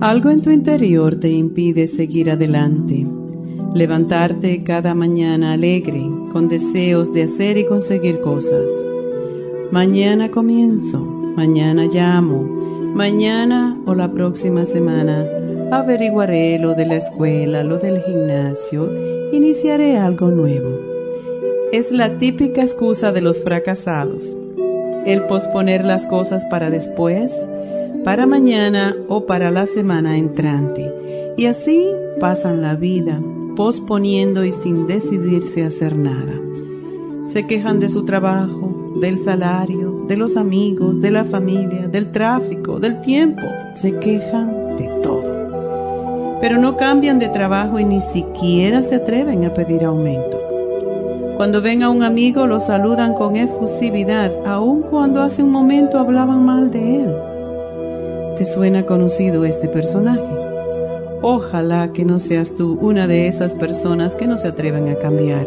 Algo en tu interior te impide seguir adelante, levantarte cada mañana alegre, con deseos de hacer y conseguir cosas. Mañana comienzo, mañana llamo, mañana o la próxima semana averiguaré lo de la escuela, lo del gimnasio, iniciaré algo nuevo. Es la típica excusa de los fracasados, el posponer las cosas para después, para mañana o para la semana entrante. Y así pasan la vida, posponiendo y sin decidirse a hacer nada. Se quejan de su trabajo, del salario, de los amigos, de la familia, del tráfico, del tiempo. Se quejan de todo. Pero no cambian de trabajo y ni siquiera se atreven a pedir aumento. Cuando ven a un amigo lo saludan con efusividad, aun cuando hace un momento hablaban mal de él ¿Te suena conocido este personaje? Ojalá que no seas tú una de esas personas que no se atreven a cambiar.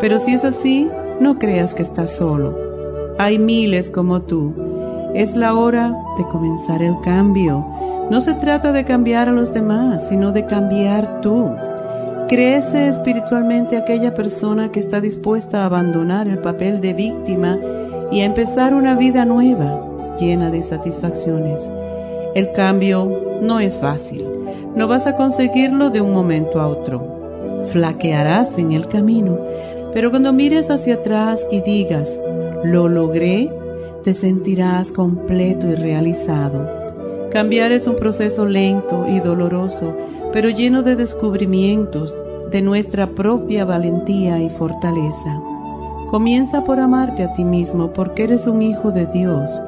Pero si es así, no creas que estás solo. Hay miles como tú. Es la hora de comenzar el cambio. No se trata de cambiar a los demás, sino de cambiar tú. Crece espiritualmente aquella persona que está dispuesta a abandonar el papel de víctima y a empezar una vida nueva, llena de satisfacciones. El cambio no es fácil. No vas a conseguirlo de un momento a otro. Flaquearás en el camino, pero cuando mires hacia atrás y digas, lo logré, te sentirás completo y realizado. Cambiar es un proceso lento y doloroso, pero lleno de descubrimientos de nuestra propia valentía y fortaleza. Comienza por amarte a ti mismo porque eres un hijo de Dios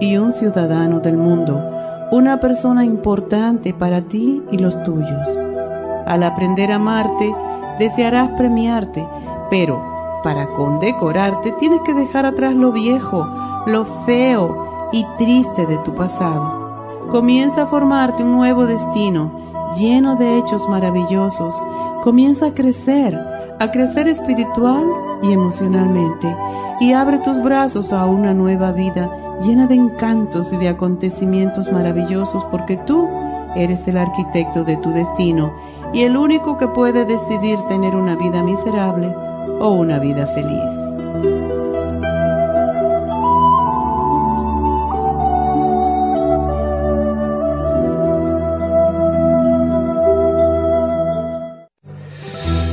y un ciudadano del mundo una persona importante para ti y los tuyos. Al aprender a amarte, desearás premiarte, pero para condecorarte tienes que dejar atrás lo viejo, lo feo y triste de tu pasado. Comienza a formarte un nuevo destino lleno de hechos maravillosos. Comienza a crecer, a crecer espiritual y emocionalmente y abre tus brazos a una nueva vida llena de encantos y de acontecimientos maravillosos, porque tú eres el arquitecto de tu destino y el único que puede decidir tener una vida miserable o una vida feliz.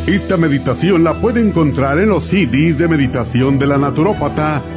Esta meditación la puede encontrar en los CDs de meditación de la naturópata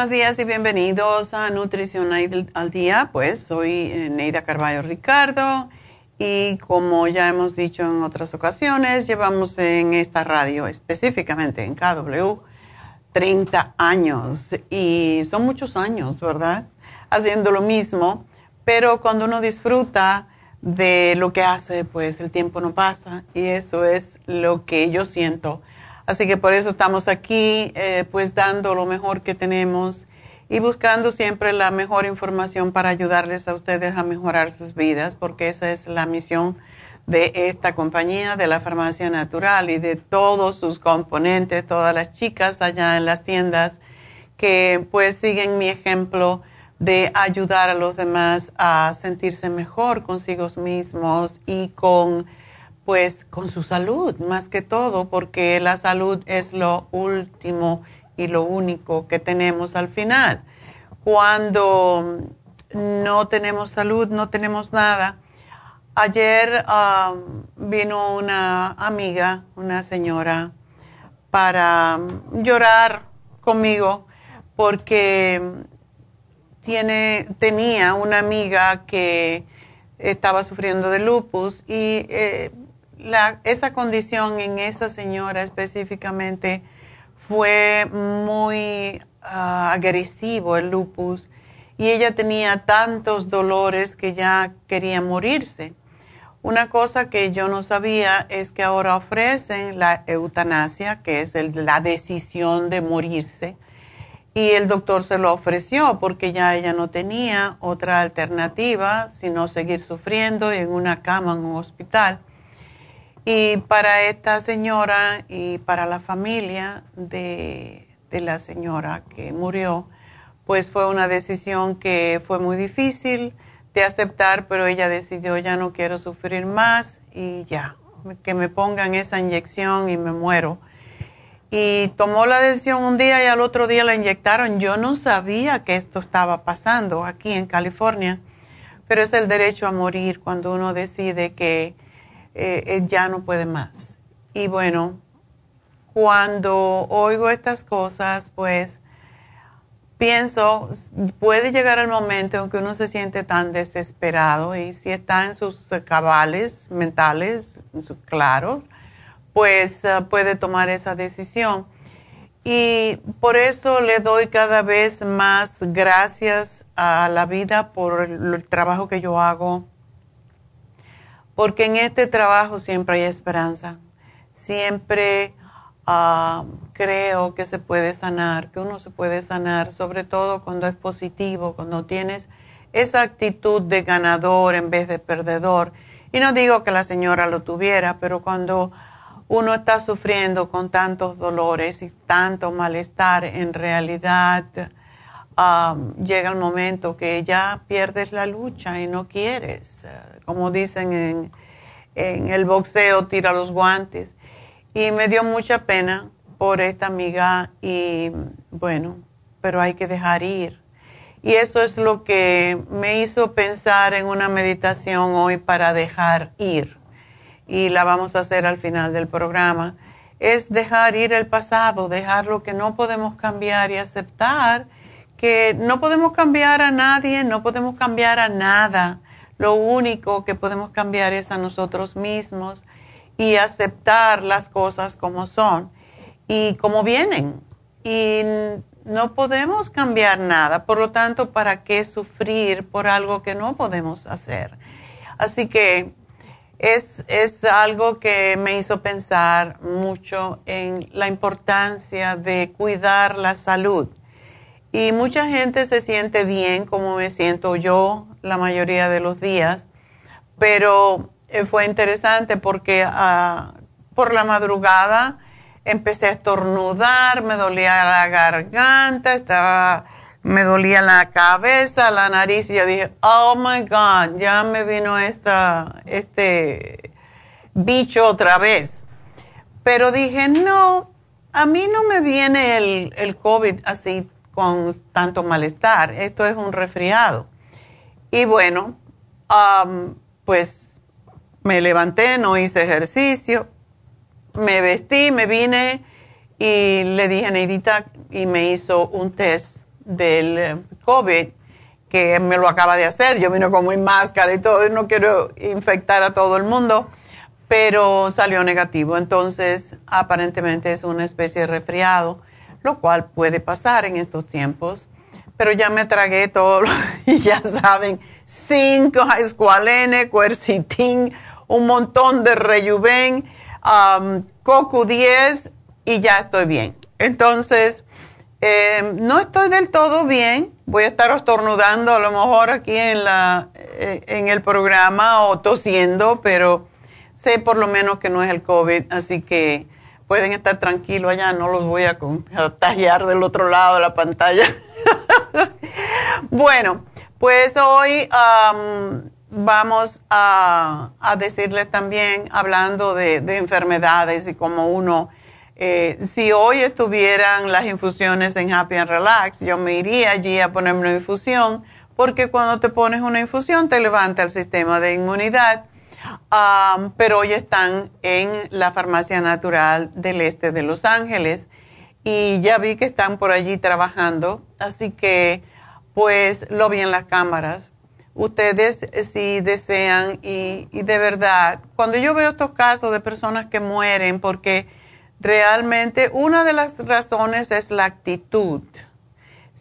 buenos días y bienvenidos a Nutrición al Día. Pues soy eh, Neida Carballo Ricardo y como ya hemos dicho en otras ocasiones, llevamos en esta radio, específicamente en KW, 30 años y son muchos años, ¿verdad? Haciendo lo mismo, pero cuando uno disfruta de lo que hace, pues el tiempo no pasa y eso es lo que yo siento Así que por eso estamos aquí, eh, pues dando lo mejor que tenemos y buscando siempre la mejor información para ayudarles a ustedes a mejorar sus vidas, porque esa es la misión de esta compañía, de la farmacia natural y de todos sus componentes, todas las chicas allá en las tiendas que pues siguen mi ejemplo de ayudar a los demás a sentirse mejor consigo mismos y con pues con su salud, más que todo, porque la salud es lo último y lo único que tenemos al final. Cuando no tenemos salud, no tenemos nada. Ayer um, vino una amiga, una señora, para llorar conmigo porque tiene, tenía una amiga que estaba sufriendo de lupus y eh, esa condición en esa señora específicamente fue muy ah, agresivo, el lupus, y ella tenía tantos dolores que ya quería morirse. Una cosa que yo no sabía es que ahora ofrecen la eutanasia, que es la decisión de morirse, y el doctor se lo ofreció porque ya ella no tenía otra alternativa sino seguir sufriendo en una cama en un hospital. Y para esta señora y para la familia de, la señora que murió, pues fue una decisión que fue muy difícil de aceptar, pero ella decidió ya no quiero sufrir más y ya, que me pongan esa inyección y me muero. Y tomó la decisión un día y al otro día la inyectaron. Yo no sabía que esto estaba pasando aquí en California, pero es el derecho a morir cuando uno decide que eh, ya no puede más. Y bueno, cuando oigo estas cosas, pues pienso, puede llegar el momento en que uno se siente tan desesperado y si está en sus cabales mentales, en sus claros, pues eh, puede tomar esa decisión. Y por eso le doy cada vez más gracias a la vida por el trabajo que yo hago, porque en este trabajo siempre hay esperanza. Siempre ah, creo que se puede sanar, que uno se puede sanar, sobre todo cuando es positivo, cuando tienes esa actitud de ganador en vez de perdedor. Y no digo que la señora lo tuviera, pero cuando uno está sufriendo con tantos dolores y tanto malestar, en realidad llega el momento que ya pierdes la lucha y no quieres. Como dicen en, el boxeo, tira los guantes. Y me dio mucha pena por esta amiga y bueno, pero hay que dejar ir. Y eso es lo que me hizo pensar en una meditación hoy para dejar ir. Y la vamos a hacer al final del programa. Es dejar ir el pasado, dejar lo que no podemos cambiar y aceptar que no podemos cambiar a nadie, no podemos cambiar a nada. Lo único que podemos cambiar es a nosotros mismos y aceptar las cosas como son y como vienen. Y no podemos cambiar nada. Por lo tanto, ¿para qué sufrir por algo que no podemos hacer? Así que es, es algo que me hizo pensar mucho en la importancia de cuidar la salud y mucha gente se siente bien como me siento yo la mayoría de los días, pero eh, fue interesante porque ah, por la madrugada empecé a estornudar, me dolía la garganta, estaba, me dolía la cabeza, la nariz y yo dije, oh my God, ya me vino esta, este bicho otra vez. Pero dije, no, a mí no me viene el, el COVID así con tanto malestar. Esto es un resfriado. Y bueno, pues me levanté, no hice ejercicio, me vestí, me vine y le dije a Neidita y me hizo un test del eh, COVID, que me lo acaba de hacer. Yo vino con mi máscara y todo, y no quiero infectar a todo el mundo, pero salió negativo. Entonces, aparentemente es una especie de resfriado, lo cual puede pasar en estos tiempos. Pero ya me tragué todo, y ya saben, cinco escualene, quercitin, un montón de rejuven, um, coco 10 y ya estoy bien. Entonces, eh, no estoy del todo bien. Voy a estar estornudando a lo mejor aquí en, la, eh, en el programa o tosiendo, pero sé por lo menos que no es el COVID, así que pueden estar tranquilos allá, no los voy a tallar del otro lado de la pantalla. bueno, pues hoy vamos a, decirles también, hablando de, de enfermedades y cómo uno eh, si hoy estuvieran las infusiones en Happy and Relax, yo me iría allí a ponerme una infusión, porque cuando te pones una infusión te levanta el sistema de inmunidad. Pero hoy están en la Farmacia Natural del Este de Los Ángeles y ya vi que están por allí trabajando, así que pues lo vi en las cámaras. Ustedes eh, si desean y, y de verdad, cuando yo veo estos casos de personas que mueren porque Realmente una de las razones es la actitud.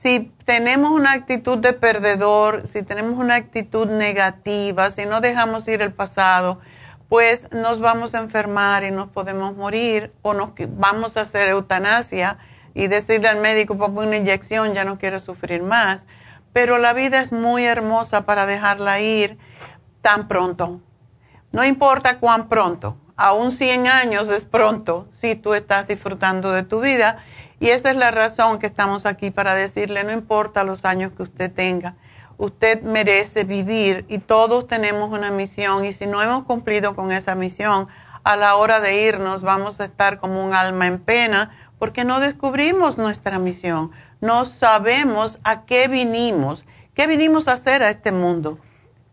Si tenemos una actitud de perdedor, si tenemos una actitud negativa, si no dejamos ir el pasado, pues nos vamos a enfermar y nos podemos morir o nos vamos a hacer eutanasia y decirle al médico, pongo una inyección, ya no quiero sufrir más. Pero la vida es muy hermosa para dejarla ir tan pronto. No importa cuán pronto aún 100 años es pronto si tú estás disfrutando de tu vida. Y esa es la razón que estamos aquí para decirle, no importa los años que usted tenga, usted merece vivir y todos tenemos una misión y si no hemos cumplido con esa misión, a la hora de irnos vamos a estar como un alma en pena porque no descubrimos nuestra misión, no sabemos a qué vinimos, qué vinimos a hacer a este mundo.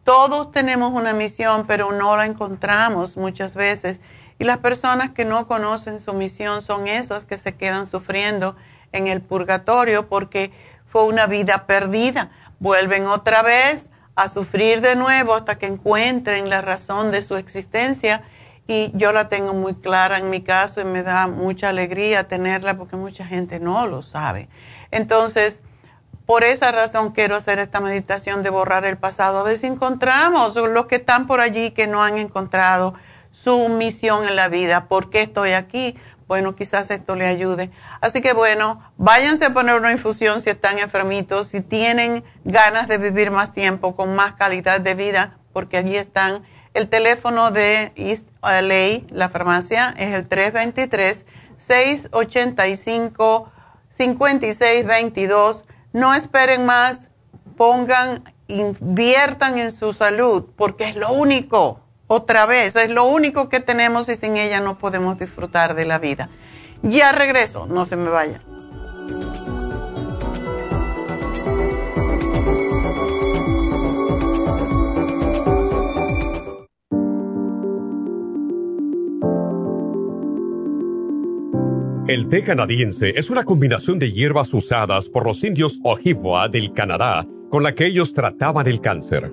Todos tenemos una misión, pero no la encontramos muchas veces. Y las personas que no conocen su misión son esas que se quedan sufriendo en el purgatorio porque fue una vida perdida. Vuelven otra vez a sufrir de nuevo hasta que encuentren la razón de su existencia. Y yo la tengo muy clara en mi caso y me da mucha alegría tenerla porque mucha gente no lo sabe. Entonces, por esa razón quiero hacer esta meditación de borrar el pasado, a ver si encontramos los que están por allí que no han encontrado su misión en la vida. ¿Por qué estoy aquí? Bueno, quizás esto le ayude. Así que bueno, váyanse a poner una infusión si están enfermitos, si tienen ganas de vivir más tiempo, con más calidad de vida, porque allí están. El teléfono de East LA, la farmacia, es el 323-685-5622 no esperen más, pongan, inviertan en su salud, porque es lo único, otra vez, es lo único que tenemos y sin ella no podemos disfrutar de la vida. Ya regreso, no se me vayan. El té canadiense es una combinación de hierbas usadas por los indios Ojibwa del Canadá con la que ellos trataban el cáncer.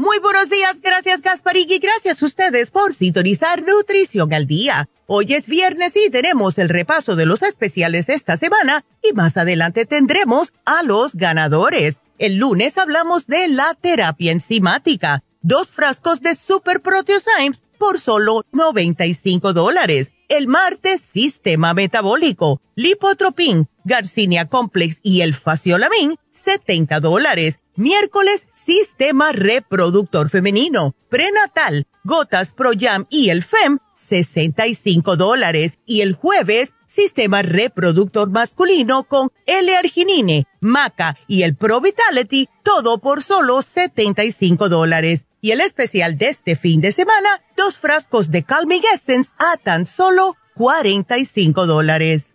Muy buenos días, gracias Gasparín y gracias a ustedes por sintonizar Nutrición al Día. Hoy es viernes y tenemos el repaso de los especiales esta semana y más adelante tendremos a los ganadores. El lunes hablamos de la terapia enzimática dos frascos de Super Proteosymes por solo 95 dólares. El martes, Sistema Metabólico, Lipotropin, Garcinia Complex y el Faciolamin, 70 dólares. Miércoles, Sistema Reproductor Femenino, Prenatal, Gotas Pro Jam y el FEM, 65 dólares. Y el jueves, Sistema Reproductor Masculino con L-Arginine, Maca y el Pro Vitality, todo por solo 75 dólares. Y el especial de este fin de semana, dos frascos de Calming Essence a tan solo 45 dólares.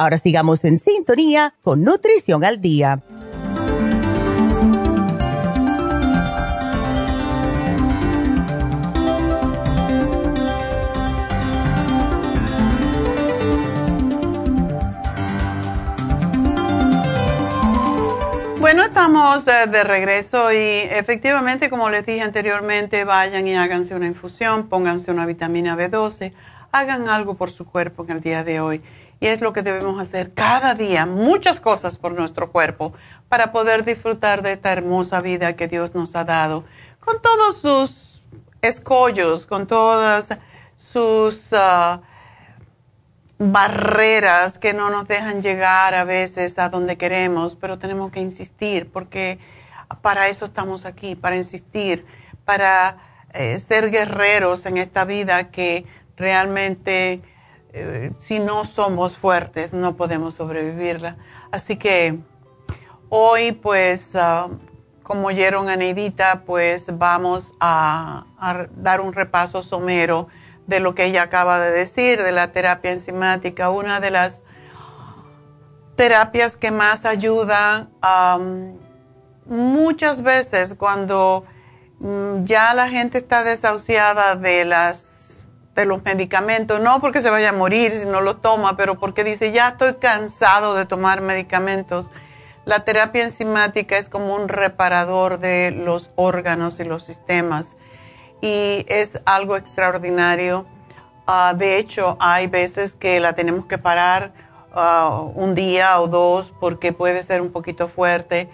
Ahora sigamos en sintonía con Nutrición al Día. Bueno, estamos eh, de regreso y efectivamente, como les dije anteriormente, vayan y háganse una infusión, pónganse una vitamina B12, hagan algo por su cuerpo en el día de hoy. Y es lo que debemos hacer cada día, muchas cosas por nuestro cuerpo, para poder disfrutar de esta hermosa vida que Dios nos ha dado, con todos sus escollos, con todas sus... Ah, barreras que no nos dejan llegar a veces a donde queremos, pero tenemos que insistir porque para eso estamos aquí, para insistir, para eh, ser guerreros en esta vida que realmente eh, si no somos fuertes no podemos sobrevivirla. Así que hoy pues ah, como oyeron a Neidita pues vamos a, dar un repaso somero de lo que ella acaba de decir, de la terapia enzimática, una de las terapias que más ayudan muchas veces cuando mm, ya la gente está desahuciada de las de los medicamentos, no porque se vaya a morir si no lo toma, pero porque dice, ya estoy cansado de tomar medicamentos. La terapia enzimática es como un reparador de los órganos y los sistemas y es algo extraordinario. Ah, de hecho, hay veces que la tenemos que parar ah, un día o dos porque puede ser un poquito fuerte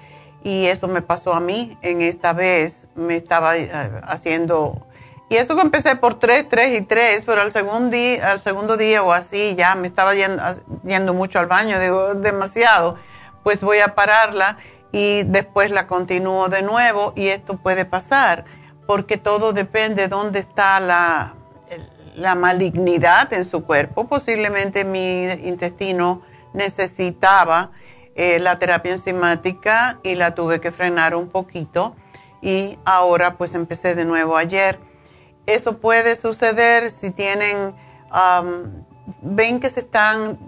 y eso me pasó a mí en esta vez. Me estaba eh, haciendo... Y eso que empecé por tres, tres y tres, pero al segundo, día, al segundo día o así ya me estaba yendo, yendo mucho al baño, digo, demasiado. Pues voy a pararla y después la continúo de nuevo y esto puede pasar porque todo depende de dónde está la, la malignidad en su cuerpo. Posiblemente mi intestino necesitaba eh, la terapia enzimática y la tuve que frenar un poquito y ahora pues empecé de nuevo ayer. Eso puede suceder si tienen, ven que se están,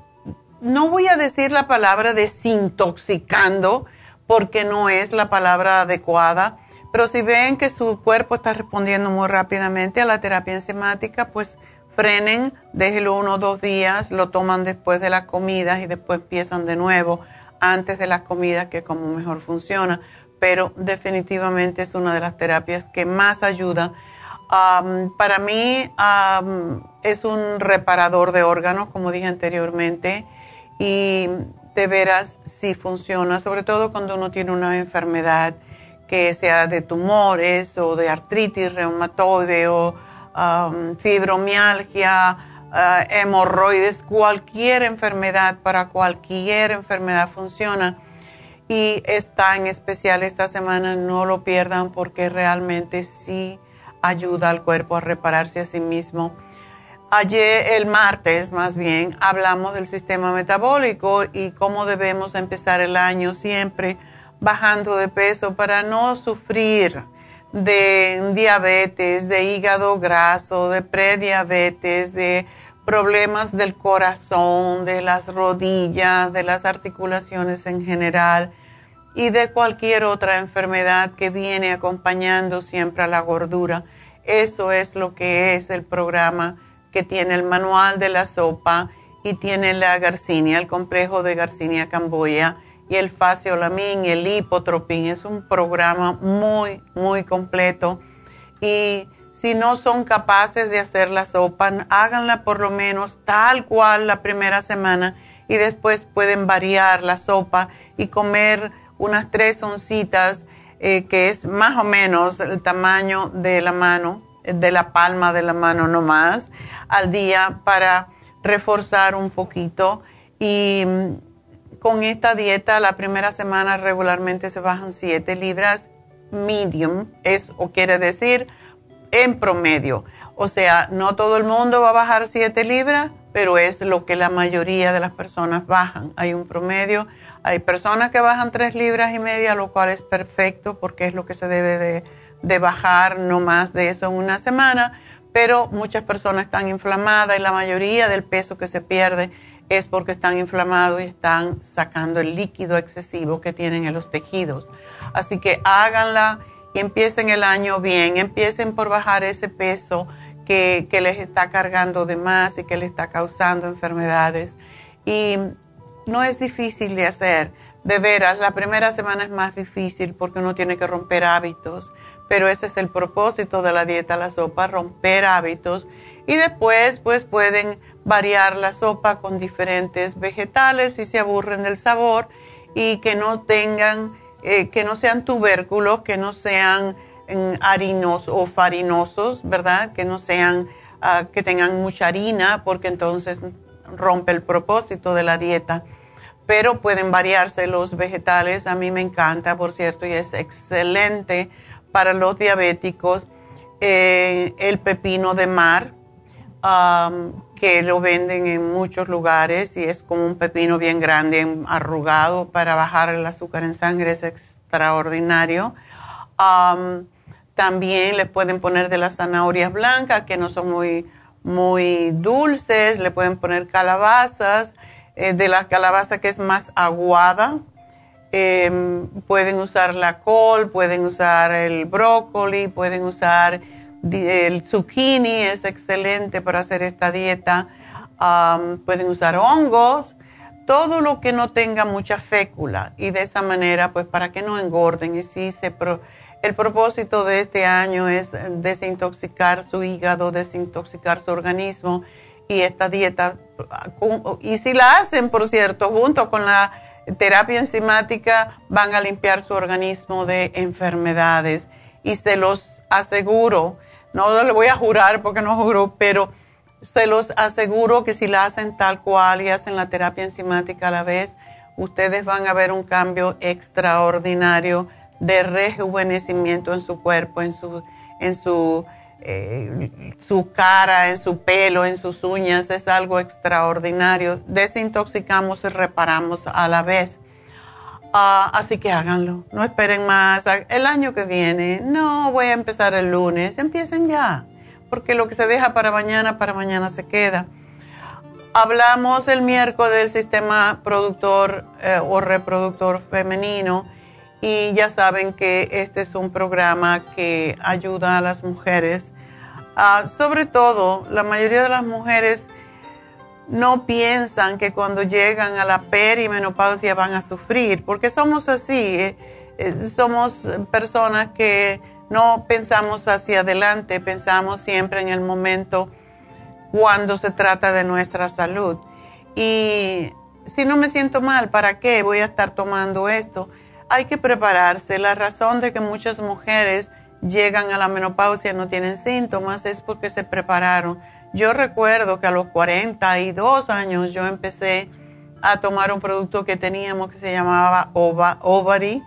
no voy a decir la palabra desintoxicando porque no es la palabra adecuada, pero si ven que su cuerpo está respondiendo muy rápidamente a la terapia enzimática, pues frenen, déjenlo uno o dos días, lo toman después de las comidas y después empiezan de nuevo antes de las comidas, que como mejor funciona. Pero definitivamente es una de las terapias que más ayuda. Para mí es un reparador de órganos, como dije anteriormente, y de veras sí funciona, sobre todo cuando uno tiene una enfermedad que sea de tumores o de artritis reumatoide o fibromialgia, uh, hemorroides, cualquier enfermedad, para cualquier enfermedad funciona. Y está en especial esta semana, no lo pierdan porque realmente sí ayuda al cuerpo a repararse a sí mismo. Ayer, el martes más bien, hablamos del sistema metabólico y cómo debemos empezar el año siempre bajando de peso para no sufrir de diabetes, de hígado graso, de prediabetes, de problemas del corazón, de las rodillas, de las articulaciones en general y de cualquier otra enfermedad que viene acompañando siempre a la gordura. Eso es lo que es el programa que tiene el manual de la sopa y tiene la garcinia, el complejo de garcinia camboya y el faciolamin el hipotropín. Es un programa muy, muy completo. Y si no son capaces de hacer la sopa, háganla por lo menos tal cual la primera semana y después pueden variar la sopa y comer unas tres oncitas, eh, que es más o menos el tamaño de la mano, de la palma de la mano nomás, al día para reforzar un poquito. Y con esta dieta la primera semana regularmente se bajan 7 libras medium, es o quiere decir en promedio. O sea, no todo el mundo va a bajar 7 libras, pero es lo que la mayoría de las personas bajan. Hay un promedio, hay personas que bajan 3 libras y media, lo cual es perfecto porque es lo que se debe de, bajar, no más de eso en una semana, pero muchas personas están inflamadas y la mayoría del peso que se pierde es porque están inflamados y están sacando el líquido excesivo que tienen en los tejidos. Así que háganla y empiecen el año bien, empiecen por bajar ese peso que, que les está cargando de más y que les está causando enfermedades. Y no es difícil de hacer, de veras, la primera semana es más difícil porque uno tiene que romper hábitos, pero ese es el propósito de la dieta la sopa, romper hábitos. Y después pues pueden variar la sopa con diferentes vegetales si se aburren del sabor y que no tengan, eh, que no sean tubérculos, que no sean mm, harinos o farinosos, ¿verdad? Que no sean, ah, que tengan mucha harina porque entonces rompe el propósito de la dieta. Pero pueden variarse los vegetales, a mí me encanta, por cierto, y es excelente para los diabéticos. Eh, el pepino de mar, que lo venden en muchos lugares y es como un pepino bien grande, arrugado para bajar el azúcar en sangre, es extraordinario. también le pueden poner de las zanahorias blancas que no son muy, muy dulces, le pueden poner calabazas, eh, de la calabaza que es más aguada. Em, pueden usar la col, pueden usar el brócoli, pueden usar el zucchini es excelente para hacer esta dieta. pueden usar hongos, todo lo que no tenga mucha fécula y de esa manera, pues para que no engorden. Y si se el propósito de este año es desintoxicar su hígado, desintoxicar su organismo y esta dieta, y si la hacen, por cierto, junto con la terapia enzimática, van a limpiar su organismo de enfermedades. Y se los aseguro no le voy a jurar porque no juro, pero se los aseguro que si la hacen tal cual y hacen la terapia enzimática a la vez, ustedes van a ver un cambio extraordinario de rejuvenecimiento en su cuerpo, en su, en su, su cara, en su pelo, en sus uñas. Es algo extraordinario. Desintoxicamos y reparamos a la vez. Ah, así que háganlo, no esperen más. El año que viene, no voy a empezar el lunes, empiecen ya, porque lo que se deja para mañana, para mañana se queda. Hablamos el miércoles del sistema productor eh, o reproductor femenino y ya saben que este es un programa que ayuda a las mujeres. Sobre todo, la mayoría de las mujeres no piensan que cuando llegan a la perimenopausia van a sufrir, porque somos así, eh, eh, somos personas que no pensamos hacia adelante, pensamos siempre en el momento cuando se trata de nuestra salud. Y si no me siento mal, ¿para qué voy a estar tomando esto? Hay que prepararse. La razón de que muchas mujeres llegan a la menopausia y no tienen síntomas es porque se prepararon. Yo recuerdo que a los 42 años yo empecé a tomar un producto que teníamos que se llamaba Ova, Ovary,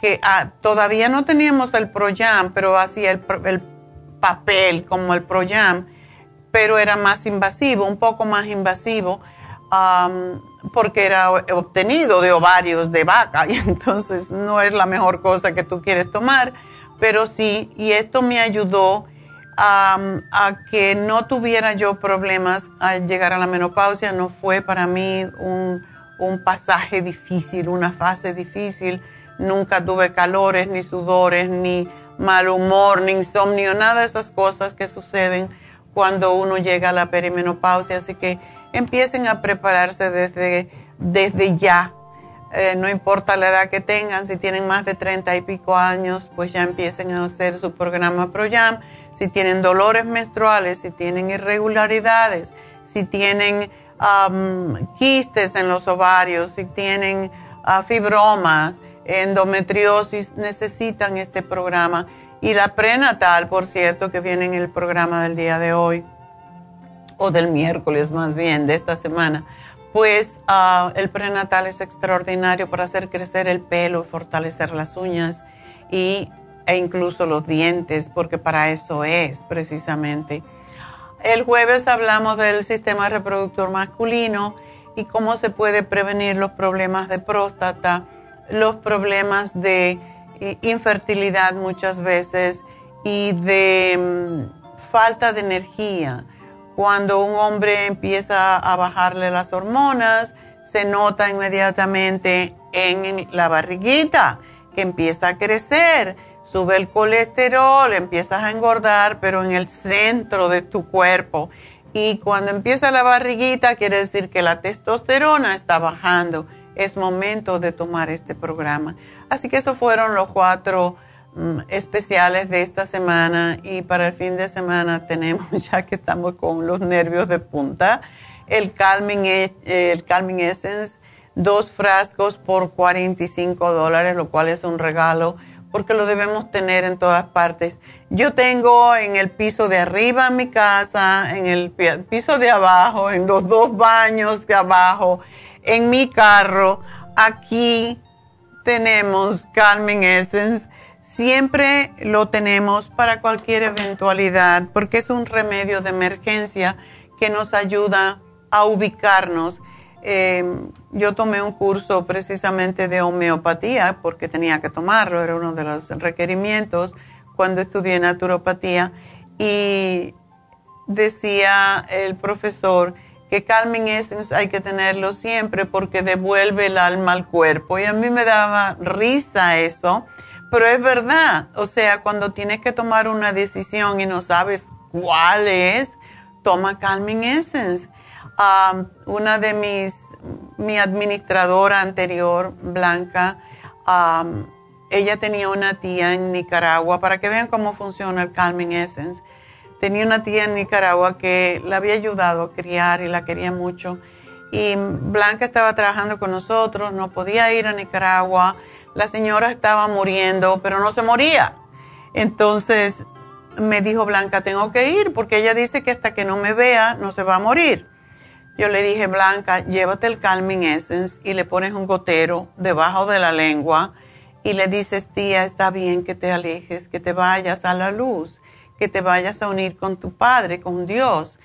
que ah, todavía no teníamos el Proyam, pero hacía el, el papel como el Proyam, pero era más invasivo, un poco más invasivo, porque era obtenido de ovarios de vaca y entonces no es la mejor cosa que tú quieres tomar, pero sí, y esto me ayudó a que no tuviera yo problemas al llegar a la menopausia, no fue para mí un, un pasaje difícil, una fase difícil, nunca tuve calores, ni sudores, ni mal humor, ni insomnio, nada de esas cosas que suceden cuando uno llega a la perimenopausia, así que empiecen a prepararse desde, desde ya. Eh, no importa la edad que tengan, si tienen más de 30 y pico años, pues ya empiecen a hacer su programa ProYam si tienen dolores menstruales, si tienen irregularidades, si tienen quistes en los ovarios, si tienen uh, fibromas, endometriosis, necesitan este programa. Y la prenatal, por cierto, que viene en el programa del día de hoy, o del miércoles más bien, de esta semana, pues uh, el prenatal es extraordinario para hacer crecer el pelo, fortalecer las uñas y e incluso los dientes, porque para eso es precisamente. El jueves hablamos del sistema reproductor masculino y cómo se puede prevenir los problemas de próstata, los problemas de infertilidad muchas veces y de mm, falta de energía. Cuando un hombre empieza a bajarle las hormonas, se nota inmediatamente en la barriguita que empieza a crecer sube el colesterol, empiezas a engordar, pero en el centro de tu cuerpo. Y cuando empieza la barriguita, quiere decir que la testosterona está bajando. Es momento de tomar este programa. Así que esos fueron los cuatro especiales de esta semana. Y para el fin de semana tenemos, ya que estamos con los nervios de punta, el Calming, e, el Calming Essence, dos frascos por 45 dólares, lo cual es un regalo porque lo debemos tener en todas partes. Yo tengo en el piso de arriba en mi casa, en el piso de abajo, en los dos baños de abajo, en mi carro. Aquí tenemos Calming Essence. Siempre lo tenemos para cualquier eventualidad porque es un remedio de emergencia que nos ayuda a ubicarnos. Em, yo tomé un curso precisamente de homeopatía porque tenía que tomarlo, era uno de los requerimientos cuando estudié naturopatía y decía el profesor que Calming Essence hay que tenerlo siempre porque devuelve el alma al cuerpo y a mí me daba risa eso, pero es verdad, o sea, cuando tienes que tomar una decisión y no sabes cuál es, toma Calming Essence una de mis, mi administradora anterior, Blanca, ella tenía una tía en Nicaragua, para que vean cómo funciona el Calming Essence. Tenía una tía en Nicaragua que la había ayudado a criar y la quería mucho. Y Blanca estaba trabajando con nosotros, no podía ir a Nicaragua. La señora estaba muriendo, pero no se moría. Entonces me dijo Blanca, tengo que ir porque ella dice que hasta que no me vea no se va a morir. Yo le dije, Blanca, llévate el Calming Essence y le pones un gotero debajo de la lengua y le dices, tía, está bien que te alejes, que te vayas a la luz, que te vayas a unir con tu Padre, con Dios.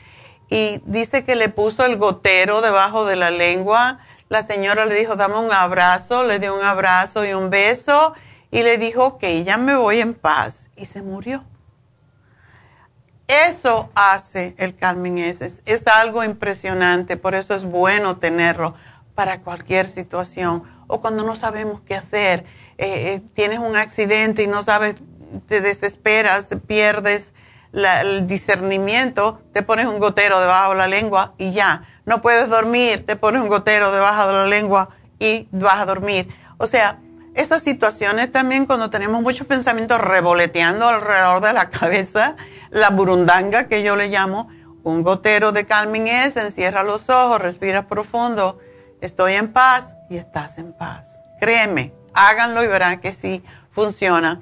Y dice que le puso el gotero debajo de la lengua. La señora le dijo, dame un abrazo, le dio un abrazo y un beso y le dijo, que ya me voy en paz. Y se murió. Eso hace el Calming Essence. Es algo impresionante, por eso es bueno tenerlo para cualquier situación. O cuando no sabemos qué hacer, eh, eh, tienes un accidente y no sabes, te desesperas, pierdes el discernimiento, te pones un gotero debajo de la lengua y ya. No puedes dormir, te pones un gotero debajo de la lengua y vas a dormir. O sea, esas situaciones también cuando tenemos muchos pensamientos revoleteando alrededor de la cabeza, la burundanga que yo le llamo, un gotero de Calming S, encierra los ojos, respira profundo, estoy en paz y estás en paz. Créeme, háganlo y verán que sí funciona.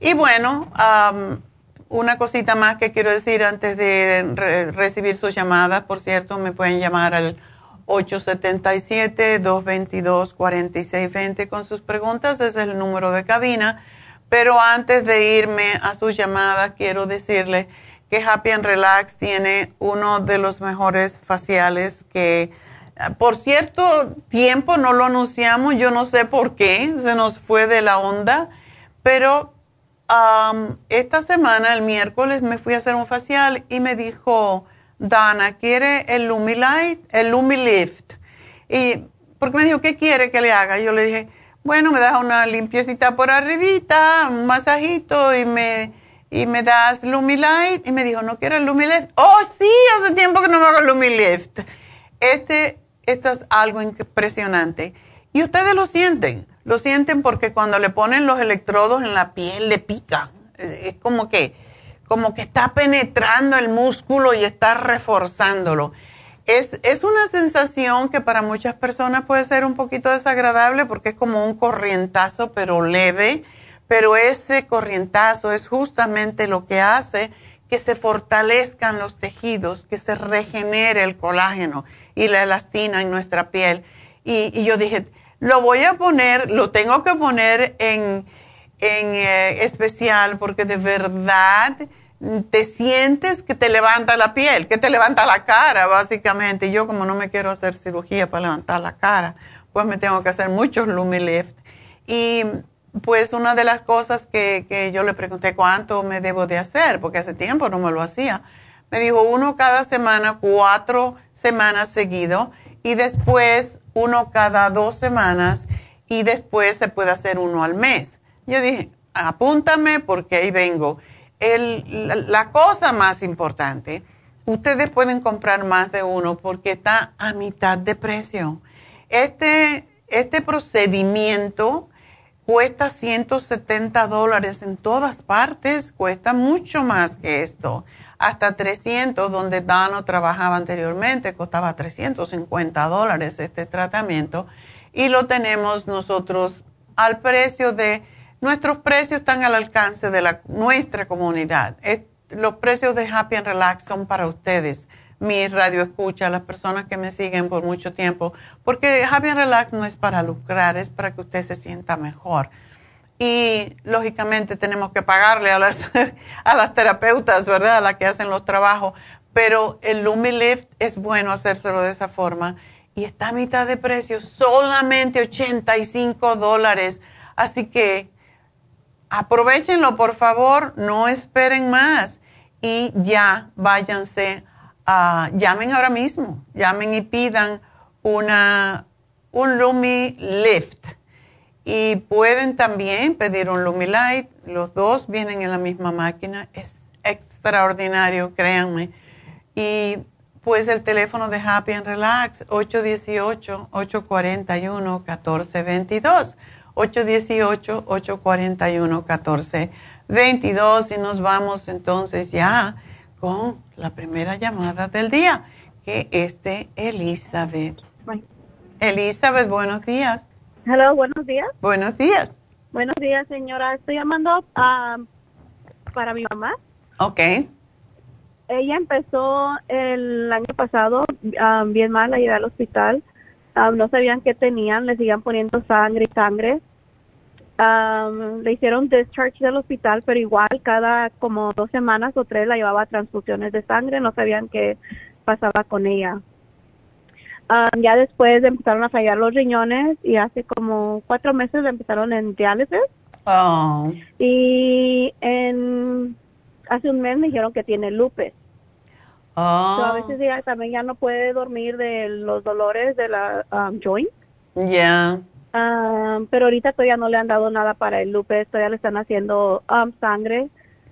Y bueno, una cosita más que quiero decir antes de recibir sus llamadas, por cierto, me pueden llamar al 877-222-4620 con sus preguntas, ese es el número de cabina. Pero antes de irme a sus llamadas, quiero decirle que Happy and Relax tiene uno de los mejores faciales que por cierto tiempo no lo anunciamos, yo no sé por qué, se nos fue de la onda, pero esta semana, el miércoles, me fui a hacer un facial y me dijo, Dana, ¿quiere el Lumilight, el Lumilift? Y porque me dijo, ¿qué quiere que le haga? Yo le dije, bueno, me das una limpiecita por arribita, un masajito y me, y me das Lumilight. Y me dijo, ¿no quiero el Lumilift? Oh, sí, hace tiempo que no me hago el Lumilift. Este esto es algo impresionante. Y ustedes lo sienten, lo sienten porque cuando le ponen los electrodos en la piel le pica. Es como que, como que está penetrando el músculo y está reforzándolo. Es, es una sensación que para muchas personas puede ser un poquito desagradable porque es como un corrientazo, pero leve. Pero ese corrientazo es justamente lo que hace que se fortalezcan los tejidos, que se regenere el colágeno y la elastina en nuestra piel. Y, yo dije, lo voy a poner, lo tengo que poner en, en eh, especial porque de verdad te sientes que te levanta la piel, que te levanta la cara, básicamente. Yo como no me quiero hacer cirugía para levantar la cara, pues me tengo que hacer muchos Lumilift. Y pues una de las cosas que, que yo le pregunté cuánto me debo de hacer, porque hace tiempo no me lo hacía, me dijo uno cada semana, cuatro semanas seguido y después uno cada dos semanas y después se puede hacer uno al mes. Yo dije, apúntame porque ahí vengo. El, la, cosa más importante, ustedes pueden comprar más de uno porque está a mitad de precio. Este, este procedimiento cuesta 170 dólares en todas partes, cuesta mucho más que esto hasta 300, donde Dano trabajaba anteriormente, costaba 350 dólares este tratamiento y lo tenemos nosotros al precio de, nuestros precios están al alcance de la, nuestra comunidad. los precios de Happy and Relax son para ustedes, mi radio escucha, las personas que me siguen por mucho tiempo, porque Happy and Relax no es para lucrar, es para que usted se sienta mejor y lógicamente tenemos que pagarle a las, a las terapeutas, ¿verdad? A las que hacen los trabajos. Pero el Lumilift es bueno hacérselo de esa forma y está a mitad de precio, solamente 85 dólares. Así que aprovechenlo, por favor, no esperen más y ya váyanse, a, llamen ahora mismo, llamen y pidan una, un Lumilift y pueden también pedir un Lumilight. Los dos vienen en la misma máquina. Es extraordinario, créanme. Y pues el teléfono de Happy and Relax, 818-841-1422. 818-841-1422. Y nos vamos entonces ya con la primera llamada del día, que es de Elizabeth. Elizabeth, buenos días. Hello, buenos días. Buenos días. Buenos días, señora. Estoy llamando um, para mi mamá. Ok. Ella empezó el año pasado um, bien mal a ir al hospital. Um, no sabían qué tenían, le siguen poniendo sangre y sangre. le hicieron discharge del hospital, pero igual cada como dos semanas o tres la llevaba a transfusiones de sangre. No sabían qué pasaba con ella. Ah, ya después empezaron a fallar los riñones y hace como cuatro meses empezaron en diálisis. Oh. Y en, hace un mes me dijeron que tiene lupus. Oh. a veces ella también ya no puede dormir de los dolores de la um, joint. Ya. Um, pero ahorita todavía no le han dado nada para el lupus, todavía le están haciendo um, sangre.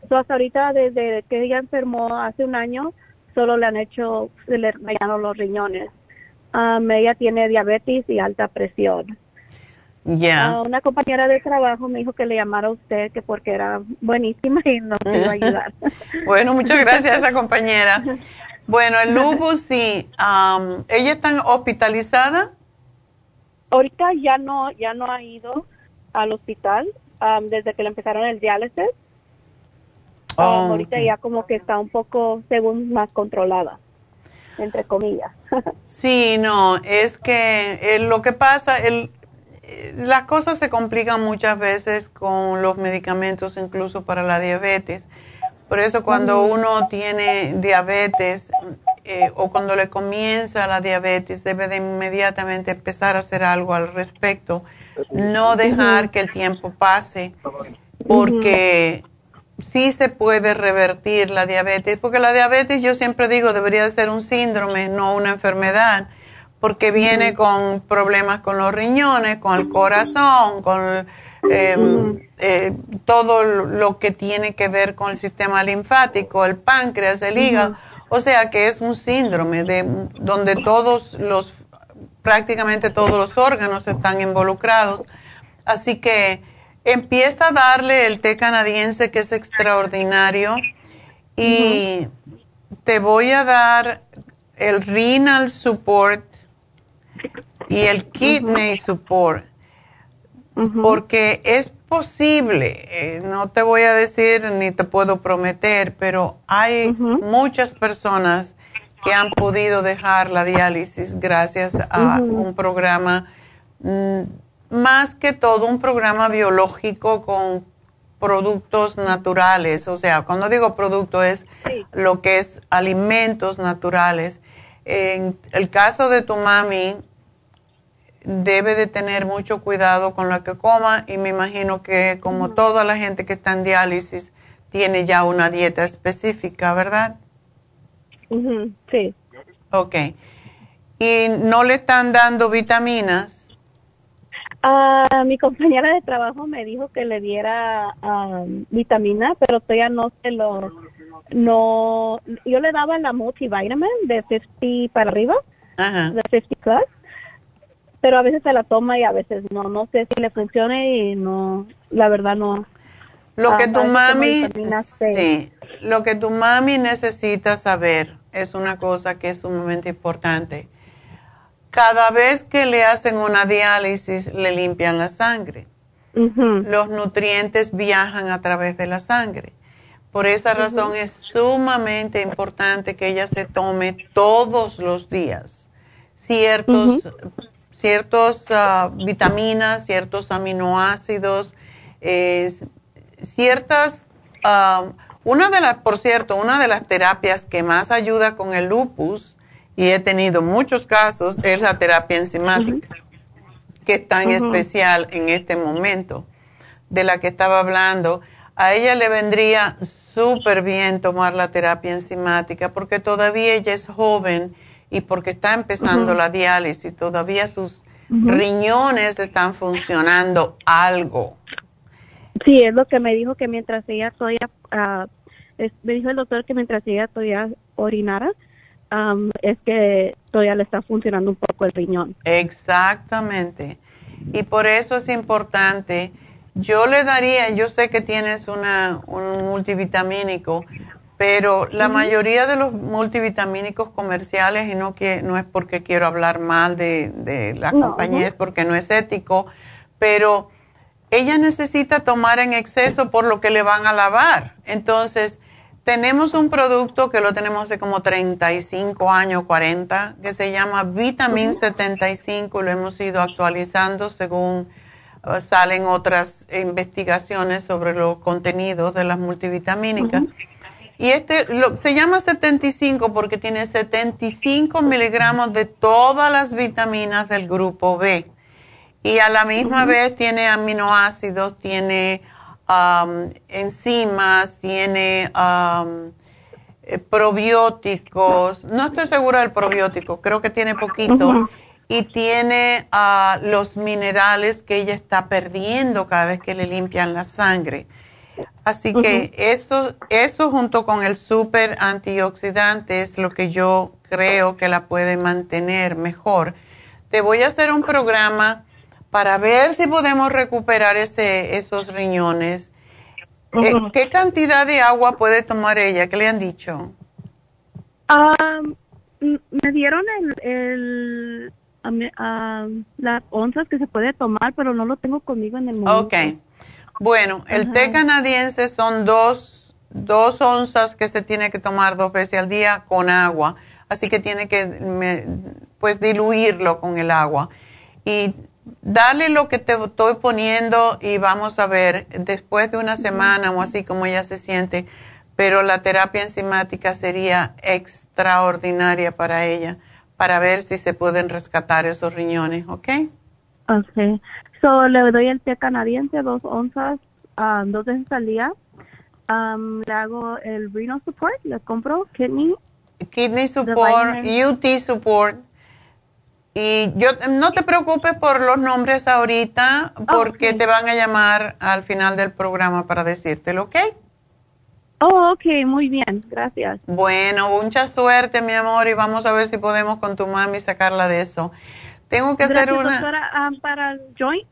So, hasta ahorita, desde que ella enfermó hace un año, solo le han hecho, se le rayaron los riñones. Um, ella tiene diabetes y alta presión. Ya. Ah, una compañera de trabajo me dijo que le llamara a usted que porque era buenísima y nos iba a ayudar. bueno, muchas gracias a esa compañera. Bueno, el lupus sí. Um, ¿Ella está hospitalizada? Ahorita ya no, ya no ha ido al hospital. um, desde que le empezaron el diálisis. Oh, ahorita ya como que está un poco, según, más controlada, entre comillas. Sí, no, es que eh, lo que pasa, el, eh, las cosas se complican muchas veces con los medicamentos, incluso para la diabetes. Por eso cuando uno tiene diabetes eh, o cuando le comienza la diabetes, debe de inmediatamente empezar a hacer algo al respecto. No dejar que el tiempo pase, porque sí se puede revertir la diabetes, porque la diabetes yo siempre digo debería de ser un síndrome, no una enfermedad, porque viene con problemas con los riñones, con el corazón, con eh, eh, todo lo que tiene que ver con el sistema linfático, el páncreas, el hígado, o sea que es un síndrome de donde todos los prácticamente todos los órganos están involucrados. Así que empieza a darle el té canadiense que es extraordinario y te voy a dar el renal support y el kidney support porque es posible, eh, no te voy a decir ni te puedo prometer, pero hay muchas personas que han podido dejar la diálisis gracias a un programa, mm, más que todo un programa biológico con productos naturales. O sea, cuando digo producto es lo que es alimentos naturales. En el caso de tu mami, debe de tener mucho cuidado con lo que coma y me imagino que como toda la gente que está en diálisis tiene ya una dieta específica, ¿verdad? Sí. Ok. ¿Y no le están dando vitaminas? Ah, mi compañera de trabajo me dijo que le diera um, vitamina, pero todavía no se lo, no, yo le daba la multivitamin de 50 para arriba, Ajá. de 50 plus, pero a veces se la toma y a veces no, no sé si le funciona y no, la verdad no. Lo que Ah, tu mami, sí, lo que tu mami necesita saber es una cosa que es sumamente importante. Cada vez que le hacen una diálisis, le limpian la sangre. Los nutrientes viajan a través de la sangre. Por esa razón es sumamente importante que ella se tome todos los días ciertos, ciertos ah, vitaminas, ciertos aminoácidos, eh, ciertas, ah, una de las, por cierto, una de las terapias que más ayuda con el lupus, y he tenido muchos casos, es la terapia enzimática, que es tan especial en este momento, de la que estaba hablando. A ella le vendría súper bien tomar la terapia enzimática porque todavía ella es joven y porque está empezando la diálisis, todavía sus riñones están funcionando algo. Sí, es lo que me dijo que mientras ella todavía, ah, me dijo el doctor que mientras ella todavía orinara, am, es que todavía le está funcionando un poco el riñón. Exactamente. Y por eso es importante. Yo le daría, yo sé que tienes una, un multivitamínico, pero la mayoría de los multivitamínicos comerciales, y no, que, no es porque quiero hablar mal de, de las No, compañías, porque no es ético, pero ella necesita tomar en exceso por lo que le van a lavar. Entonces, tenemos un producto que lo tenemos hace como 35 años, 40, que se llama Vitamin 75, lo hemos ido actualizando según uh, salen otras investigaciones sobre los contenidos de las multivitamínicas. Y este lo- se llama 75 porque tiene 75 miligramos de todas las vitaminas del grupo B. Y a la misma vez tiene aminoácidos, tiene um, enzimas, tiene um, probióticos. No estoy segura del probiótico, creo que tiene poquito. Y tiene ah, los minerales que ella está perdiendo cada vez que le limpian la sangre. Así que eso, eso junto con el super antioxidante es lo que yo creo que la puede mantener mejor. Te voy a hacer un programa para ver si podemos recuperar ese, esos riñones. Eh, ¿Qué cantidad de agua puede tomar ella? ¿Qué le han dicho? Am, m- me dieron el, el am, las onzas que se puede tomar, pero no lo tengo conmigo en el momento. Ok. Bueno, el té canadiense son dos, dos onzas que se tiene que tomar dos veces al día con agua. Así que tiene que, pues, diluirlo con el agua. Y dale lo que te estoy poniendo y vamos a ver después de una semana o así como ella se siente. Pero la terapia enzimática sería extraordinaria para ella, para ver si se pueden rescatar esos riñones, ¿ok? Ok. So, le doy el té canadiense, dos onzas, um, dos veces al día. Um, le hago el renal support, le compro kidney. Kidney support, UT support. Y yo no te preocupes por los nombres ahorita, porque te van a llamar al final del programa para decírtelo, ¿ok? Oh, ok, muy bien, gracias. Bueno, mucha suerte, mi amor, y vamos a ver si podemos con tu mami sacarla de eso. Tengo que hacer una. Doctora, um, para el joint,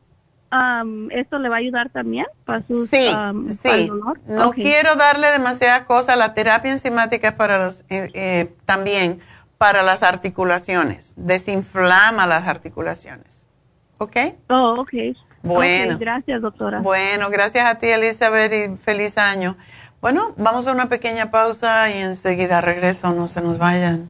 um, ¿esto le va a ayudar también para sus Sí, um, sí. No quiero darle demasiadas cosas. La terapia enzimática es para los, eh, eh, también para las articulaciones. Desinflama las articulaciones. ¿Ok? Oh, ok. Bueno. gracias, doctora. Bueno, gracias a ti, Elizabeth, y feliz año. Bueno, vamos a una pequeña pausa y enseguida regreso. No se nos vayan.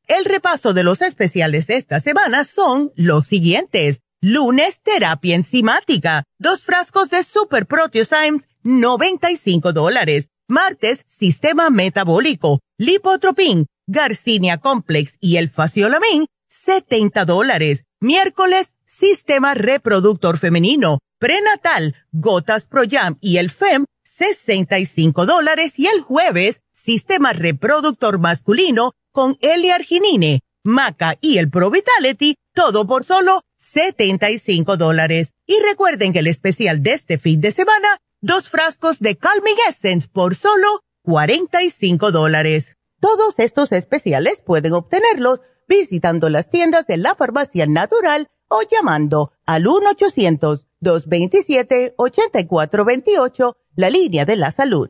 El repaso de los especiales de esta semana son los siguientes. Lunes, terapia enzimática. Dos frascos de Super Proteosymes, 95 dólares. Martes, sistema metabólico. Lipotropin, Garcinia Complex y el Faciolamin, 70 dólares. Miércoles, sistema reproductor femenino. Prenatal, gotas Proyam y el FEM, 65 dólares. Y el jueves, sistema reproductor masculino con L-arginine, Maca y el Pro Vitality, todo por solo 75 dólares. Y recuerden que el especial de este fin de semana, dos frascos de Calming Essence por solo 45 dólares. Todos estos especiales pueden obtenerlos visitando las tiendas de la farmacia natural o llamando al 1-800-227-8428, la línea de la salud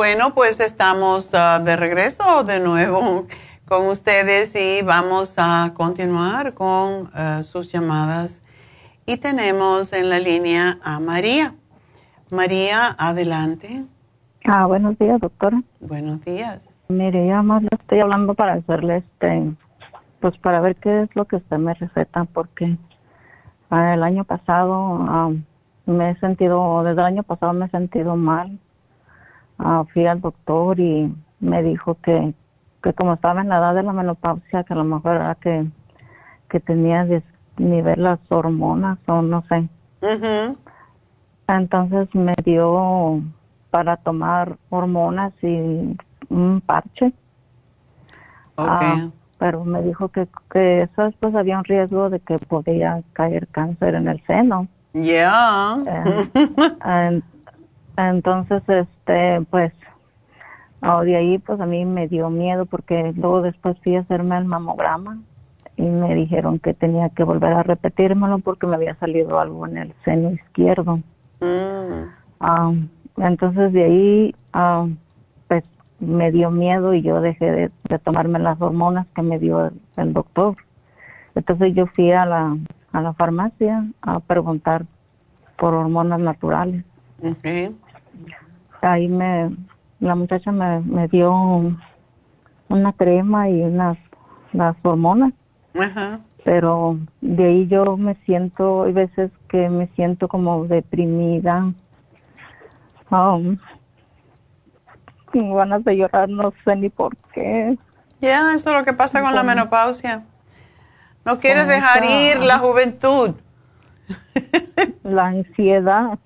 Bueno, pues estamos ah, de regreso de nuevo con ustedes y vamos a continuar con ah, sus llamadas. Y tenemos en la línea a María. María, adelante. Ah, buenos días, doctora. Buenos días. Mire, yo más le estoy hablando para hacerle este, pues para ver qué es lo que usted me receta, porque ah, el año pasado me he sentido, desde el año pasado me he sentido mal Ah, fui al doctor y me dijo que, que como estaba en la edad de la menopausia, que a lo mejor era que, que tenía nivel las hormonas o no sé. Entonces me dio para tomar hormonas y un parche. Ah, pero me dijo que, que eso después había un riesgo de que podía caer cáncer en el seno. Ya. Eh, entonces, este, pues, oh, de ahí, pues a mí me dio miedo porque luego después fui a hacerme el mamograma y me dijeron que tenía que volver a repetírmelo porque me había salido algo en el seno izquierdo. Mm. Ah, entonces de ahí, ah, pues me dio miedo y yo dejé de, tomarme las hormonas que me dio el, doctor. Entonces yo fui a la, a la farmacia a preguntar por hormonas naturales. Ahí me, la muchacha me, me dio una crema y unas las hormonas. Pero de ahí yo me siento, hay veces que me siento como deprimida. Um, ganas de llorar, no sé ni por qué. Ya, eso es lo que pasa con la menopausia. No quieres dejar ir la juventud. La ansiedad,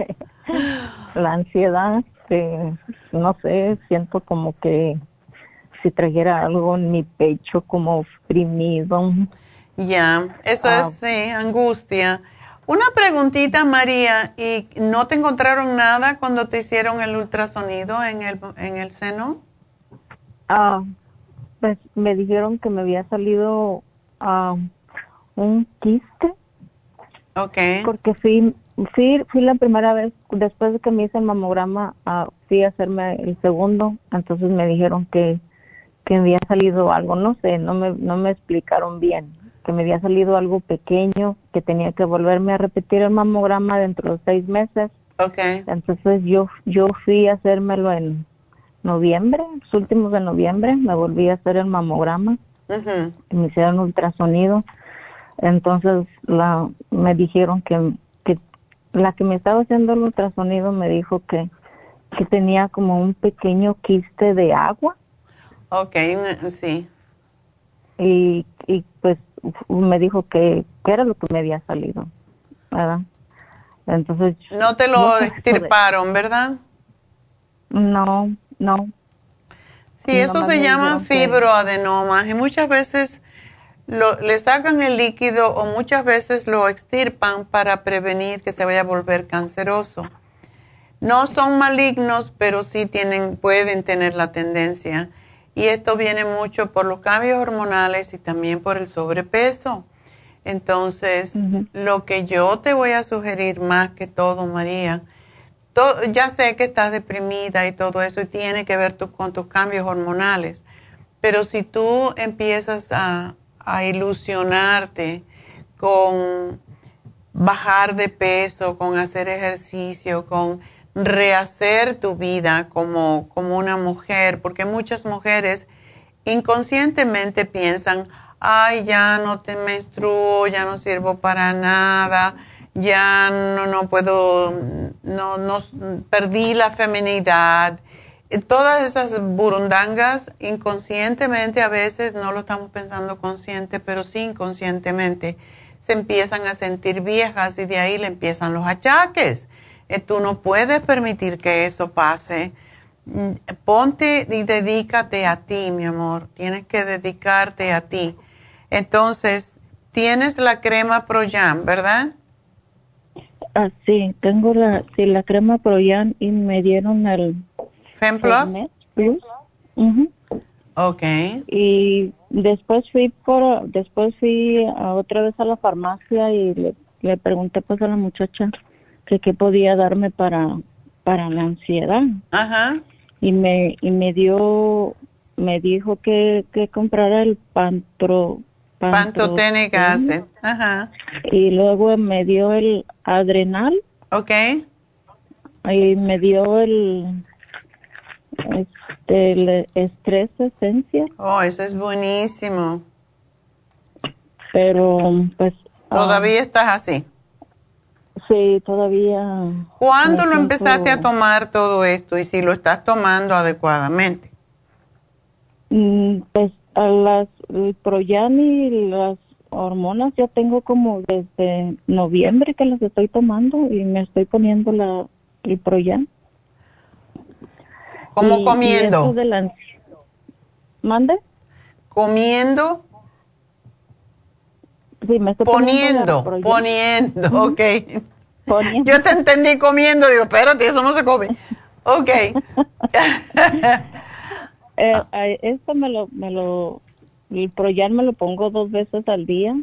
la ansiedad, que no sé, siento como que si trajera algo en mi pecho como oprimido. Ya, eso es, ah. sí, angustia. Una preguntita, María, ¿y no te encontraron nada cuando te hicieron el ultrasonido en el, en el seno? Ah, pues me dijeron que me había salido ah, un quiste. Ok. Porque fui, fui, fui la primera vez, después de que me hice el mamograma, fui a hacerme el segundo, entonces me dijeron que que me había salido algo, no sé, no me, no me explicaron bien, que me había salido algo pequeño, que tenía que volverme a repetir el mamograma dentro de seis meses. Okay. Entonces yo, yo fui a hacérmelo en noviembre, los últimos de noviembre, me volví a hacer el mamograma, y me hicieron ultrasonido. Entonces la, me dijeron que la que me estaba haciendo el ultrasonido me dijo que, que tenía como un pequeño quiste de agua Ok, sí. Y, y pues me dijo que, era lo que me había salido, ¿verdad? Entonces... No te lo extirparon, ¿verdad? No, no. Sí, eso se llama fibroadenomas y muchas veces lo, le sacan el líquido o muchas veces lo extirpan para prevenir que se vaya a volver canceroso. No son malignos, pero sí tienen, pueden tener la tendencia. Y esto viene mucho por los cambios hormonales y también por el sobrepeso. Entonces, lo que yo te voy a sugerir más que todo, María, ya sé que estás deprimida y todo eso y tiene que ver con tus cambios hormonales, pero si tú empiezas a, a ilusionarte con bajar de peso, con hacer ejercicio, con rehacer tu vida como, como una mujer, porque muchas mujeres inconscientemente piensan, ay, ya no te menstruo, ya no sirvo para nada, ya no, no puedo, no, no, perdí la feminidad. Todas esas burundangas inconscientemente a veces no lo estamos pensando consciente, pero sí inconscientemente se empiezan a sentir viejas y de ahí le empiezan los achaques. Eh, tú no puedes permitir que eso pase. Mm, ponte y dedícate a ti, mi amor. Tienes que dedicarte a ti. Entonces, tienes la crema Proyam, ¿verdad? Ah, sí, tengo la, sí, la crema Proyam y me dieron el FemPlus. Plus. Ok. Y después fui por, después fui a otra vez a la farmacia y le, le pregunté pues a la muchacha que qué podía darme para para la ansiedad. Ajá. Y me y me dio me dijo que, que comprara el pantro pantotenic acid. Ajá. Y luego me dio el adrenal. Okay. Y me dio el este el estrés esencia. Oh, ese es buenísimo. Pero pues todavía estás así. Sí, todavía. ¿Cuándo lo empezaste a tomar todo esto y si lo estás tomando adecuadamente? Mm, pues a las el Proyan y las hormonas ya tengo como desde noviembre que las estoy tomando y me estoy poniendo la el Proyan. ¿Cómo comiendo? ¿Mande? ¿Comiendo? Sí, me estoy poniendo, poniendo, ok. Yo te entendí comiendo, digo, espérate, eso no se come. Ok. eh, esto me lo, me lo, el Proyal me lo pongo dos veces al día.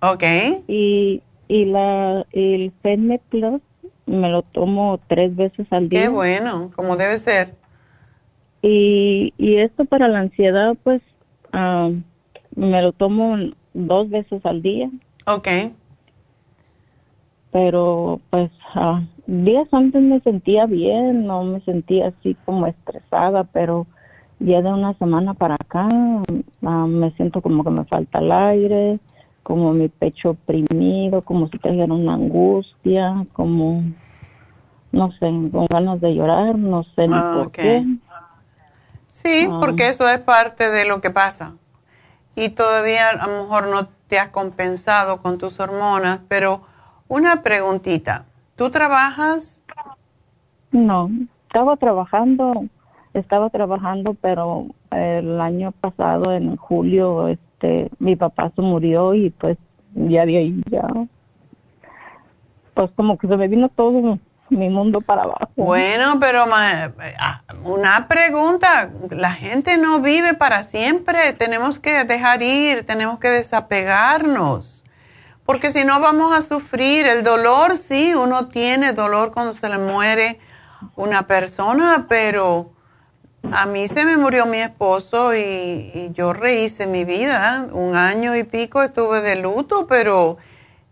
Ok. Y, y la, el Fedme Plus me lo tomo tres veces al día. Qué bueno, como debe ser. Y, y esto para la ansiedad, pues, ah, me lo tomo dos veces al día. Ok. Pero, pues, uh, días antes me sentía bien, no me sentía así como estresada, pero ya de una semana para acá ah, me siento como que me falta el aire, como mi pecho oprimido, como si trajera una angustia, como, no sé, con ganas de llorar, no sé ni ah, por qué. Sí, ah. porque eso es parte de lo que pasa. Y todavía a lo mejor no te has compensado con tus hormonas, pero una preguntita, ¿tú trabajas? No, estaba trabajando, estaba trabajando, pero el año pasado, en julio, este, mi papá se murió y pues ya de ahí ya, pues como que se me vino todo mi mundo para abajo. Bueno, pero ah, una pregunta, la gente no vive para siempre, tenemos que dejar ir, tenemos que desapegarnos, porque si no vamos a sufrir el dolor, sí, uno tiene dolor cuando se le muere una persona, pero a mí se me murió mi esposo y, yo rehice mi vida. Un año y pico estuve de luto, pero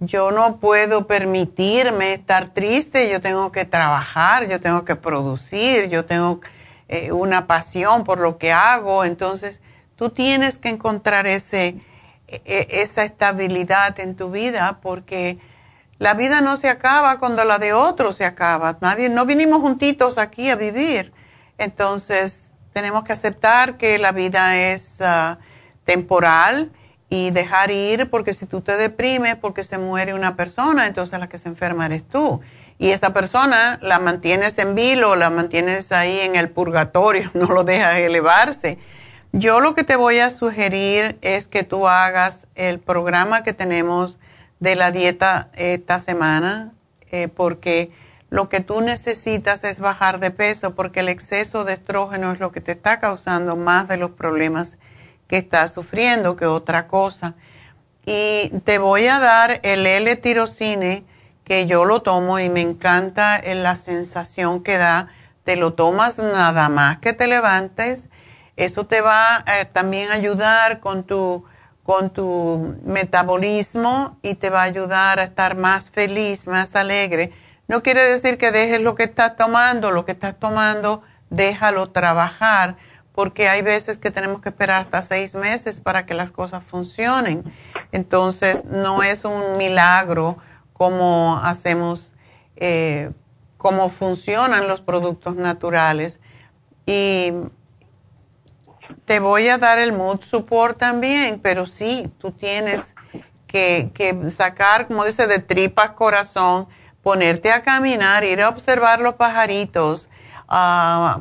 yo no puedo permitirme estar triste. Yo tengo que trabajar, yo tengo que producir, yo tengo eh, una pasión por lo que hago. Entonces, tú tienes que encontrar ese, e, e, esa estabilidad en tu vida porque la vida no se acaba cuando la de otro se acaba. Nadie, no vinimos juntitos aquí a vivir. Entonces, tenemos que aceptar que la vida es ah, temporal y dejar ir, porque si tú te deprimes porque se muere una persona, entonces la que se enferma eres tú. Y esa persona la mantienes en vilo, la mantienes ahí en el purgatorio, no lo dejas elevarse. Yo lo que te voy a sugerir es que tú hagas el programa que tenemos de la dieta esta semana, eh, porque lo que tú necesitas es bajar de peso porque el exceso de estrógeno es lo que te está causando más de los problemas que estás sufriendo que otra cosa. Y te voy a dar el L-tirocine que yo lo tomo y me encanta la sensación que da. Te lo tomas nada más que te levantes. Eso te va a eh, también ayudar con tu, con tu metabolismo y te va a ayudar a estar más feliz, más alegre no quiere decir que dejes lo que estás tomando, lo que estás tomando, déjalo trabajar, porque hay veces que tenemos que esperar hasta seis meses para que las cosas funcionen. Entonces, no es un milagro como hacemos, eh, cómo funcionan los productos naturales. Y te voy a dar el mood support también, pero sí, tú tienes que, que sacar, como dice, de tripas corazón ponerte a caminar, ir a observar los pajaritos, uh,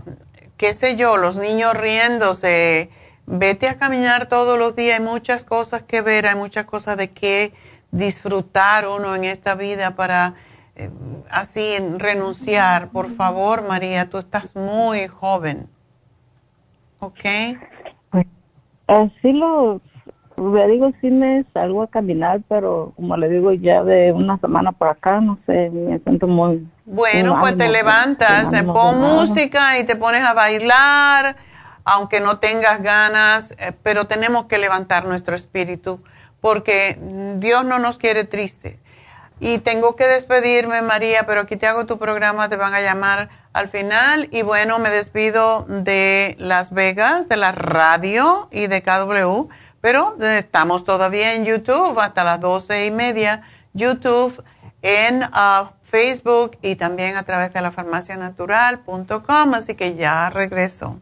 qué sé yo, los niños riéndose, vete a caminar todos los días, hay muchas cosas que ver, hay muchas cosas de qué disfrutar uno en esta vida para eh, así renunciar. Por favor, María, tú estás muy joven. ¿Ok? Pues así lo le digo, sí me salgo a caminar, pero como le digo, ya de una semana por acá, no sé, me siento muy... Bueno, pues te levantas, te pon música y te pones a bailar, aunque no tengas ganas, eh, pero tenemos que levantar nuestro espíritu, porque Dios no nos quiere tristes. Y tengo que despedirme, María, pero aquí te hago tu programa, te van a llamar al final. Y bueno, me despido de Las Vegas, de la radio y de KW pero estamos todavía en YouTube hasta las doce y media. YouTube, en uh, Facebook y también a través de la farmacianatural.com. Así que ya regreso.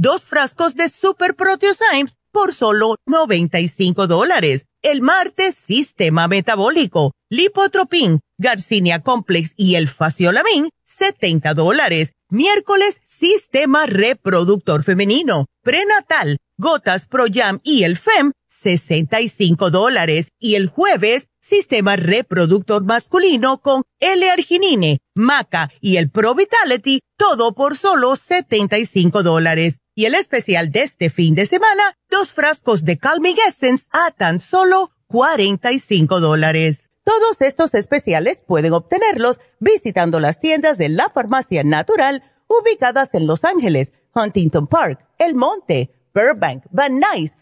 dos frascos de Super Proteosymes por solo 95 dólares. El martes, Sistema Metabólico, Lipotropin, Garcinia Complex y el Faciolamin, 70 dólares. Miércoles, Sistema Reproductor Femenino, Prenatal, Gotas Pro Jam y el FEM, 65 dólares. Y el jueves, Sistema Reproductor Masculino con L-Arginine, Maca y el Pro Vitality, todo por solo 75 dólares. Y el especial de este fin de semana, dos frascos de Calming Essence a tan solo 45 dólares. Todos estos especiales pueden obtenerlos visitando las tiendas de la farmacia natural ubicadas en Los Ángeles, Huntington Park, El Monte, Burbank, Van Nuys,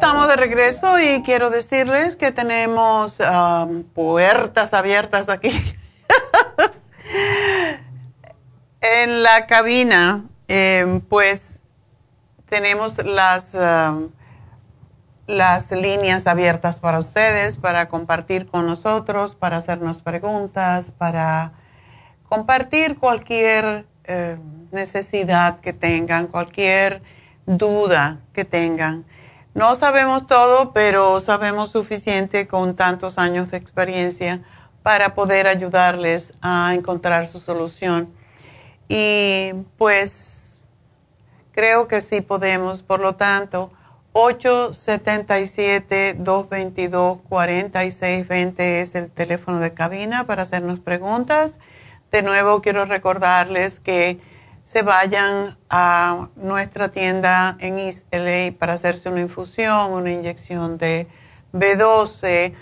Estamos de regreso y quiero decirles que tenemos um, puertas abiertas aquí en la cabina, eh, pues tenemos las, um, las líneas abiertas para ustedes, para compartir con nosotros, para hacernos preguntas, para compartir cualquier eh, necesidad que tengan, cualquier duda que tengan. No sabemos todo, pero sabemos suficiente con tantos años de experiencia para poder ayudarles a encontrar su solución. Y pues creo que sí podemos, por lo tanto, 877-222-4620 es el teléfono de cabina para hacernos preguntas. De nuevo, quiero recordarles que se vayan a nuestra tienda en LA para hacerse una infusión, una inyección de B12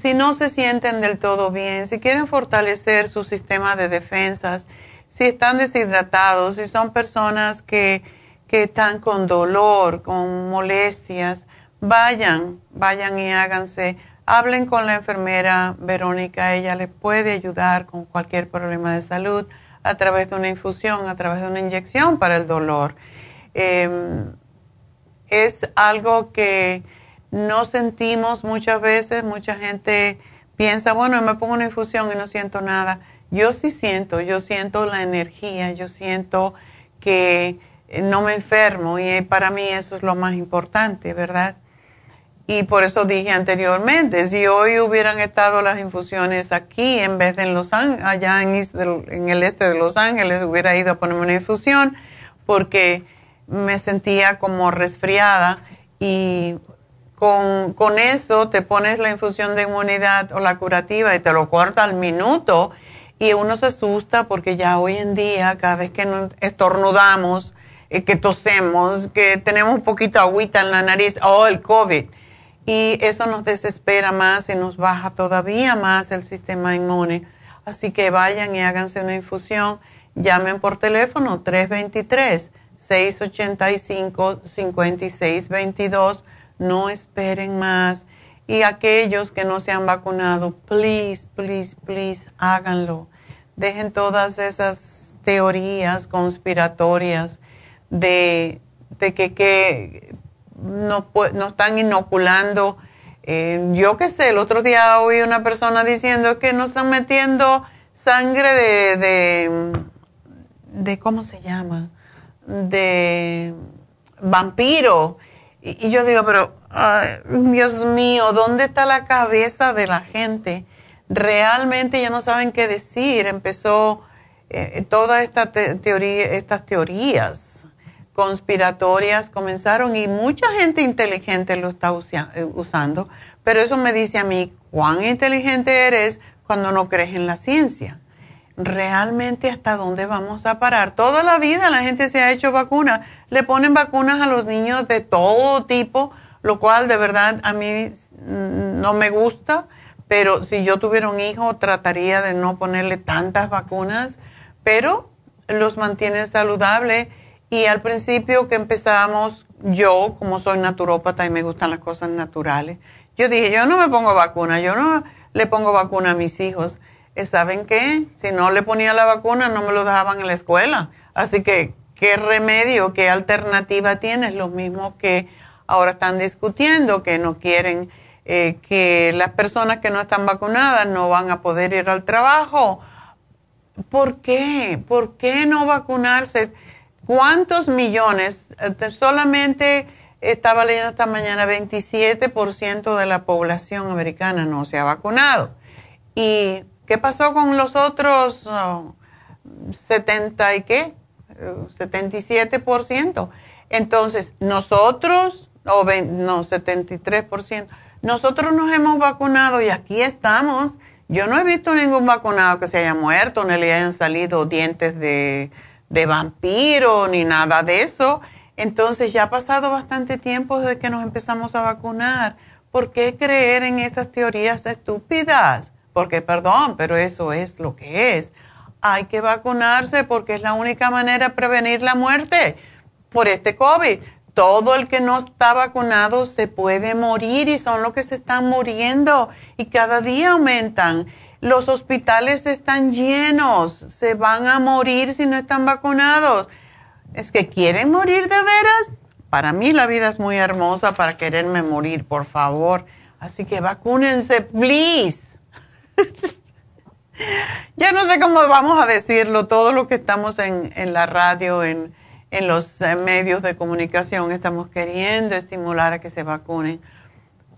si no se sienten del todo bien, si quieren fortalecer su sistema de defensas, si están deshidratados, si son personas que que están con dolor, con molestias, vayan, vayan y háganse, hablen con la enfermera Verónica, ella les puede ayudar con cualquier problema de salud a través de una infusión, a través de una inyección para el dolor. Em, es algo que no sentimos muchas veces, mucha gente piensa, bueno, me pongo una infusión y no siento nada. Yo sí siento, yo siento la energía, yo siento que no me enfermo y para mí eso es lo más importante, ¿verdad? Y por eso dije anteriormente, si hoy hubieran estado las infusiones aquí en vez de en Los allá en, el este de Los Ángeles, hubiera ido a ponerme una infusión porque me sentía como resfriada y con, con, eso te pones la infusión de inmunidad o la curativa y te lo corta al minuto y uno se asusta porque ya hoy en día cada vez que estornudamos, eh, que tosemos, que tenemos un poquito agüita en la nariz, oh, el COVID. Y eso nos desespera más y nos baja todavía más el sistema inmune. Así que vayan y háganse una infusión. Llamen por teléfono 323-685-5622. No esperen más. Y aquellos que no se han vacunado, please, please, please, háganlo. Dejen todas esas teorías conspiratorias de, de que, que nos, están inoculando. Eh, yo qué sé, el otro día oí una persona diciendo que nos están metiendo sangre de, de, de ¿cómo se llama? De vampiro. Y, yo digo, pero, Dios mío, ¿dónde está la cabeza de la gente? Realmente ya no saben qué decir. Empezó eh, todas esta teoría, estas teorías conspiratorias comenzaron y mucha gente inteligente lo está eh, usando, pero eso me dice a mí cuán inteligente eres cuando no crees en la ciencia realmente hasta dónde vamos a parar. Toda la vida la gente se ha hecho vacunas. Le ponen vacunas a los niños de todo tipo, lo cual de verdad a mí no me gusta, pero si yo tuviera un hijo trataría de no ponerle tantas vacunas, pero los mantiene saludables. Y al principio que empezamos, yo como soy naturópata y me gustan las cosas naturales, yo dije, yo no me pongo vacuna, yo no le pongo vacuna a mis hijos ¿saben qué? Si no le ponía la vacuna, no me lo dejaban en la escuela. Así que, ¿qué remedio, qué alternativa tienes? Lo mismo que ahora están discutiendo, que no quieren eh, que las personas que no están vacunadas no van a poder ir al trabajo. ¿Por qué? ¿Por qué no vacunarse? ¿Cuántos millones? Eh, solamente estaba leyendo esta mañana, 27% de la población americana no se ha vacunado. Y ¿Qué pasó con los otros 70 y qué? 77%. Entonces, nosotros, o no, 73%, nosotros nos hemos vacunado y aquí estamos. Yo no he visto ningún vacunado que se haya muerto, ni le hayan salido dientes de, de vampiro, ni nada de eso. Entonces ya ha pasado bastante tiempo desde que nos empezamos a vacunar. ¿Por qué creer en esas teorías estúpidas? porque perdón, pero eso es lo que es. Hay que vacunarse porque es la única manera de prevenir la muerte por este COVID. Todo el que no está vacunado se puede morir y son los que se están muriendo y cada día aumentan. Los hospitales están llenos, se van a morir si no están vacunados. Es que quieren morir de veras. Para mí la vida es muy hermosa para quererme morir, por favor. Así que vacúnense, please. ya no sé cómo vamos a decirlo, todo lo que estamos en, la radio, en, los eh, medios de comunicación, estamos queriendo estimular a que se vacunen,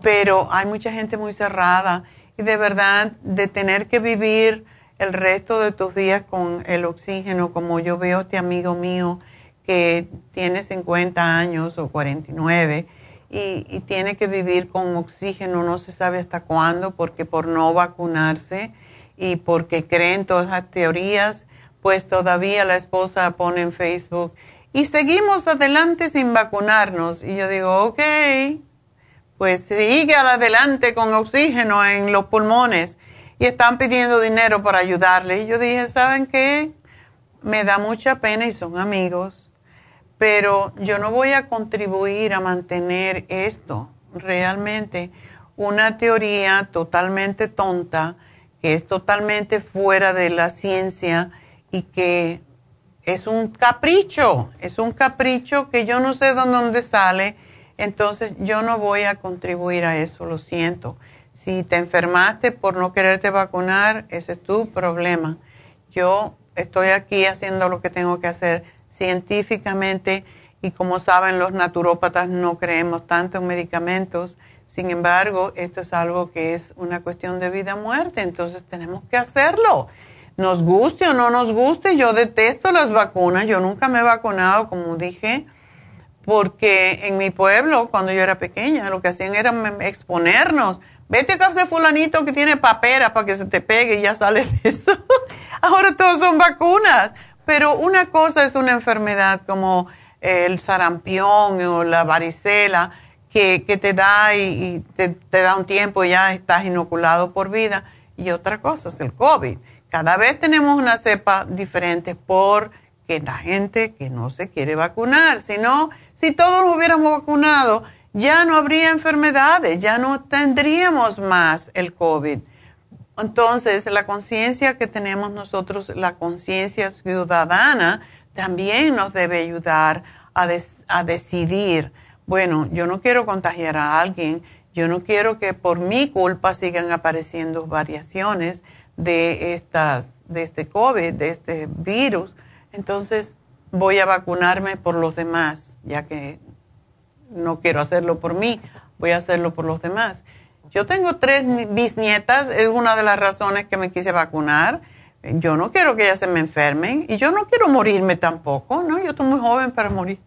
pero hay mucha gente muy cerrada de verdad de tener que vivir el resto de tus días con el oxígeno, como yo veo a este amigo mío que tiene 50 años o 49 y, tiene que vivir con oxígeno, no se sabe hasta cuándo, porque por no vacunarse y porque creen todas las teorías, pues todavía la esposa pone en Facebook y seguimos adelante sin vacunarnos. Y yo digo, ok, pues sigue adelante con oxígeno en los pulmones y están pidiendo dinero para ayudarle. Y yo dije, ¿saben qué? Me da mucha pena y son amigos pero yo no voy a contribuir a mantener esto. Realmente, una teoría totalmente tonta, que es totalmente fuera de la ciencia y que es un capricho, es un capricho que yo no sé de dónde sale, entonces yo no voy a contribuir a eso, lo siento. Si te enfermaste por no quererte vacunar, ese es tu problema. Yo estoy aquí haciendo lo que tengo que hacer científicamente y como saben los naturópatas no creemos tanto en medicamentos. Sin embargo, esto es algo que es una cuestión de vida o muerte, entonces tenemos que hacerlo. Nos guste o no nos guste, yo detesto las vacunas, yo nunca me he vacunado, como dije, porque en mi pueblo, cuando yo era pequeña, lo que hacían era exponernos. Vete a casa fulanito que tiene papera para que se te pegue y ya sale de eso. Ahora todos son vacunas. Pero una cosa es una enfermedad como el sarampión o la varicela que, te da y, te, te, da un tiempo y ya estás inoculado por vida. Y otra cosa es el COVID. Cada vez tenemos una cepa diferente porque la gente que no se quiere vacunar. Si no, si todos nos hubiéramos vacunado, ya no habría enfermedades, ya no tendríamos más el COVID. Entonces, la conciencia que tenemos nosotros, la conciencia ciudadana, también nos debe ayudar a, a, decidir, bueno, yo no quiero contagiar a alguien, yo no quiero que por mi culpa sigan apareciendo variaciones de, estas, de este COVID, de este virus. Entonces, voy a vacunarme por los demás, ya que no quiero hacerlo por mí, voy a hacerlo por los demás. Yo tengo tres bisnietas, es una de las razones que me quise vacunar. Yo no quiero que ellas se me enfermen y yo no quiero morirme tampoco, ¿no? Yo estoy muy joven para morir.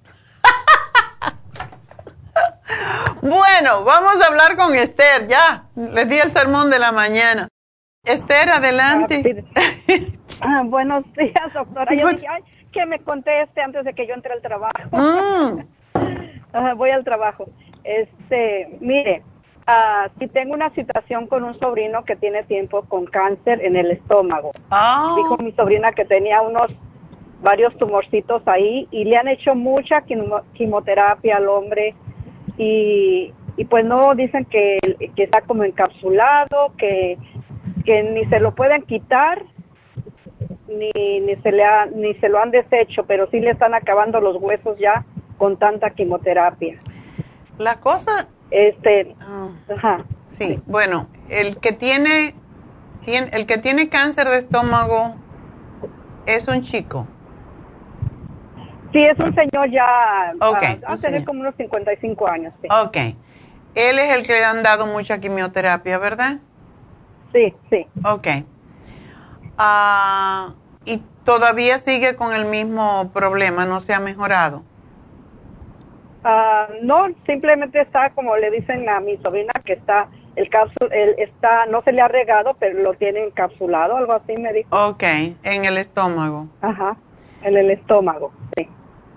bueno, vamos a hablar con Esther, ya. Les di el sermón de la mañana. Esther, adelante. Ah, buenos días, doctora. Yo dije, que me conteste antes de que yo entre al trabajo. Mm. voy al trabajo. Este, mire, uh, si tengo una situación con un sobrino que tiene tiempo con cáncer en el estómago. Ah. Dijo mi sobrina que tenía unos varios tumorcitos ahí y le han hecho mucha quimioterapia al hombre y, y pues no dicen que, que está como encapsulado, que, que ni se lo pueden quitar ni, ni se le ha, ni se lo han deshecho, pero sí le están acabando los huesos ya con tanta quimioterapia. La cosa este ah. ajá. Sí, bueno, el que tiene, tiene el que tiene cáncer de estómago es un chico. Sí, es un señor ya, okay, va a tener como unos 55 años. Sí. Ok. Él es el que le han dado mucha quimioterapia, ¿verdad? Sí, sí. Ok. Ah, ¿Y todavía sigue con el mismo problema? ¿No se ha mejorado? Ah, no, simplemente está como le dicen a mi sobrina que está el cápsul, el, está, no se le ha regado, pero lo tiene encapsulado, algo así me dijo. Ok, en el estómago. Ajá, en el estómago, sí.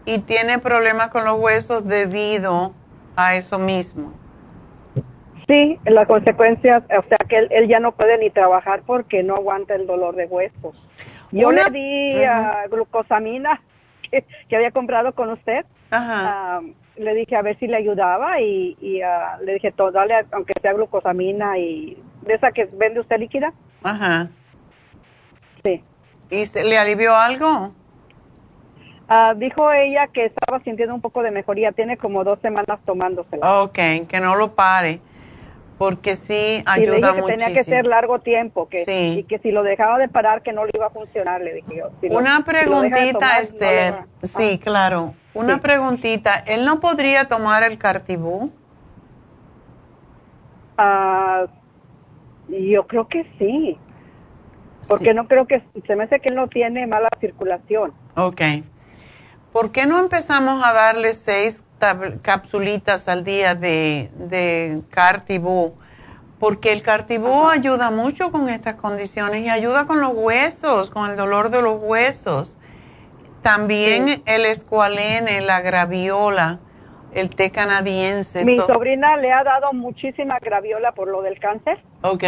¿Y tiene problemas con los huesos debido a eso mismo? Sí, las consecuencias, o sea que él, ya no puede ni trabajar porque no aguanta el dolor de huesos. Yo le di glucosamina que, había comprado con usted. Ajá. Ah, le dije a ver si le ayudaba y, uh, le dije, todo, dale, aunque sea glucosamina y de esa que vende usted líquida. Ajá. Sí. ¿Y se, le alivió algo? Uh, dijo ella que estaba sintiendo un poco de mejoría, tiene como dos semanas tomándosela. Ok, que no lo pare, porque sí ayuda mucho. tenía que ser largo tiempo, que, y que si lo dejaba de parar que no le iba a funcionar, le dije yo. Una preguntita, Esther, sí, claro. Una preguntita, ¿él no podría tomar el cartibú? Ah, yo creo que sí, porque no creo que, se me hace que él no tiene mala circulación. Ok. ¿Por qué no empezamos a darle seis capsulitas al día de, de Cartibú? Porque el Cartibú ayuda mucho con estas condiciones y ayuda con los huesos, con el dolor de los huesos. También el escualene, la graviola, el té canadiense. Mi sobrina le ha dado muchísima graviola por lo del cáncer. Ok.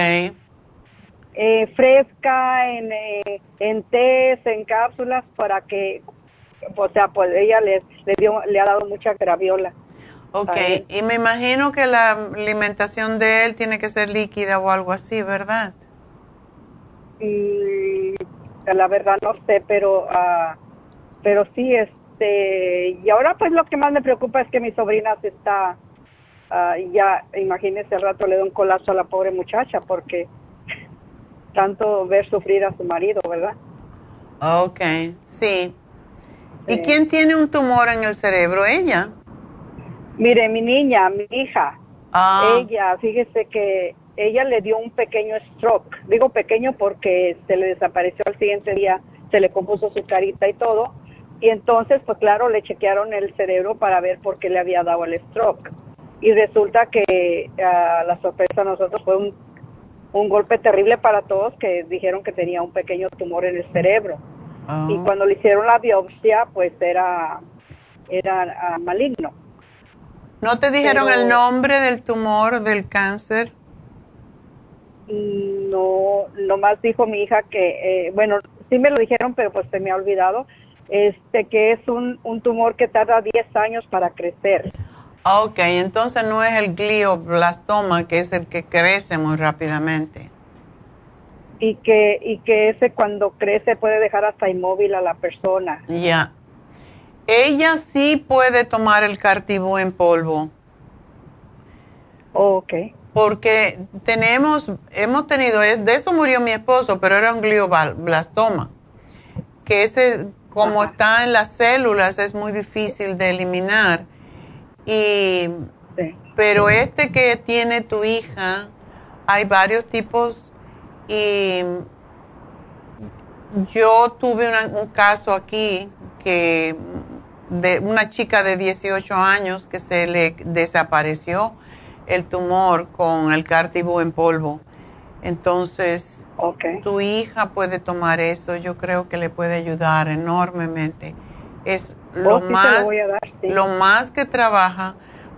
Eh, fresca, en, eh, en tés, en cápsulas, para que o sea, pues ella le, le, dio, le ha dado mucha graviola. Ok, y me imagino que la alimentación de él tiene que ser líquida o algo así, ¿verdad? Y la verdad no sé, pero uh, pero sí, este, y ahora pues lo que más me preocupa es que mi sobrina se está, uh, ya, imagínese el rato le da un colazo a la pobre muchacha porque tanto ver sufrir a su marido, ¿verdad? Ok, sí. ¿Y quién tiene un tumor en el cerebro? ¿Ella? Mire, mi niña, mi hija, ah. ella, fíjese que ella le dio un pequeño stroke. Digo pequeño porque se le desapareció al siguiente día, se le compuso su carita y todo. Y entonces, pues claro, le chequearon el cerebro para ver por qué le había dado el stroke. Y resulta que uh, la sorpresa a nosotros fue un, un, golpe terrible para todos que dijeron que tenía un pequeño tumor en el cerebro. Y Ah. cuando le hicieron la biopsia, pues era, era uh, maligno. ¿No te dijeron Pero- el nombre del tumor, del cáncer? No, nomás dijo mi hija que, eh, bueno, sí me lo dijeron, pero pues se me ha olvidado, este que es un, un tumor que tarda 10 años para crecer. Ah, Ok, entonces no es el glioblastoma, que es el que crece muy rápidamente. Y que, y que ese cuando crece puede dejar hasta inmóvil a la persona. Ya. Ella sí puede tomar el cartibú en polvo. ok. Porque tenemos, hemos tenido, de eso murió mi esposo, pero era un glioblastoma. Que ese, como está en las células, es muy difícil de eliminar. Y, pero este que tiene tu hija, hay varios tipos y yo tuve una- un caso aquí que de una chica de 18 años que se le desapareció el tumor con el cártibo en polvo. Entonces, tu hija puede tomar eso, yo creo que le puede ayudar enormemente. Es lo Oh, sí, lo más dar, sí. lo más que trabaja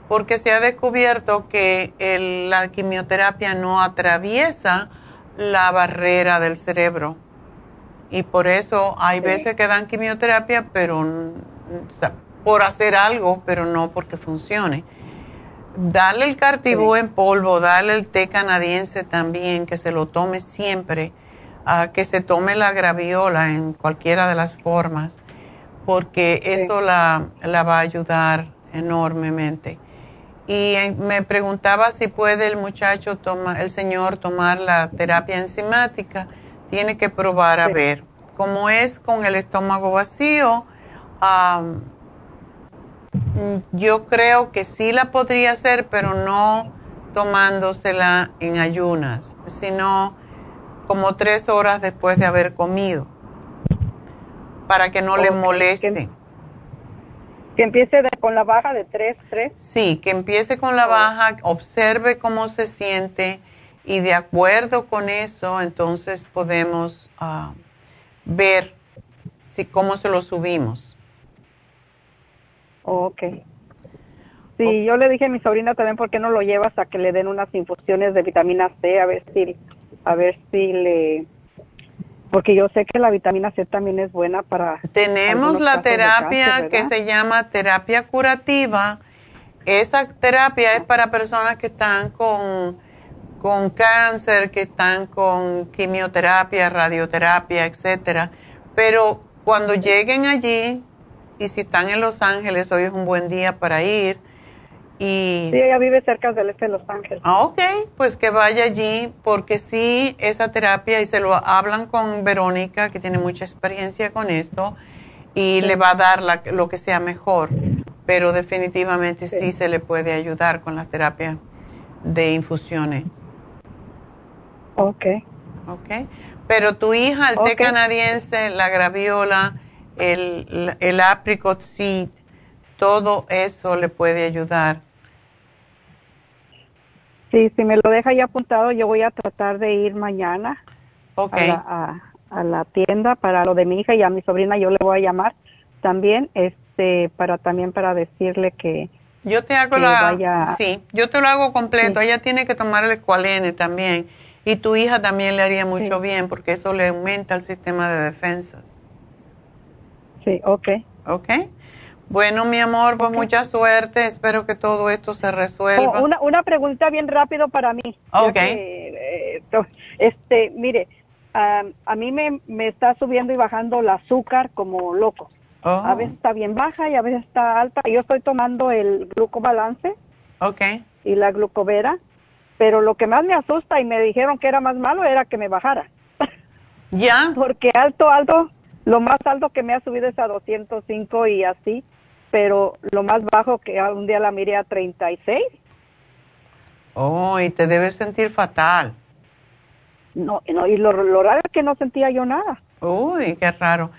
porque se ha descubierto que el- la quimioterapia no atraviesa la barrera del cerebro. Y por eso hay Sí. veces que dan quimioterapia, pero o sea, por hacer algo, pero no porque funcione. Darle el cartibú en polvo, darle el té canadiense también, que se lo tome siempre, ah, que se tome la graviola en cualquiera de las formas, porque eso la, la va a ayudar enormemente. Y me preguntaba si puede el muchacho, toma, el señor, tomar la terapia enzimática. Tiene que probar a ver. Como es con el estómago vacío, yo creo que sí la podría hacer, pero no tomándosela en ayunas, sino como tres horas después de haber comido, para que no le moleste. Que empiece de- con la baja de 3, 3. Sí, que empiece con la baja, observe cómo se siente y de acuerdo con eso, entonces podemos ah, ver si cómo se lo subimos. Ok. Sí, yo le dije a mi sobrina también por qué no lo llevas a que le den unas infusiones de vitamina C a ver si a ver si le porque yo sé que la vitamina C también es buena para Tenemos la terapia cáncer, que se llama terapia curativa. Esa terapia es para personas que están con, con cáncer, que están con quimioterapia, radioterapia, etcétera. Pero cuando lleguen allí, y si están en Los Ángeles, hoy es un buen día para ir. Y Sí, ella vive cerca del este de Los Ángeles. Ah, ok, pues que vaya allí, porque sí, esa terapia, y se lo hablan con Verónica, que tiene mucha experiencia con esto, y le va a dar la- lo que sea mejor. Pero definitivamente sí. se le puede ayudar con la terapia de infusiones. Ok. Ok. Pero tu hija, el té canadiense, la graviola, el, el apricot seed, todo eso le puede ayudar. Sí, si me lo deja ya apuntado, yo voy a tratar de ir mañana Ok. a, la, a- a la tienda para lo de mi hija y a mi sobrina yo le voy a llamar también, este, para también para decirle que Yo te hago que la, vaya- sí, yo te lo hago completo. Ella tiene que tomar el escualene también. Y tu hija también le haría mucho bien porque eso le aumenta el sistema de defensas. Sí, ok. ¿Ok? Bueno, mi amor, pues mucha suerte. Espero que todo esto se resuelva. Oh, una, una pregunta bien rápido para mí. Ok. que, eh, este, mire, a mí me, me está subiendo y bajando el azúcar como loco. Oh. A veces está bien baja y a veces está alta. Yo estoy tomando el glucobalance Ok. y la glucovera, pero lo que más me asusta y me dijeron que era más malo era que me bajara. ¿Ya? Porque alto, alto, lo más alto que me ha subido es a 205 y así, pero lo más bajo que un día la miré a 36. Oh, y te debes sentir fatal. No, no y lo, lo raro es que no sentía yo nada. Uy, qué raro.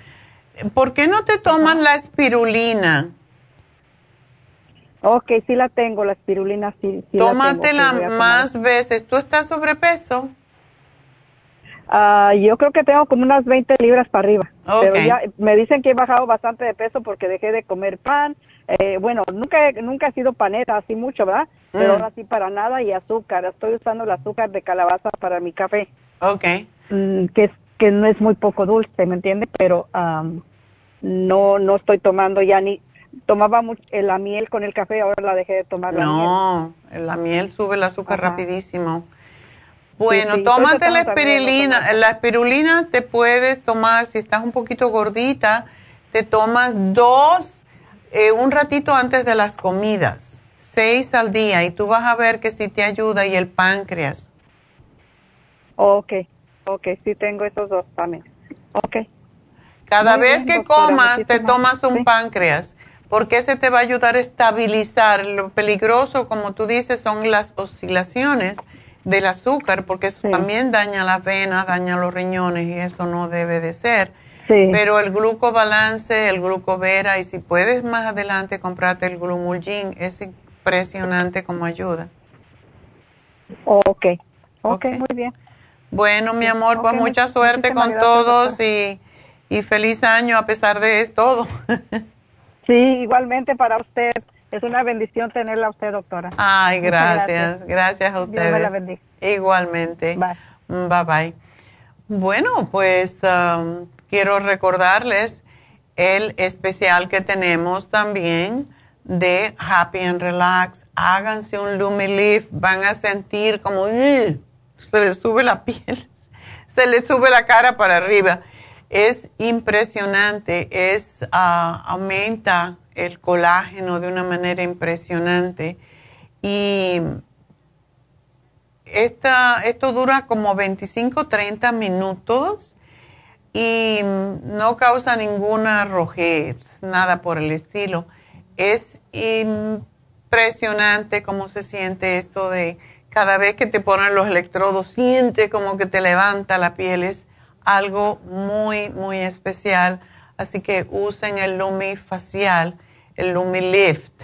¿Por qué no te tomas la espirulina? Ok, sí la tengo, la espirulina sí. sí la tengo, Tómatela sí voy a tomar. más veces. ¿Tú estás sobrepeso? Ah, yo creo que tengo como unas 20 libras para arriba. Ok. Pero ya me dicen que he bajado bastante de peso porque dejé de comer pan. Eh, bueno, nunca he, nunca he sido paneta así mucho, ¿verdad? Pero Mm. ahora sí para nada y azúcar. Estoy usando el azúcar de calabaza para mi café. Ok. Mm, que que no es muy poco dulce, ¿me entiende? Pero am, no no estoy tomando ya ni tomaba eh, la miel con el café, ahora la dejé de tomar la miel. No, la miel sube el azúcar Ajá. rapidísimo. Bueno, Sí, tómate la espirulina. La espirulina te puedes tomar, si estás un poquito gordita, te tomas dos, eh, un ratito antes de las comidas, seis al día, y tú vas a ver que sí te ayuda y el páncreas. Ok, ok, sí tengo esos dos también. Ok. Cada Muy vez bien, que doctora, comas, te tomas un sí. páncreas, porque ese te va a ayudar a estabilizar. Lo peligroso, como tú dices, son las oscilaciones del azúcar, porque eso Sí. también daña las venas, daña los riñones y eso no debe de ser. Sí. Pero el glucobalance, el glucovera y si puedes más adelante comprarte el glumulgin, es impresionante como ayuda. Ok, ok, Ok. muy bien. Bueno, mi amor, pues mucha much- suerte con todos y, y feliz año a pesar de todo. Sí, igualmente para usted. Es una bendición tenerla a usted, doctora. Ay, gracias. Gracias, a Dios ustedes. me la bendiga. Igualmente. Bye. Mm, Bye bye. Bueno, pues um, quiero recordarles el especial que tenemos también de Happy and Relax. Háganse un Lumilift, van a sentir como se les sube la piel, se les sube la cara para arriba. Es impresionante, es ah, aumenta el colágeno de una manera impresionante y esta, esto dura como 25, 30 minutos y no causa ninguna rojez, nada por el estilo. Es impresionante cómo se siente esto de cada vez que te ponen los electrodos, siente como que te levanta la piel. Es algo muy, muy especial. Así que usen el Lumi facial, el Lumi Lift,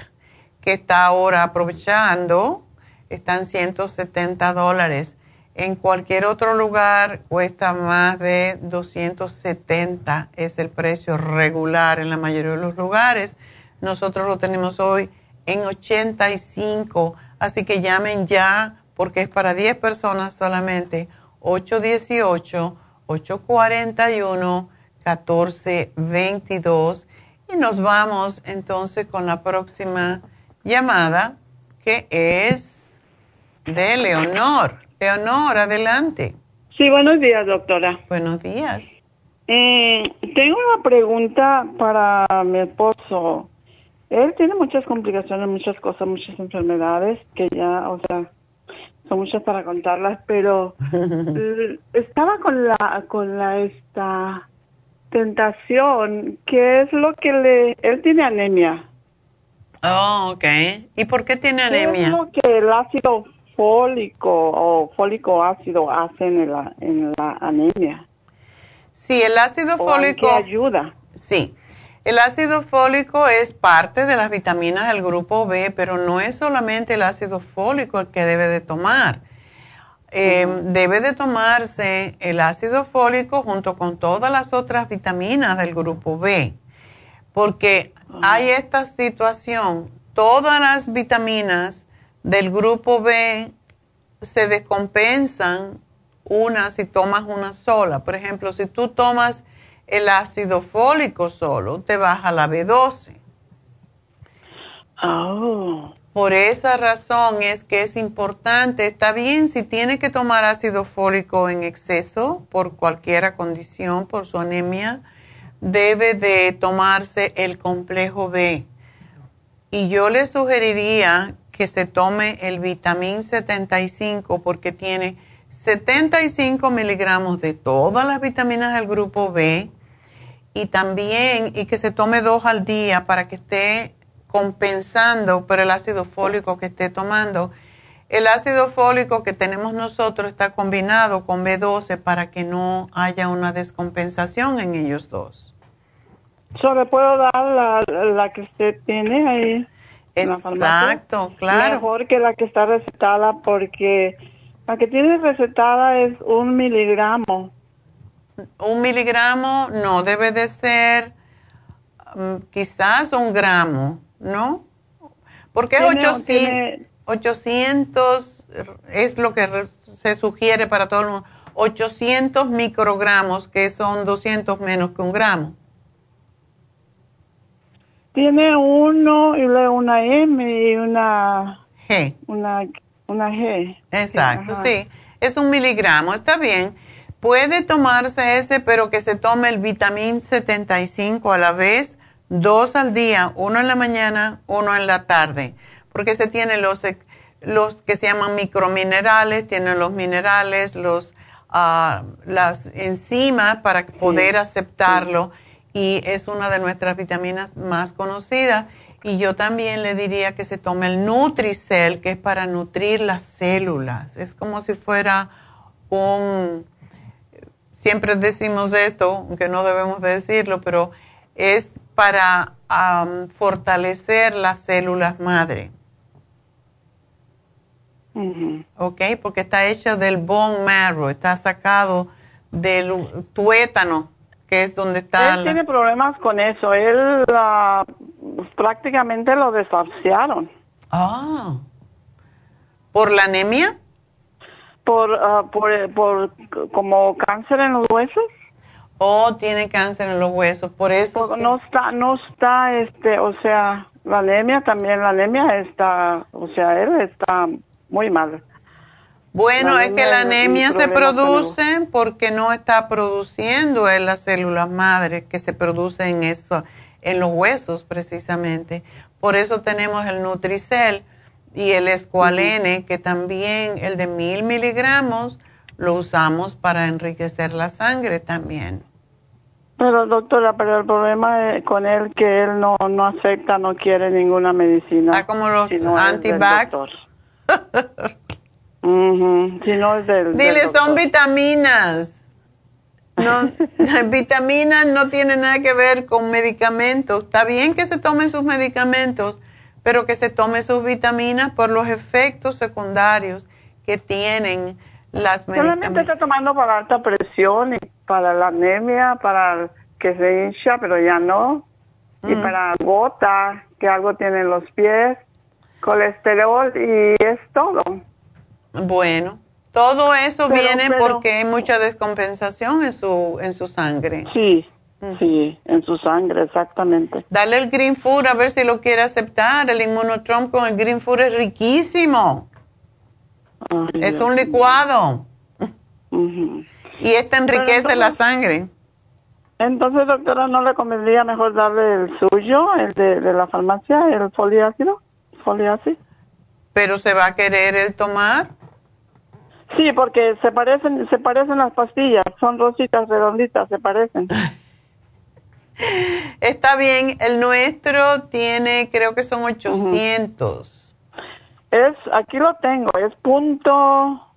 que está ahora aprovechando están 170 dólares. En cualquier otro lugar cuesta más de 270, es el precio regular en la mayoría de los lugares. Nosotros lo tenemos hoy en 85, así que llamen ya porque es para 10 personas solamente. 818-841-1422. Y nos vamos entonces con la próxima llamada que es de Leonor. Leonor, adelante. Sí, buenos días, doctora. Buenos días. Eh, tengo una pregunta para mi esposo. Él tiene muchas complicaciones, muchas cosas, muchas enfermedades que ya, o sea, son muchas para contarlas, pero estaba con la, con la, esta tentación, ¿qué es lo que le, él tiene anemia. Oh, ok. ¿Y por qué tiene ¿Qué es anemia? lo que el ácido fólico o fólico ácido hace en la, en la anemia? Sí, el ácido ¿O fólico. ayuda? Sí. El ácido fólico es parte de las vitaminas del grupo B, pero no es solamente el ácido fólico el que debe de tomar. Eh, Debe de tomarse el ácido fólico junto con todas las otras vitaminas del grupo B, porque hay esta situación, todas las vitaminas del grupo B se descompensan una si tomas una sola. Por ejemplo, si tú tomas el ácido fólico solo, te baja la B12. Oh. Por esa razón es que es importante, está bien si tiene que tomar ácido fólico en exceso por cualquier condición, por su anemia, debe de tomarse el complejo B. Y yo le sugeriría que se tome el vitamín 75 porque tiene 75 miligramos de todas las vitaminas del grupo B y también y que se tome dos al día para que esté compensando por el ácido fólico que esté tomando. El ácido fólico que tenemos nosotros está combinado con B12 para que no haya una descompensación en ellos dos. ¿Solo puedo dar la, la que usted tiene ahí? Exacto, claro. Mejor que la que está recetada porque la que tiene recetada es un miligramo. Un miligramo no debe de ser mm, quizás un gramo, ¿no? Porque es 800, 800, es lo que se sugiere para todo el mundo. 800 microgramos, que son 200 menos que un gramo. Tiene uno y luego una M y una G. Una, una G. Exacto, sí. Es un miligramo, está bien. Puede tomarse ese, pero que se tome el vitamín 75 a la vez, dos al día, uno en la mañana, uno en la tarde, porque se tiene los, los que se llaman microminerales, tienen los minerales, los, ah, las enzimas para poder aceptarlo y es una de nuestras vitaminas más conocidas. Y yo también le diría que se tome el Nutricel, que es para nutrir las células. Es como si fuera un, siempre decimos esto, aunque no debemos decirlo, pero es para fortalecer las células madre. ¿Ok? Porque está hecho del bone marrow, está sacado del tuétano que es donde está. Él tiene problemas con eso. Él prácticamente lo desahuciaron. Ah. ¿Por la anemia? Por, ah, por, por como cáncer en los huesos. Oh, tiene cáncer en los huesos, por eso. No está, no está, este, o sea, la anemia también, la anemia está, o sea, él está muy mal. Bueno, es que la anemia se produce porque no está produciendo en las células madres que se producen en, eso, en los huesos precisamente. Por eso tenemos el Nutricel y el Escualene, que también el de mil miligramos lo usamos para enriquecer la sangre también. Pero doctora, pero el problema con él que él no, no acepta, no quiere ninguna medicina. Ah, como los antivax. Si no es del. Dile, son vitaminas. No, vitaminas no tienen nada que ver con medicamentos. Está bien que se tomen sus medicamentos, pero que se tome sus vitaminas por los efectos secundarios que tienen las medicinas. Solamente está tomando para alta presión y para la anemia, para que se hincha, pero ya no. Y mm. para gota, que algo tiene en los pies, colesterol y es todo. Bueno, todo eso viene porque hay mucha descompensación en su, en su sangre. Sí, sí, en su sangre, exactamente. Dale el Green Food a ver si lo quiere aceptar. El Inmunotrom con el Green Food es riquísimo. es un licuado. Y este enriquece la sangre. Entonces, doctora, ¿no le convendría mejor darle el suyo, el de, de la farmacia, el foliácido? Foliácido. ¿Pero se va a querer el tomar? Sí, porque se parecen, se parecen las pastillas, son rositas redonditas, se parecen. Está bien, el nuestro tiene, creo que son 800. Es, aquí lo tengo, es punto,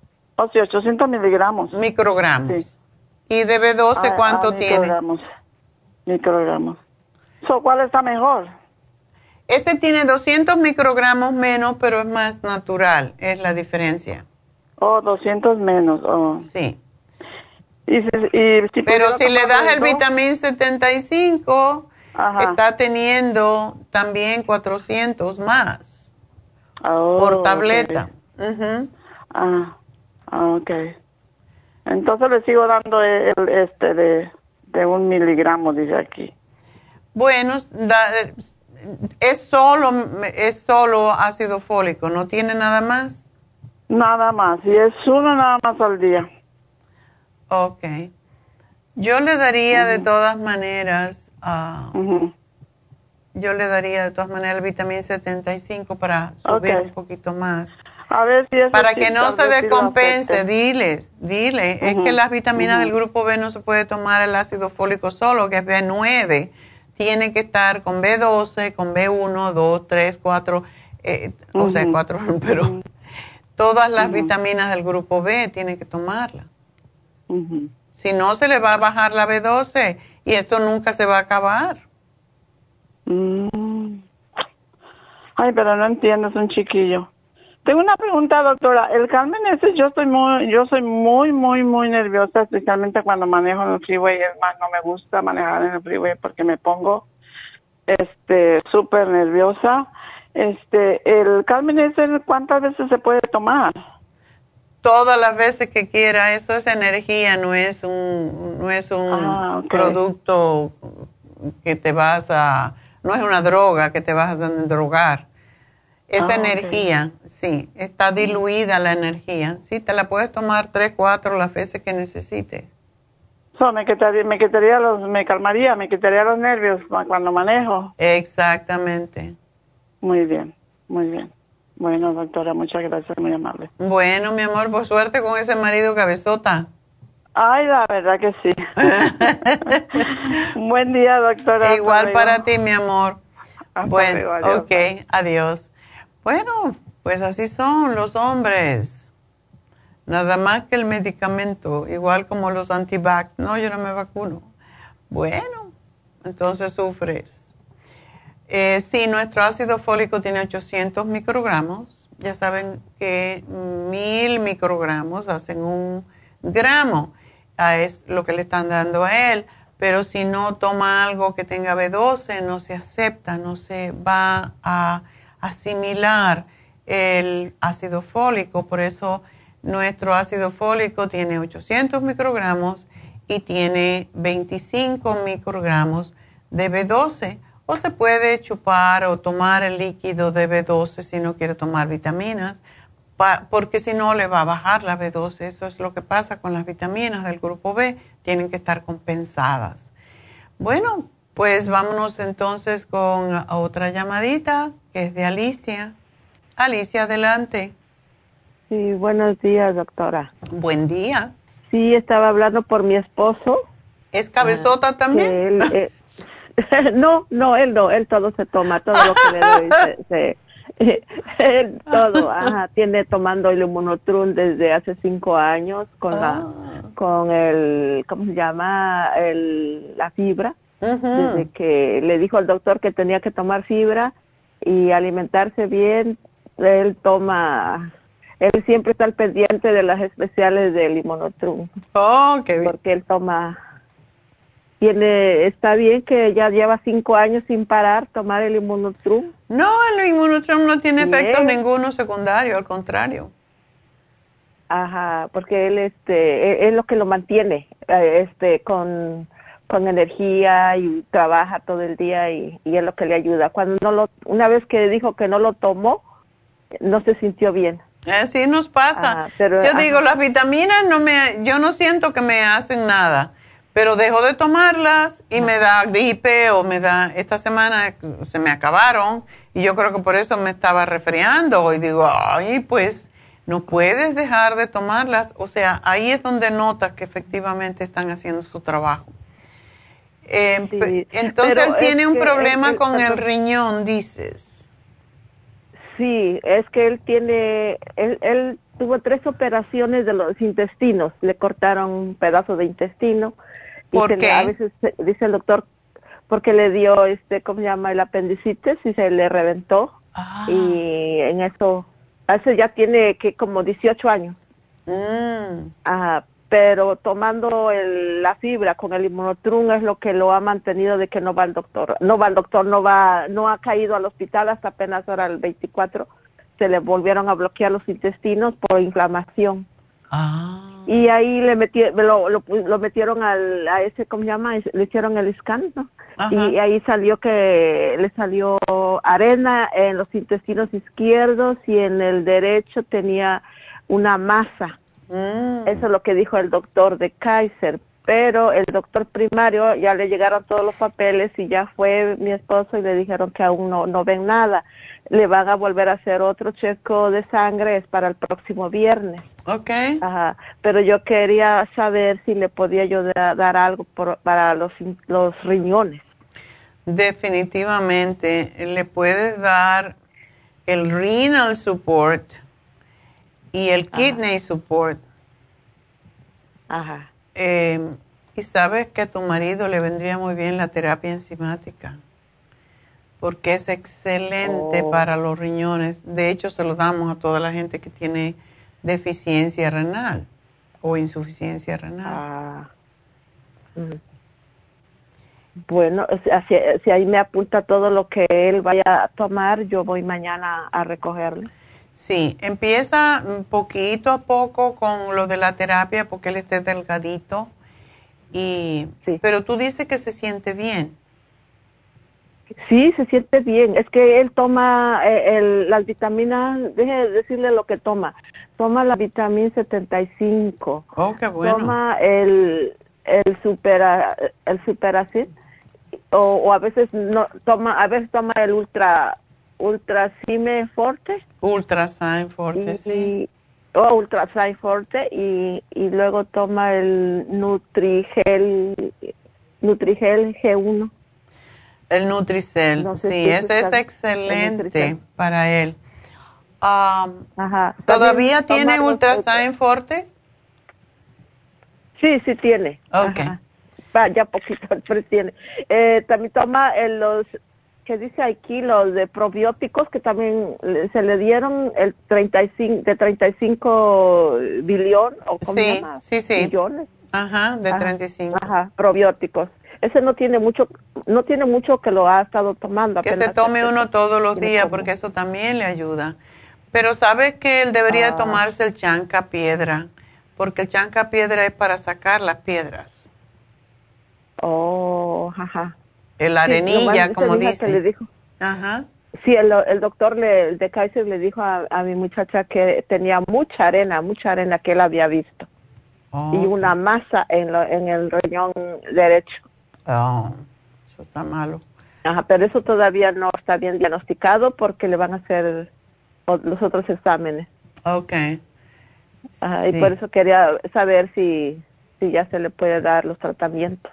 o sea, 800 miligramos. Microgramos. ¿Y de B12 ah, cuánto ah, tiene? Microgramos. Microgramos. ¿Cuál está mejor? Este tiene 200 microgramos menos, pero es más natural, es la diferencia. Oh, 200 menos. Oh. Sí. Pero si le das el vitamín 75, está teniendo también 400 más oh, por tableta. ah, ah, ok. Entonces le sigo dando el, este de de un miligramo, dice aquí. Bueno, da- es solo es solo ácido fólico, no tiene nada más. Nada más, y es uno nada más al día. Ok. Yo le daría de todas maneras, ah, yo le daría de todas maneras el vitamina 75 para subir un poquito más. A ver si Para sí, que no se descompense, dile, dile. Es Ujú, que las vitaminas ujú. del grupo B no se puede tomar el ácido fólico solo, que es B9. Tiene que estar con B12, con B1, 2, 3, 4, eh, o sea, Ujú. 4, pero todas las vitaminas del grupo B tienen que tomarla. Si no, se le va a bajar la B12 y esto nunca se va a acabar. Mm. Ay, pero no entiendo, es un chiquillo. Tengo una pregunta, doctora. El Carmen ese, yo estoy muy, yo soy muy, muy, muy nerviosa, especialmente cuando manejo en el freeway. Es más, no me gusta manejar en el freeway porque me pongo, este, súper nerviosa. Este, el Carmen ese, ¿cuántas veces se puede tomar? Todas las veces que quiera, eso es energía, no es un, no es un Ah, producto que te vas a, no es una droga que te vas a drogar. Es Ah, energía, sí, está diluida la energía. Sí, te la puedes tomar tres, cuatro las veces que necesites. So, me quitaría, me quitaría los, me calmaría, me quitaría los nervios cu- cuando manejo. Exactamente. Muy bien, muy bien. Bueno, doctora, muchas gracias, muy amable. Bueno, mi amor, por suerte con ese marido cabezota. Ay, la verdad que sí. Un buen día, doctora. Igual para ti, mi amor. Hasta bueno, luego, ok, adiós. Bueno, pues así son los hombres. Nada más que el medicamento, igual como los antivax. No, yo no me vacuno. Bueno, entonces sufres. Eh, sí, nuestro ácido fólico tiene 800 microgramos. Ya saben que mil microgramos hacen un gramo. Ah, es lo que le están dando a él. Pero si no toma algo que tenga B12, no se acepta, no se va a asimilar el ácido fólico. Por eso nuestro ácido fólico tiene 800 microgramos y tiene 25 microgramos de B12. O se puede chupar o tomar el líquido de B12 si no quiere tomar vitaminas, porque si no le va a bajar la B12. Eso es lo que pasa con las vitaminas del grupo B, tienen que estar compensadas. Bueno, pues vámonos entonces con otra llamadita que es de Alicia. Alicia, adelante. Sí, buenos días, doctora. Buen día. Sí, estaba hablando por mi esposo. ¿Es cabezota también? que él, eh, no, no, él no, él todo se toma, todo lo que le doy, se, se- él todo, ajá, tiene tomando el inmunotrun desde hace cinco años con la, con el, ¿cómo se llama? El, la fibra, desde que le dijo al doctor que tenía que tomar fibra y alimentarse bien, él toma, él siempre está al pendiente de las especiales del inmunotrun. Oh, qué bien. Porque él toma, tiene, está bien que ya lleva cinco años sin parar tomar el inmunotrum. No, el inmunotrum no tiene efectos ninguno secundario, al contrario. Ajá, porque él este e- es lo que lo mantiene eh, este con con energía y trabaja todo el día y, y es lo que le ayuda. Cuando no lo una vez que dijo que no lo tomó, no se sintió bien. Así nos pasa. Ah, pero, yo digo, las vitaminas no me, yo no siento que me hacen nada, pero dejo de tomarlas y me da gripe o me da, esta semana se me acabaron y yo creo que por eso me estaba resfriando y digo, ay, pues no puedes dejar de tomarlas. O sea, ahí es donde notas que efectivamente están haciendo su trabajo. Eh, entonces él tiene un que problema con el riñón, dices. Sí, es que él tiene, él, él tuvo tres operaciones de los intestinos, le cortaron un pedazo de intestino. y ¿Por le- qué? a veces dice el doctor, porque le dio, este, ¿cómo se llama? El apendicitis y se le reventó. Ah. Y en eso, hace ya tiene que como 18 años. Mm. Ah, pero tomando el- la fibra con el inmunotrum es lo que lo ha mantenido de que no va al doctor. No va al doctor, no va, no ha caído al hospital hasta apenas ahora el 24. Se le volvieron a bloquear los intestinos por inflamación. Ah. Y ahí le metí, lo, lo, lo metieron al, a ese, ¿cómo se llama? Le hicieron el scan, ¿no? Y ahí salió que le salió arena en los intestinos izquierdos y en el derecho tenía una masa. Mm. Eso es lo que dijo el doctor de Kaiser. Pero el doctor primario ya le llegaron todos los papeles y ya fue mi esposo y le dijeron que aún no, no ven nada. Le van a volver a hacer otro checo de sangre, es para el próximo viernes. Ok. Ajá. Pero yo quería saber si le podía yo da- dar algo por- para los, los riñones. Definitivamente le puedes dar el renal support y el kidney support. Ajá. Eh, y sabes que a tu marido le vendría muy bien la terapia enzimática porque es excelente Oh. para los riñones. De hecho, se lo damos a toda la gente que tiene deficiencia renal o insuficiencia renal. Ah. Ujú. Bueno, si, si ahí me apunta todo lo que él vaya a tomar, yo voy mañana a recogerlo. Sí, empieza poquito a poco con lo de la terapia porque él esté delgadito. Y, Pero tú dices que se siente bien. Sí, se siente bien. Es que él toma eh, el- las vitaminas, deje de decirle lo que toma. Toma la vitamina 75. Oh, qué bueno. Toma el, el supera, el superacid o, o a veces no toma, a veces toma el ultra ultra Cime forte. Ultrasign Forte, y, sí. O ultrasign forte y, y luego toma el Nutrigel Nutrigel G1. El Nutricel, No sé sí, si ese es excelente para él. Um, Ajá. ¿Todavía tiene Ultrasign Forte? Sí, sí tiene. Ok. Ajá. Va, ya poquito, pero tiene. Eh, también toma eh, los, que dice aquí, los de probióticos que también le- se le dieron el 35, de 35 billón, o cómo se Sí, llama? sí, sí. Billones. Ajá, de Ajá, 35. Ajá, probióticos. Ese no tiene mucho, no tiene mucho que lo ha estado tomando. Que se tome empezó. uno todos los días porque eso también le ayuda. Pero sabes que él debería Ah. tomarse el chanca piedra, porque el chanca piedra es para sacar las piedras. Oh, ajá. El Sí, arenilla, nomás como dice. que le dijo. Ajá. Sí, el, el doctor le, de Kaiser le dijo a, a mi muchacha que tenía mucha arena, mucha arena que él había visto. Oh, Y una masa en, lo- en el riñón derecho. Oh, eso está malo. Ajá, pero eso todavía no está bien diagnosticado porque le van a hacer los otros exámenes. Ok. Ajá, Y Sí. por eso quería saber si, si ya se le puede dar los tratamientos.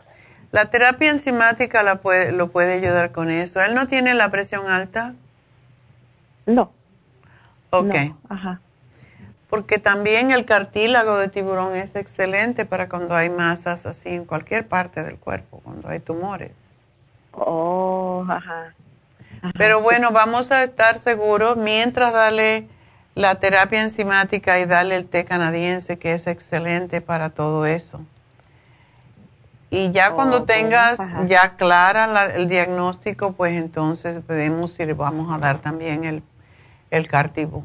La terapia enzimática la puede, lo puede ayudar con eso. ¿Él no tiene la presión alta? No. Ok. No, Ajá. Porque también el cartílago de tiburón es excelente para cuando hay masas así en cualquier parte del cuerpo, cuando hay tumores. Oh, ajá. Pero bueno, vamos a estar seguros mientras darle la terapia enzimática y darle el té canadiense, que es excelente para todo eso. Y ya cuando Oh, tengas ajá. ya clara la- el diagnóstico, pues entonces vemos si le vamos a dar también el, el cartibu.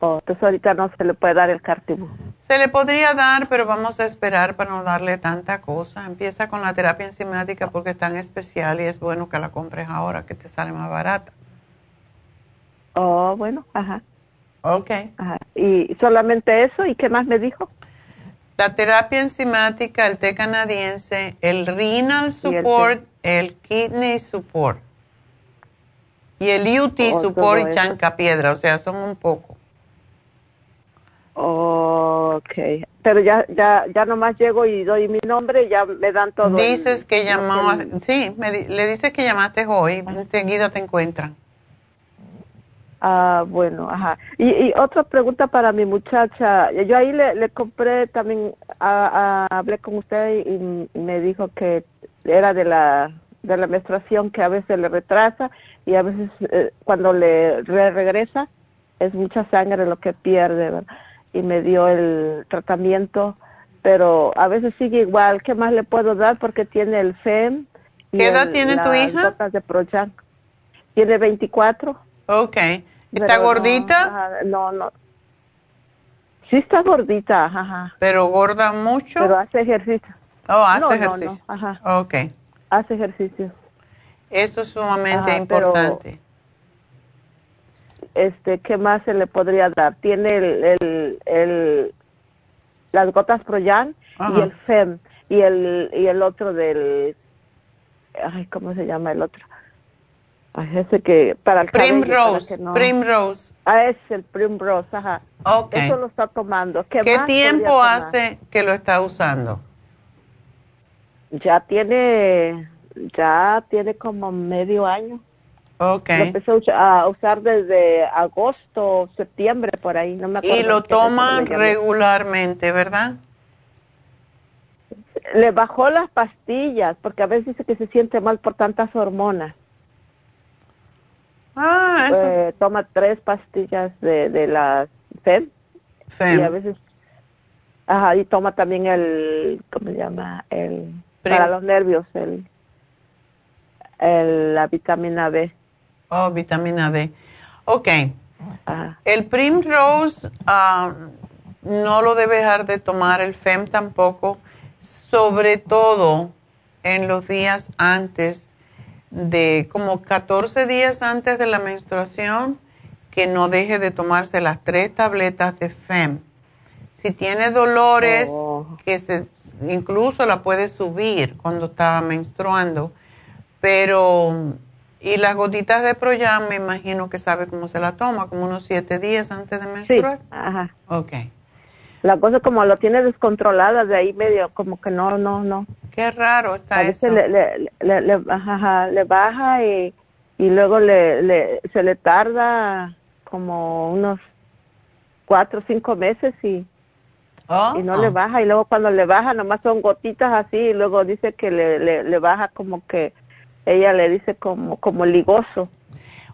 Oh, entonces ahorita no se le puede dar el cartibu. Se le podría dar, pero vamos a esperar para no darle tanta cosa. Empieza con la terapia enzimática porque es tan especial y es bueno que la compres ahora, que te sale más barata. Oh, bueno, ajá. Ok. Ajá. ¿Y solamente eso? ¿Y qué más me dijo? La terapia enzimática, el té canadiense, el renal support, el, kidney support y el UT Oh, support y eso. chanca piedra, o sea, son un poco. Okay, pero ya ya ya nomás llego y doy mi nombre y ya me dan todo. el- Dices que llamó, el- sí, me le dices que llamaste hoy, enseguida te encuentran. Ah, bueno, ajá. Y, y otra pregunta para mi muchacha. Yo ahí le, le compré también, a- a- hablé con usted y, y me dijo que era de la de la menstruación que a veces le retrasa y a veces eh, cuando le re- regresa es mucha sangre lo que pierde, ¿verdad? Y me dio el tratamiento, pero a veces sigue igual. ¿Qué más le puedo dar? Porque tiene el FEM. ¿Qué edad el- tiene tu hija? de. Tiene 24. Ok. ¿Está Pero no, gordita? ajá, No, no. Sí está gordita, ajá. ¿Pero gorda mucho? Pero hace ejercicio. Oh, hace No, no, ejercicio. no, ajá. Ok. Hace ejercicio. Eso es sumamente Ajá, pero- importante. Este, ¿qué más se le podría dar? Tiene el, el, el las gotas Proyan y el FEM y el y el otro del ay, ¿cómo se llama el otro? Ese que para el Primrose, no- Primrose. Ah, es el Primrose, ajá. Ok. Eso lo está tomando. ¿Qué, ¿Qué más tiempo hace que lo está usando? Ya tiene ya tiene como medio año. Ok. Lo empezó a us- a usar desde agosto, septiembre, por ahí, no me acuerdo. Y lo toma regularmente, ¿verdad? Le bajó las pastillas, porque a veces dice que se siente mal por tantas hormonas. Ah, eso. Eh, toma tres pastillas de, de la FEM. Fem. Y a veces... Ajá, y toma también el... ¿Cómo se llama? El... Para los nervios, el... el la vitamina B. Oh, vitamina D. Ok. Ajá. El Primrose ah, no lo debe dejar de tomar, el FEM tampoco, sobre todo en los días antes de, como 14 días antes de la menstruación, que no deje de tomarse las tres tabletas de FEM. Si tiene dolores, que se, incluso la puede subir cuando estaba menstruando, pero, y las gotitas de Proyam, me imagino que sabe cómo se la toma, como unos siete días antes de Sí, menstruar. ajá. Ok. La cosa como lo tiene descontrolada, de ahí medio como que no, no, no. Qué raro está a veces eso. le, le, le, le- ajá, ajá, le baja y, y luego le, le, se le tarda como unos cuatro o cinco meses y, y no le baja. Y luego cuando le baja, nomás son gotitas así y luego dice que le, le, le baja como que ella le dice como, como ligoso.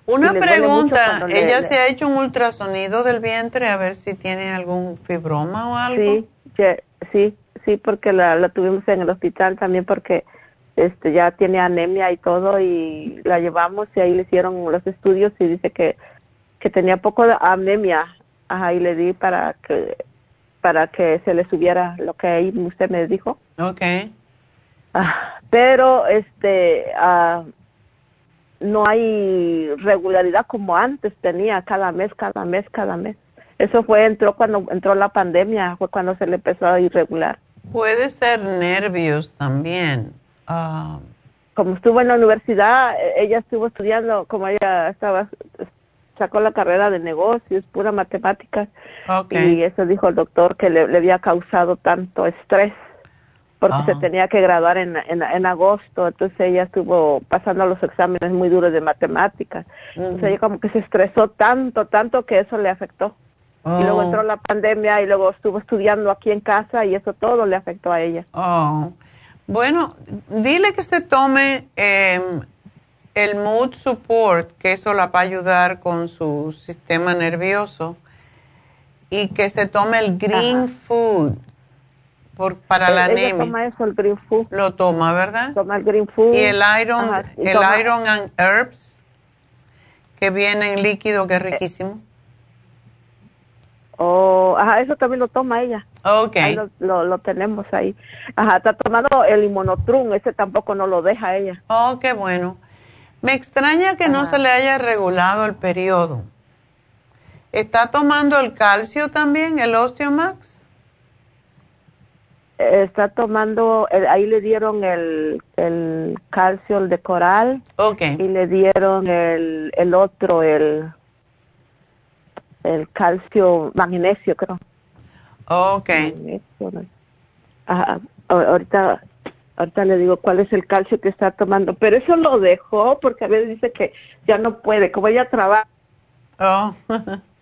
Una pregunta, le- ¿ella le- se ha hecho un ultrasonido del vientre a ver si tiene algún fibroma o algo? Sí, ya- sí, sí, porque la, la tuvimos en el hospital también porque este ya tiene anemia y todo y la llevamos y ahí le hicieron los estudios y dice que, que tenía poco de anemia. Ajá, y le di para que para que se le subiera lo que ahí usted me dijo. Ok. Ah, pero este ah, no hay regularidad como antes tenía cada mes, cada mes, cada mes. Eso fue entró cuando entró la pandemia, fue cuando se le empezó a irregular. Puede ser nervios también. Ah, Como estuvo en la universidad, eh, ella estuvo estudiando, como ella estaba sacó la carrera de negocios, pura matemáticas, ok. y eso dijo el doctor que le, le había causado tanto estrés porque Ah. se tenía que graduar en, en, en agosto, entonces ella estuvo pasando los exámenes muy duros de matemáticas. Entonces ella como que se estresó tanto, tanto que eso le afectó. Y luego Oh. entró la pandemia y luego estuvo estudiando aquí en casa y eso todo le afectó a ella. Oh. Bueno, dile que se tome eh, el mood support, que eso la va a ayudar con su sistema nervioso, y que se tome el green food por, para la Eh, ella anemia. toma eso, el green food. Lo toma, ¿verdad? Toma el green food. Y el iron, Ajá, y el toma- iron and herbs, que viene en líquido, que es riquísimo. Oh, ajá, eso también lo toma ella. Ok. Ahí lo, lo, lo tenemos ahí. Ajá, está tomando el inmunotrum, ese tampoco no lo deja ella. Oh, qué bueno. Me extraña que no se le haya regulado el periodo. ¿Está tomando el calcio también, el Osteomax? Está tomando, el- ahí le dieron el, el calcio, el de coral. Okay. Y le dieron el, el otro, el, el calcio magnesio, creo. Ok. Ajá, ahorita, ahorita le digo cuál es el calcio que está tomando, pero eso lo dejó porque a veces dice que ya no puede, como ella trabaja Oh.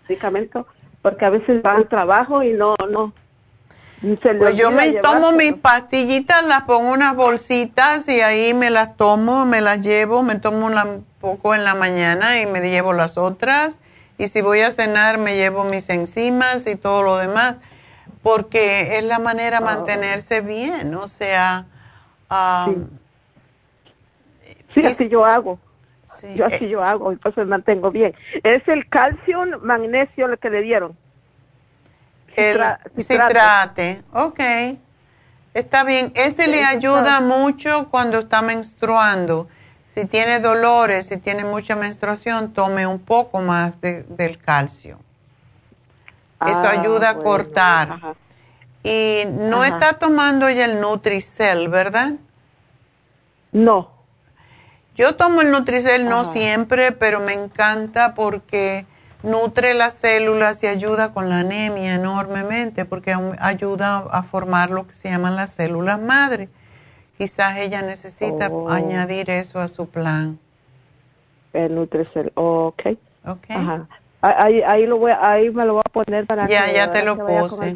medicamento, porque a veces va al trabajo y no, no. se Pues yo me tomo mis pastillitas, las pongo en unas bolsitas y ahí me las tomo, me las llevo, me tomo una- un poco en la mañana y me llevo las otras. Y si voy a cenar, me llevo mis enzimas y todo lo demás, porque es la manera de mantenerse bien, o sea... ah, Sí, así yo hago. yo eh. así yo hago, entonces me mantengo bien. Es el calcio, magnesio lo que le dieron. El citrate. Ok. Está bien. Ese le ayuda mucho cuando está menstruando. Si tiene dolores, si tiene mucha menstruación, tome un poco más del calcio. Eso ah, ayuda a cortar. Y no está tomando ya el Nutricel, ¿verdad? No. Yo tomo el Nutricel no siempre, pero me encanta porque nutre las células y ayuda con la anemia enormemente porque ayuda a formar lo que se llaman las células madre. Quizás ella necesita oh. añadir eso a su plan. El Nutricel, ok. Ok. Ajá. Ahí, ahí, lo voy, ahí me lo voy a poner para ya, que, ya te lo puse.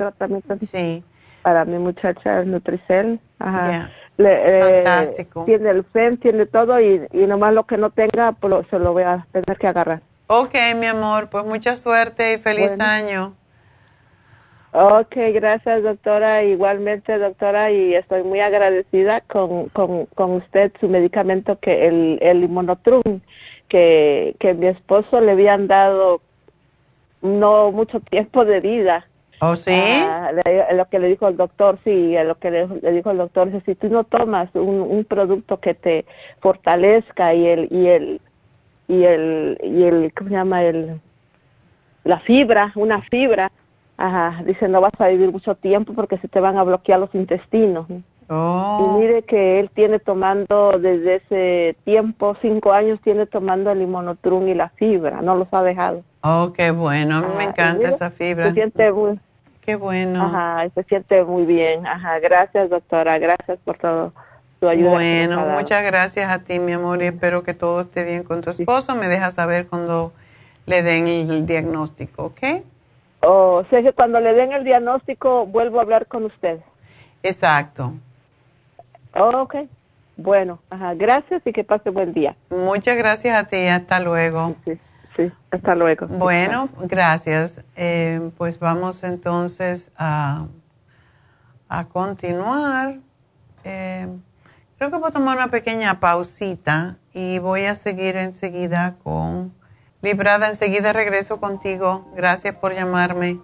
Sí. Para mi muchacha el Nutricel. Ajá. Eh, Fantástico. tiene el FEM, tiene todo y, y nomás lo que no tenga, pues se lo voy a tener que agarrar. Ok, mi amor, pues mucha suerte y feliz año. Ok, gracias doctora, igualmente doctora, y estoy muy agradecida con, con, con usted, su medicamento, que el, el Limonotrum, que, que mi esposo le habían dado no mucho tiempo de vida. ¿Oh, sí? Ah, lo que le dijo el doctor, sí, lo que le, dijo el doctor, es si tú no tomas un, un producto que te fortalezca y el, y el, y el, y el, ¿cómo se llama? El, la fibra, una fibra, ajá, dice no vas a vivir mucho tiempo porque se te van a bloquear los intestinos. Oh. Y mire que él tiene tomando desde ese tiempo, cinco años, tiene tomando el limonotrum y la fibra, no los ha dejado. Oh, qué bueno, a mí me encanta esa fibra. Se siente muy... Qué bueno. Ajá, se siente muy bien. Ajá, gracias doctora, gracias por todo. Bueno, muchas gracias a ti, mi amor, y espero que todo esté bien con tu esposo. Me dejas saber cuando le den el, diagnóstico, ¿ok? O sea que cuando le den el diagnóstico vuelvo a hablar con usted. Exacto. Ok. Bueno, ajá, gracias y que pase buen día. Muchas gracias a ti, hasta luego. Sí, sí hasta luego. Bueno, gracias. Eh, pues vamos entonces a, a continuar. Eh, Creo que voy a tomar una pequeña pausita y voy a seguir enseguida con Librada. Enseguida regreso contigo. Gracias por llamarme.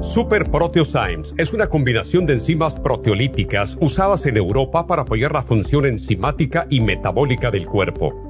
Super Proteosymes es una combinación de enzimas proteolíticas usadas en Europa para apoyar la función enzimática y metabólica del cuerpo.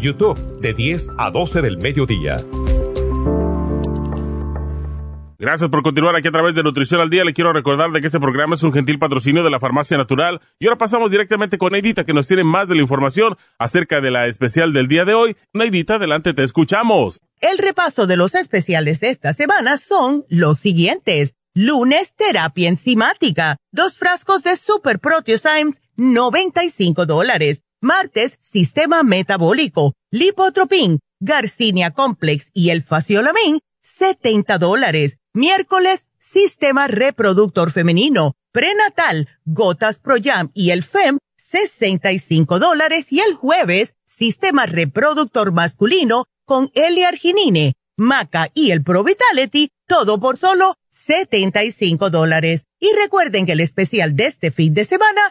YouTube de 10 a 12 del mediodía. Gracias por continuar aquí a través de Nutrición al Día. Le quiero recordar de que este programa es un gentil patrocinio de la Farmacia Natural. Y ahora pasamos directamente con Neidita, que nos tiene más de la información acerca de la especial del día de hoy. Neidita, adelante, te escuchamos. El repaso de los especiales de esta semana son los siguientes. Lunes, terapia enzimática. Dos frascos de Super Proteosymes, 95 dólares. Martes, sistema metabólico. Lipotropin, Garcinia Complex y el Faciolamin, 70 dólares. Miércoles, Sistema Reproductor Femenino, Prenatal, Gotas Pro Jam y el FEM, 65 dólares y el jueves, Sistema Reproductor Masculino con L-Arginine, Maca y el Pro Vitality, todo por solo 75 dólares. Y recuerden que el especial de este fin de semana,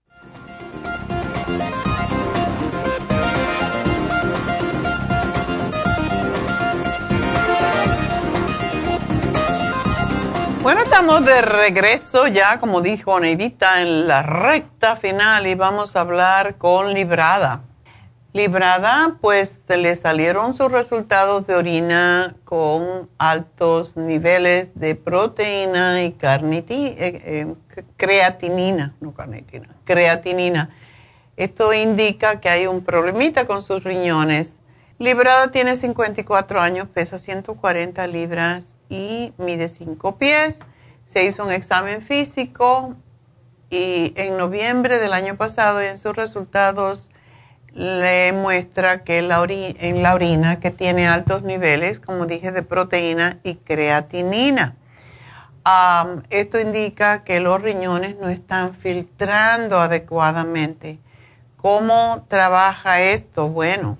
Bueno, estamos de regreso ya, como dijo Neidita, en la recta final y vamos a hablar con Librada. Librada, pues le salieron sus resultados de orina con altos niveles de proteína y carniti, eh, eh, creatinina, no carnitina, creatinina. Esto indica que hay un problemita con sus riñones. Librada tiene 54 años, pesa 140 libras y mide 5 pies. Se hizo un examen físico y en noviembre del año pasado y en sus resultados le muestra que la en la orina que tiene altos niveles, como dije, de proteína y creatinina. esto indica que los riñones no están filtrando adecuadamente. ¿Cómo trabaja esto? Bueno,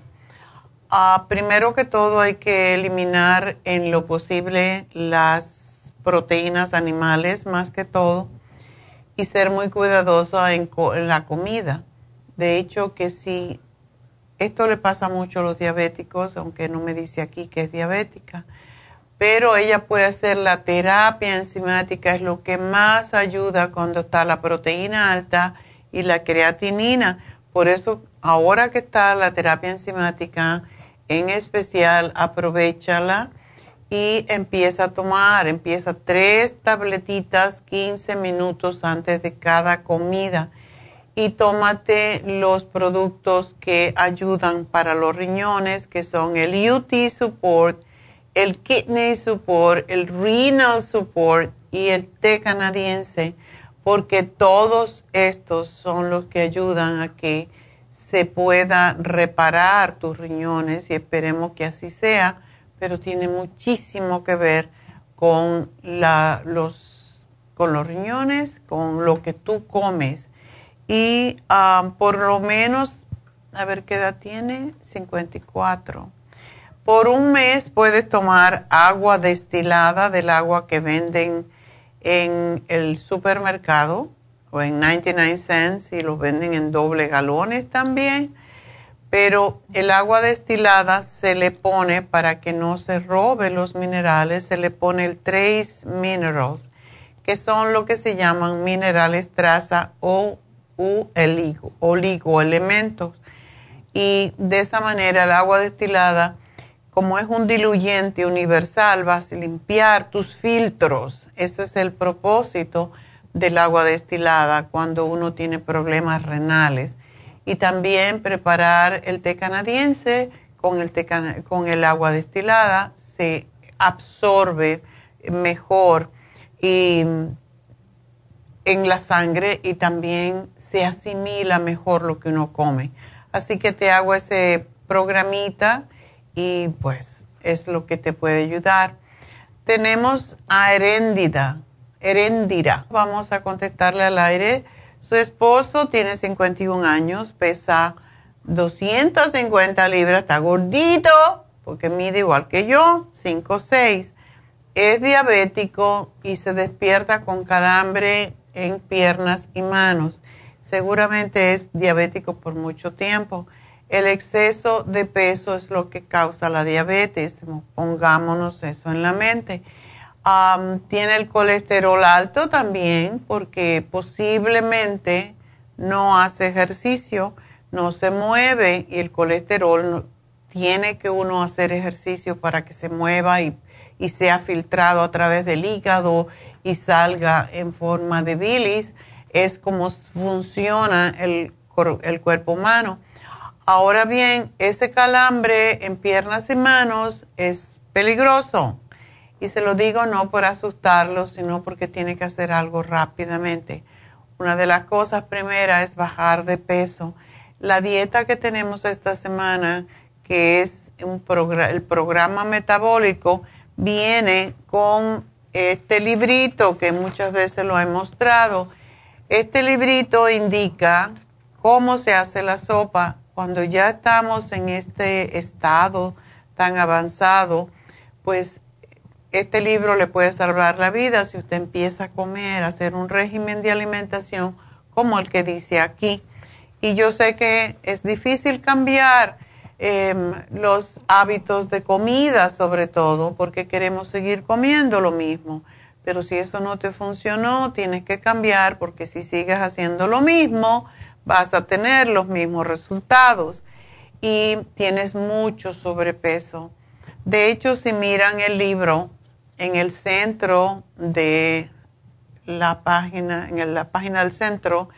Ah, primero que todo hay que eliminar en lo posible las proteínas animales más que todo y ser muy cuidadosa en, la comida. De hecho que si esto le pasa mucho a los diabéticos, aunque no me dice aquí que es diabética, pero ella puede hacer la terapia enzimática, es lo que más ayuda cuando está la proteína alta y la creatinina. Por eso ahora que está la terapia enzimática, en especial, aprovechala y empieza a tomar, empieza tres tabletitas 15 minutos antes de cada comida y tómate los productos que ayudan para los riñones, que son el UT Support, el Kidney Support, el Renal Support y el té canadiense, porque todos estos son los que ayudan a que se pueda reparar tus riñones y esperemos que así sea, pero tiene muchísimo que ver con, los, con los riñones, con lo que tú comes. Y ah, por lo menos, a ver qué edad tiene, 54. Por un mes puedes tomar agua destilada del agua que venden en el supermercado o en 99 cents y los venden en doble galones también. Pero el agua destilada se le pone para que no se robe los minerales, se le pone el trace minerals, que son lo que se llaman minerales traza o oligoelementos. Y de esa manera el agua destilada, como es un diluyente universal, vas a limpiar tus filtros. Ese es el propósito del agua destilada cuando uno tiene problemas renales. Y también preparar el té canadiense con el, con el agua destilada se absorbe mejor en la sangre y también se asimila mejor lo que uno come. Así que te hago ese programita y pues es lo que te puede ayudar. Tenemos a Heréndida Herendira. Vamos a contestarle al aire. Su esposo tiene 51 años, pesa 250 libras, está gordito porque mide igual que yo, 5'6". Es diabético y se despierta con calambre en piernas y manos. Seguramente es diabético por mucho tiempo. El exceso de peso es lo que causa la diabetes. Pongámonos eso en la mente tiene el colesterol alto también porque posiblemente no hace ejercicio, no se mueve y el colesterol tiene que uno hacer ejercicio para que se mueva y, y sea filtrado a través del hígado y salga en forma de bilis. Es como funciona el, el cuerpo humano. Ahora bien, ese calambre en piernas y manos es peligroso. Y se lo digo no por asustarlo, sino porque tiene que hacer algo rápidamente. Una de las cosas primeras es bajar de peso. La dieta que tenemos esta semana, que es un el programa metabólico, viene con este librito que muchas veces lo he mostrado. Este librito indica cómo se hace la sopa cuando ya estamos en este estado tan avanzado, pues este libro le puede salvar la vida si usted empieza a comer, a hacer un régimen de alimentación como el que dice aquí. Y yo sé que es difícil cambiar em, los hábitos de comida, sobre todo, porque queremos seguir comiendo lo mismo. Pero si eso no te funcionó, tienes que cambiar, porque si sigues haciendo lo mismo, vas a tener los mismos resultados y tienes mucho sobrepeso. De hecho, si miran el libro, en el centro de la página, en la página del centro,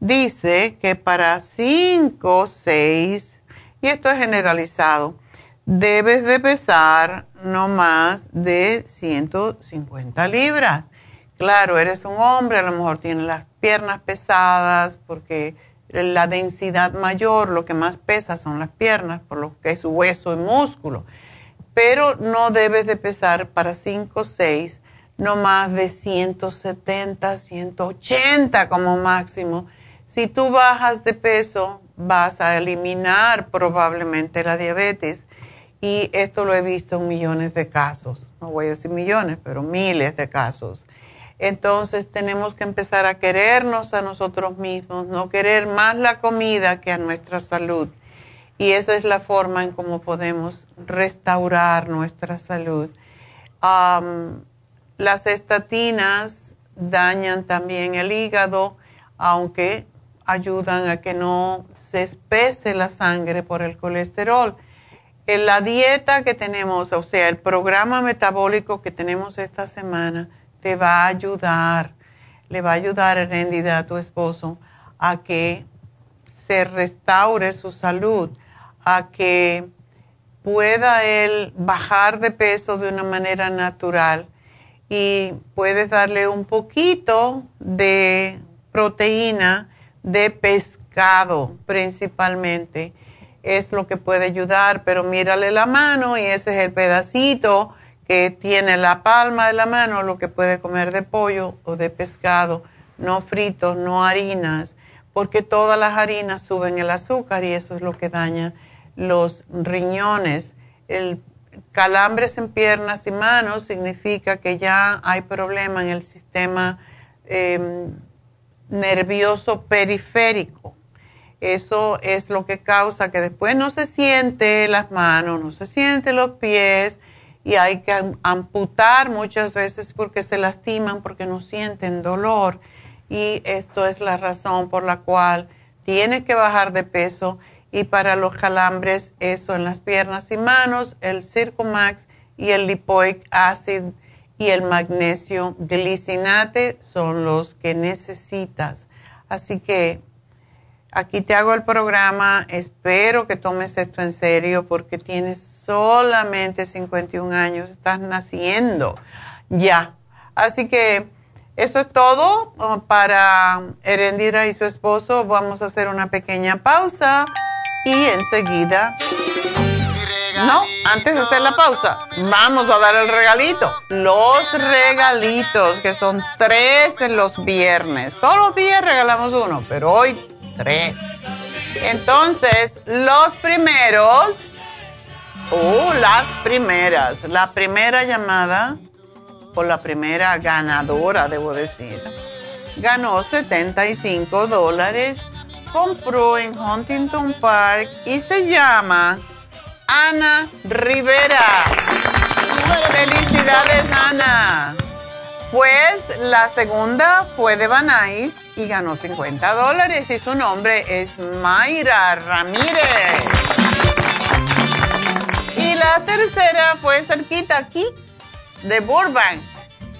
dice que para 5, 6, y esto es generalizado, debes de pesar no más de 150 libras. Claro, eres un hombre, a lo mejor tienes las piernas pesadas porque la densidad mayor, lo que más pesa son las piernas, por lo que es hueso y músculo. Pero no debes de pesar para 5 o 6, no más de 170, 180 como máximo. Si tú bajas de peso, vas a eliminar probablemente la diabetes. Y esto lo he visto en millones de casos. No voy a decir millones, pero miles de casos. Entonces tenemos que empezar a querernos a nosotros mismos, no querer más la comida que a nuestra salud. Y esa es la forma en cómo podemos restaurar nuestra salud. las estatinas dañan también el hígado, aunque ayudan a que no se espese la sangre por el colesterol. En la dieta que tenemos, o sea, el programa metabólico que tenemos esta semana, te va a ayudar, le va a ayudar Rendida a tu esposo a que se restaure su salud, a que pueda él bajar de peso de una manera natural y puedes darle un poquito de proteína de pescado principalmente. Es lo que puede ayudar, pero mírale la mano y ese es el pedacito que tiene la palma de la mano lo que puede comer de pollo o de pescado, no fritos, no harinas, porque todas las harinas suben el azúcar y eso es lo que daña los riñones. El calambres en piernas y manos significa que ya hay problema en el sistema em, nervioso periférico. Eso es lo que causa que después no se siente las manos, no se siente los pies, y hay que amputar muchas veces porque se lastiman, porque no sienten dolor. Y esto es la razón por la cual tiene que bajar de peso. Y para los calambres, eso en las piernas y manos, el Circumax y el Lipoic Acid y el magnesio glicinate son los que necesitas. Así que aquí te hago el programa. Espero que tomes esto en serio porque tienes solamente 51 años, estás naciendo ya. Así que eso es todo uh, para Erendira y su esposo. Vamos a hacer una pequeña pausa y enseguida... No, antes de hacer la pausa, vamos a dar el regalito. Los regalitos, que son tres en los viernes. Todos los días regalamos uno, pero hoy tres. Entonces, los primeros Oh, las primeras. La primera llamada, o la primera ganadora, debo decir, ganó 75 dólares, compró en Huntington Park y se llama Ana Rivera. Felicidades, Ana. Pues la segunda fue de Banais y ganó 50 dólares y su nombre es Mayra Ramírez la tercera fue cerquita aquí, de Burbank.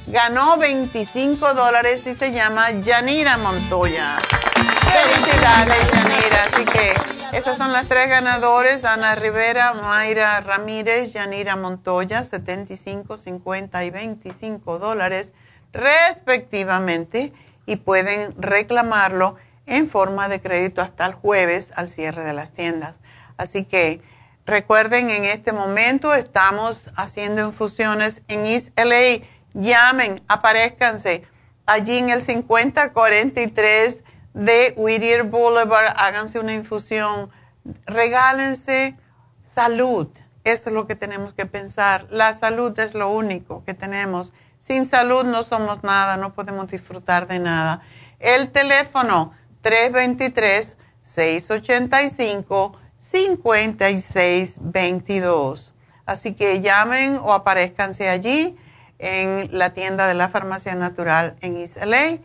Ganó 25 dólares y se llama Yanira Montoya. Felicidades, Yanira. Así que esas son las tres ganadores. Ana Rivera, Mayra Ramírez, Yanira Montoya, 75, 50 y 25 dólares respectivamente. Y pueden reclamarlo en forma de crédito hasta el jueves al cierre de las tiendas. Así que recuerden, en este momento estamos haciendo infusiones en East LA. Llamen, aparezcanse allí en el 5043 de Whittier Boulevard, háganse una infusión, regálense salud. Eso es lo que tenemos que pensar. La salud es lo único que tenemos. Sin salud no somos nada, no podemos disfrutar de nada. El teléfono 323-685-5622. Así que llamen o aparezcanse allí en la tienda de la Farmacia Natural en Isla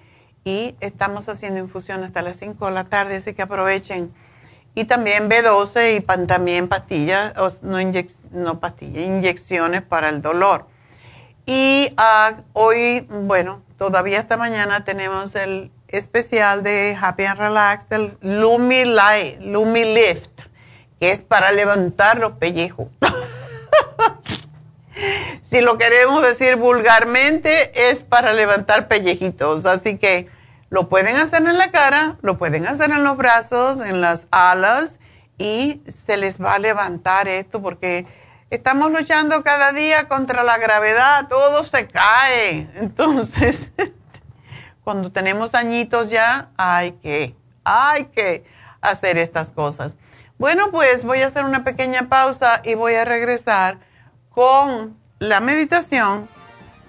y estamos haciendo infusión hasta las 5 de la tarde, así que aprovechen. Y también B12 y también pastillas, no, no pastillas, inyecciones para el dolor. Y uh, hoy, bueno, todavía esta mañana tenemos el especial de Happy and Relax del Lumi, Light, Lumi Lift, que es para levantar los pellejos. si lo queremos decir vulgarmente, es para levantar pellejitos. Así que lo pueden hacer en la cara, lo pueden hacer en los brazos, en las alas, y se les va a levantar esto porque estamos luchando cada día contra la gravedad, todo se cae. Entonces, cuando tenemos añitos ya, hay que, hay que hacer estas cosas. Bueno, pues voy a hacer una pequeña pausa y voy a regresar con la meditación,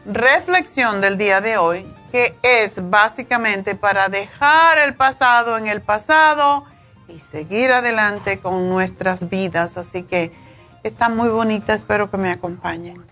reflexión del día de hoy, que es básicamente para dejar el pasado en el pasado y seguir adelante con nuestras vidas. Así que está muy bonita, espero que me acompañen.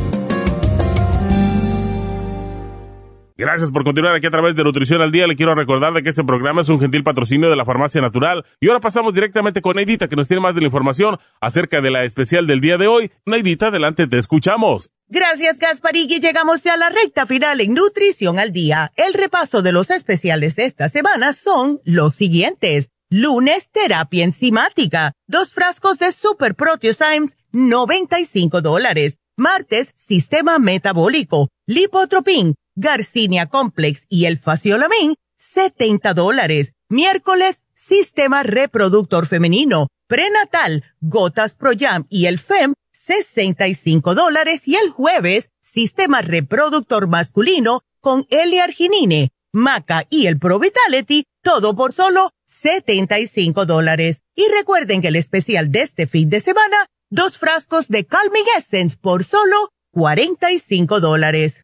Gracias por continuar aquí a través de Nutrición al Día. Le quiero recordar de que este programa es un gentil patrocinio de la Farmacia Natural. Y ahora pasamos directamente con Neidita, que nos tiene más de la información acerca de la especial del día de hoy. Neidita, adelante, te escuchamos. Gracias, Gasparigui. Llegamos ya a la recta final en Nutrición al Día. El repaso de los especiales de esta semana son los siguientes. Lunes, terapia enzimática. Dos frascos de Super Proteosymes, 95 dólares. Martes, sistema metabólico. Lipotropin Garcinia Complex y el Faciolamin, 70 dólares. Miércoles, Sistema Reproductor Femenino, Prenatal, Gotas Pro Jam y el FEM, 65 dólares. Y el jueves, Sistema Reproductor Masculino con L-Arginine, Maca y el Pro Vitality, todo por solo 75 dólares. Y recuerden que el especial de este fin de semana, dos frascos de Calming Essence por solo 45 dólares.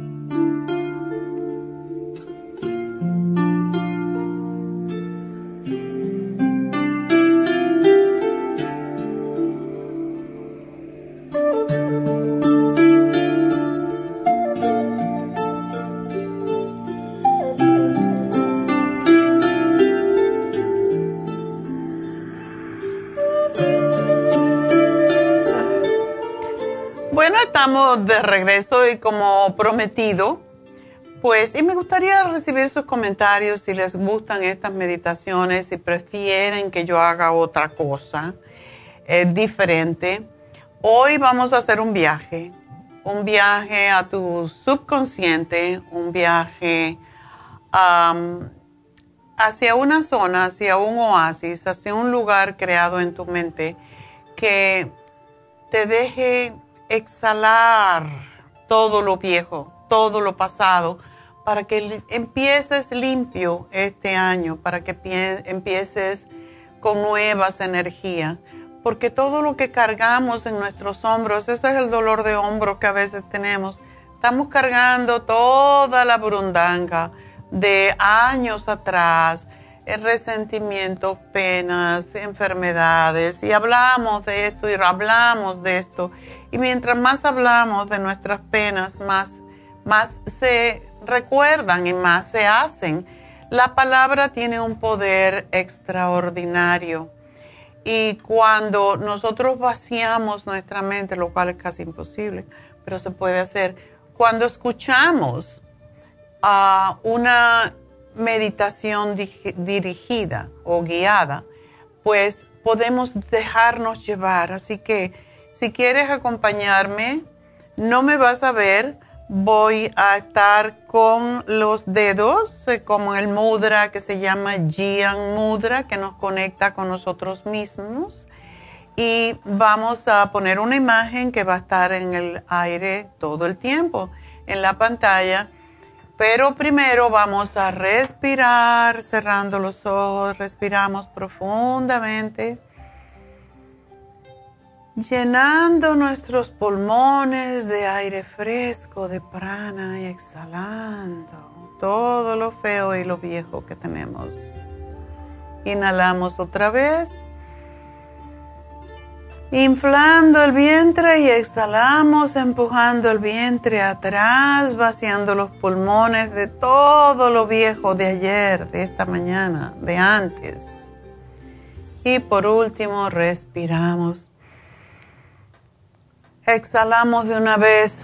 Estamos de regreso y como prometido, pues, y me gustaría recibir sus comentarios si les gustan estas meditaciones, si prefieren que yo haga otra cosa eh, diferente. Hoy vamos a hacer un viaje, un viaje a tu subconsciente, un viaje hacia una zona, hacia un oasis, hacia un lugar creado en tu mente que te deje exhalar todo lo viejo, todo lo pasado, para que empieces limpio este año, para que empieces con nuevas energías. Porque todo lo que cargamos en nuestros hombros, ese es el dolor de hombros que a veces tenemos, estamos cargando toda la burundanga de años atrás, el resentimiento, penas, enfermedades, y hablamos de esto y hablamos de esto. Y mientras más hablamos de nuestras penas, más, más se recuerdan y más se hacen. La palabra tiene un poder extraordinario. Y cuando nosotros vaciamos nuestra mente, lo cual es casi imposible, pero se puede hacer, cuando escuchamos a una meditación dirigida o guiada, pues podemos dejarnos llevar. Así que si quieres acompañarme, no me vas a ver, voy a estar con los dedos, eh, como el mudra que se llama Jian Mudra, que nos conecta con nosotros mismos. Y vamos a poner una imagen que va a estar en el aire todo el tiempo, en la pantalla pero primero vamos a respirar, cerrando los ojos, respiramos profundamente, llenando nuestros pulmones de aire fresco, de prana y exhalando todo lo feo y lo viejo que tenemos. Inhalamos otra vez Inflando el vientre y exhalamos, empujando el vientre atrás, vaciando los pulmones de todo lo viejo de ayer, de esta mañana, de antes. Y por último, respiramos. Exhalamos de una vez.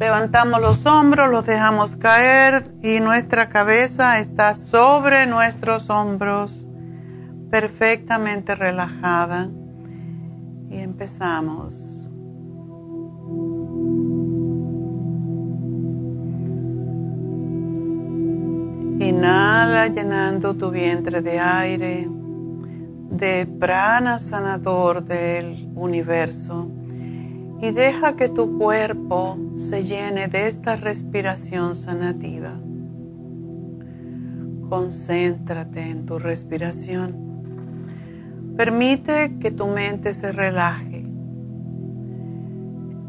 Levantamos los hombros, los dejamos caer y nuestra cabeza está sobre nuestros hombros perfectamente relajada y empezamos. Inhala llenando tu vientre de aire, de prana sanador del universo y deja que tu cuerpo se llene de esta respiración sanativa. Concéntrate en tu respiración. Permite que tu mente se relaje.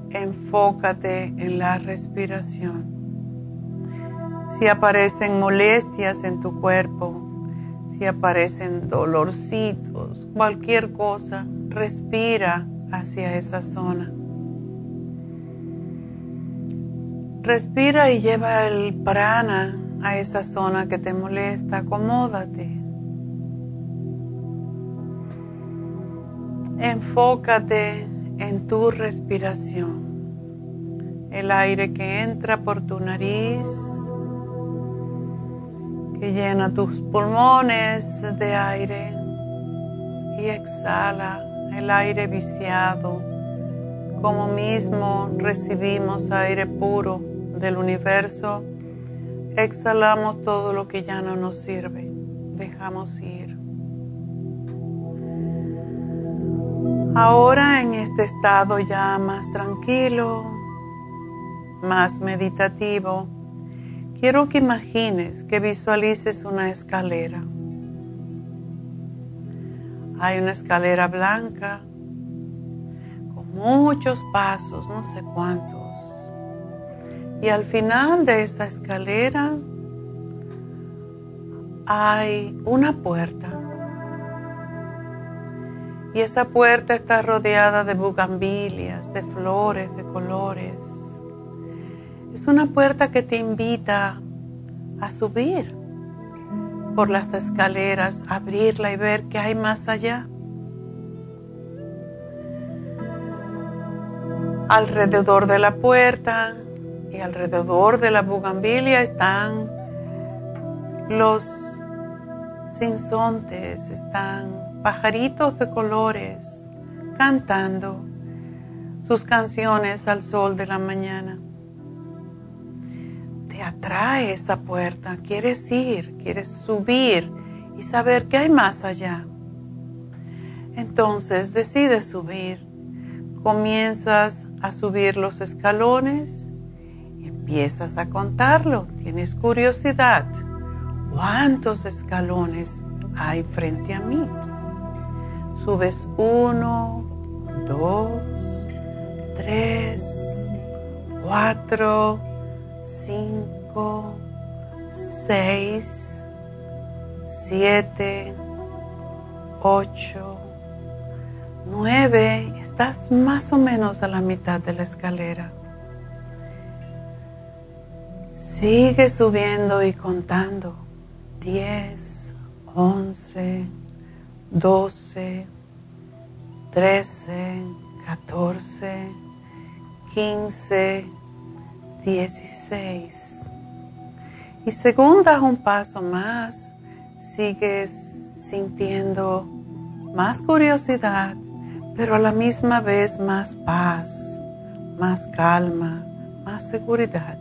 Enfócate en la respiración. Si aparecen molestias en tu cuerpo, si aparecen dolorcitos, cualquier cosa, respira hacia esa zona. Respira y lleva el prana a esa zona que te molesta. Acomódate. Enfócate en tu respiración, el aire que entra por tu nariz, que llena tus pulmones de aire y exhala el aire viciado, como mismo recibimos aire puro del universo, exhalamos todo lo que ya no nos sirve, dejamos ir. Ahora en este estado ya más tranquilo, más meditativo, quiero que imagines, que visualices una escalera. Hay una escalera blanca con muchos pasos, no sé cuántos. Y al final de esa escalera hay una puerta y esa puerta está rodeada de bugambilias, de flores, de colores. Es una puerta que te invita a subir por las escaleras, abrirla y ver qué hay más allá. Alrededor de la puerta y alrededor de la bugambilia están los sinsontes, están pajaritos de colores cantando sus canciones al sol de la mañana. Atrae esa puerta, quieres ir, quieres subir y saber qué hay más allá. Entonces decides subir, comienzas a subir los escalones empiezas a contarlo, tienes curiosidad. ¿Cuántos escalones hay frente a mí? Subes uno, dos, tres, cuatro, cinco, seis, siete, ocho, nueve. Estás más o menos a la mitad de la escalera. Sigue subiendo y contando. 10, 11, 12, 13, 14, 15, 16. Y según das un paso más, sigues sintiendo más curiosidad, pero a la misma vez más paz, más calma, más seguridad.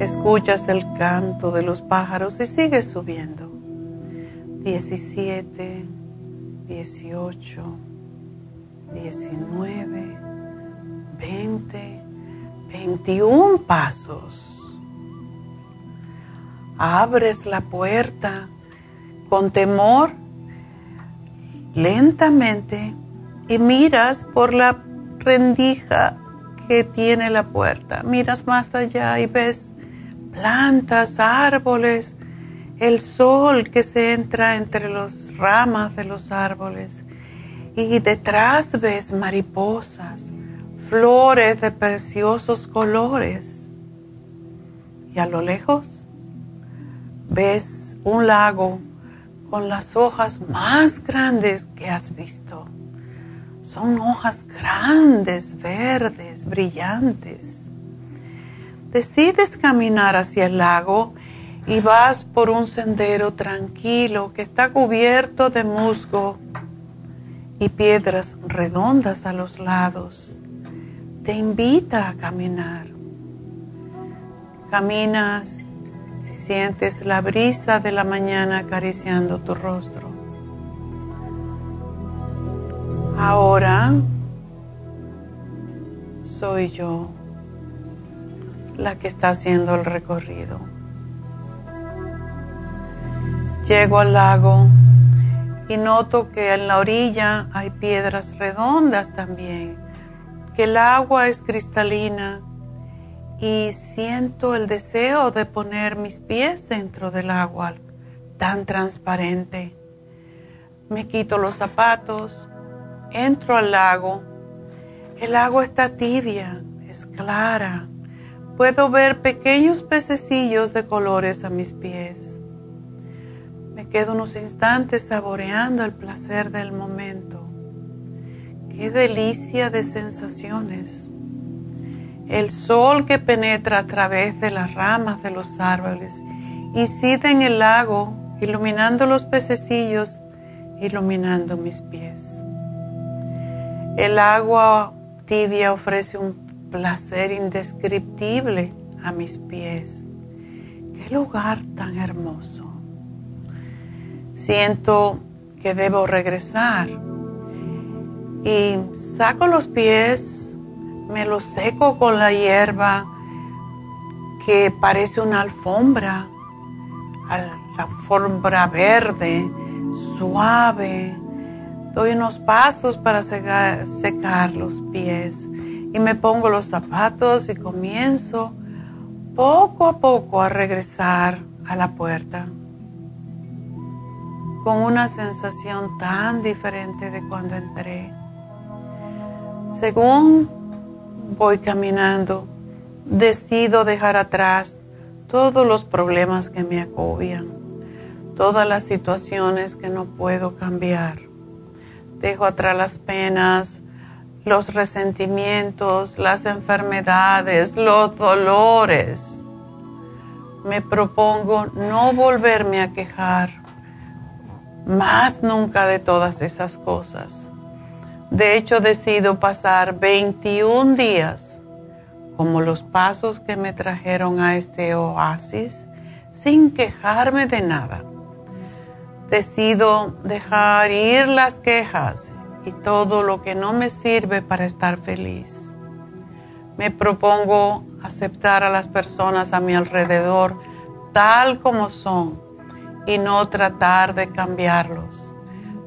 Escuchas el canto de los pájaros y sigues subiendo. 17, 18, 19, 20, 21 pasos. Abres la puerta con temor lentamente y miras por la rendija que tiene la puerta. Miras más allá y ves plantas, árboles, el sol que se entra entre las ramas de los árboles. Y detrás ves mariposas, flores de preciosos colores. Y a lo lejos ves un lago con las hojas más grandes que has visto. Son hojas grandes, verdes, brillantes decides caminar hacia el lago y vas por un sendero tranquilo que está cubierto de musgo y piedras redondas a los lados. Te invita a caminar. Caminas y sientes la brisa de la mañana acariciando tu rostro. Ahora soy yo la que está haciendo el recorrido. Llego al lago y noto que en la orilla hay piedras redondas también, que el agua es cristalina y siento el deseo de poner mis pies dentro del agua tan transparente. Me quito los zapatos, entro al lago. El agua está tibia, es clara Puedo ver pequeños pececillos de colores a mis pies. Me quedo unos instantes saboreando el placer del momento. Qué delicia de sensaciones. El sol que penetra a través de las ramas de los árboles incide en el lago, iluminando los pececillos, iluminando mis pies. El agua tibia ofrece un placer indescriptible a mis pies. Qué lugar tan hermoso. Siento que debo regresar y saco los pies, me los seco con la hierba que parece una alfombra, alfombra verde, suave. Doy unos pasos para secar los pies y me pongo los zapatos y comienzo poco a poco a regresar a la puerta con una sensación tan diferente de cuando entré. Según voy caminando, decido dejar atrás todos los problemas que me agobian, todas las situaciones que no puedo cambiar. Dejo atrás las penas, los resentimientos, las enfermedades, los dolores. Me propongo no volverme a quejar más nunca de todas esas cosas. De hecho, decido pasar 21 días como los pasos que me trajeron a este oasis sin quejarme de nada. Decido dejar ir las quejas y todo lo que no me sirve para estar feliz. Me propongo aceptar a las personas a mi alrededor tal como son y no tratar de cambiarlos.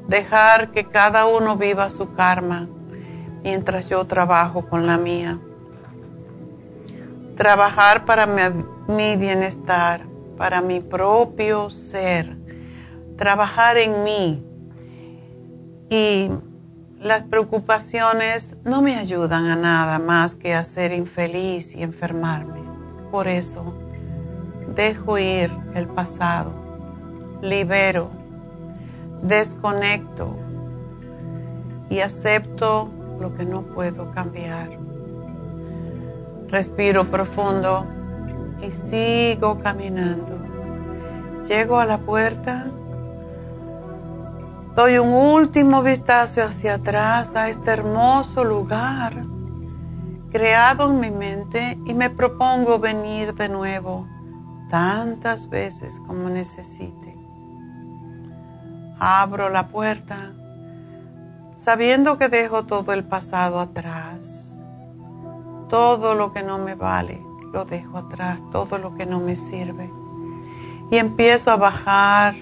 Dejar que cada uno viva su karma mientras yo trabajo con la mía. Trabajar para mi, bienestar, para mi propio ser. Trabajar en mí. Y las preocupaciones no me ayudan a nada más que a ser infeliz y enfermarme. Por eso, dejo ir el pasado, libero, desconecto y acepto lo que no puedo cambiar. Respiro profundo y sigo caminando. Llego a la puerta Doy un último vistazo hacia atrás a este hermoso lugar creado en mi mente y me propongo venir de nuevo tantas veces como necesite. Abro la puerta sabiendo que dejo todo el pasado atrás. Todo lo que no me vale lo dejo atrás, todo lo que no me sirve. Y empiezo a bajar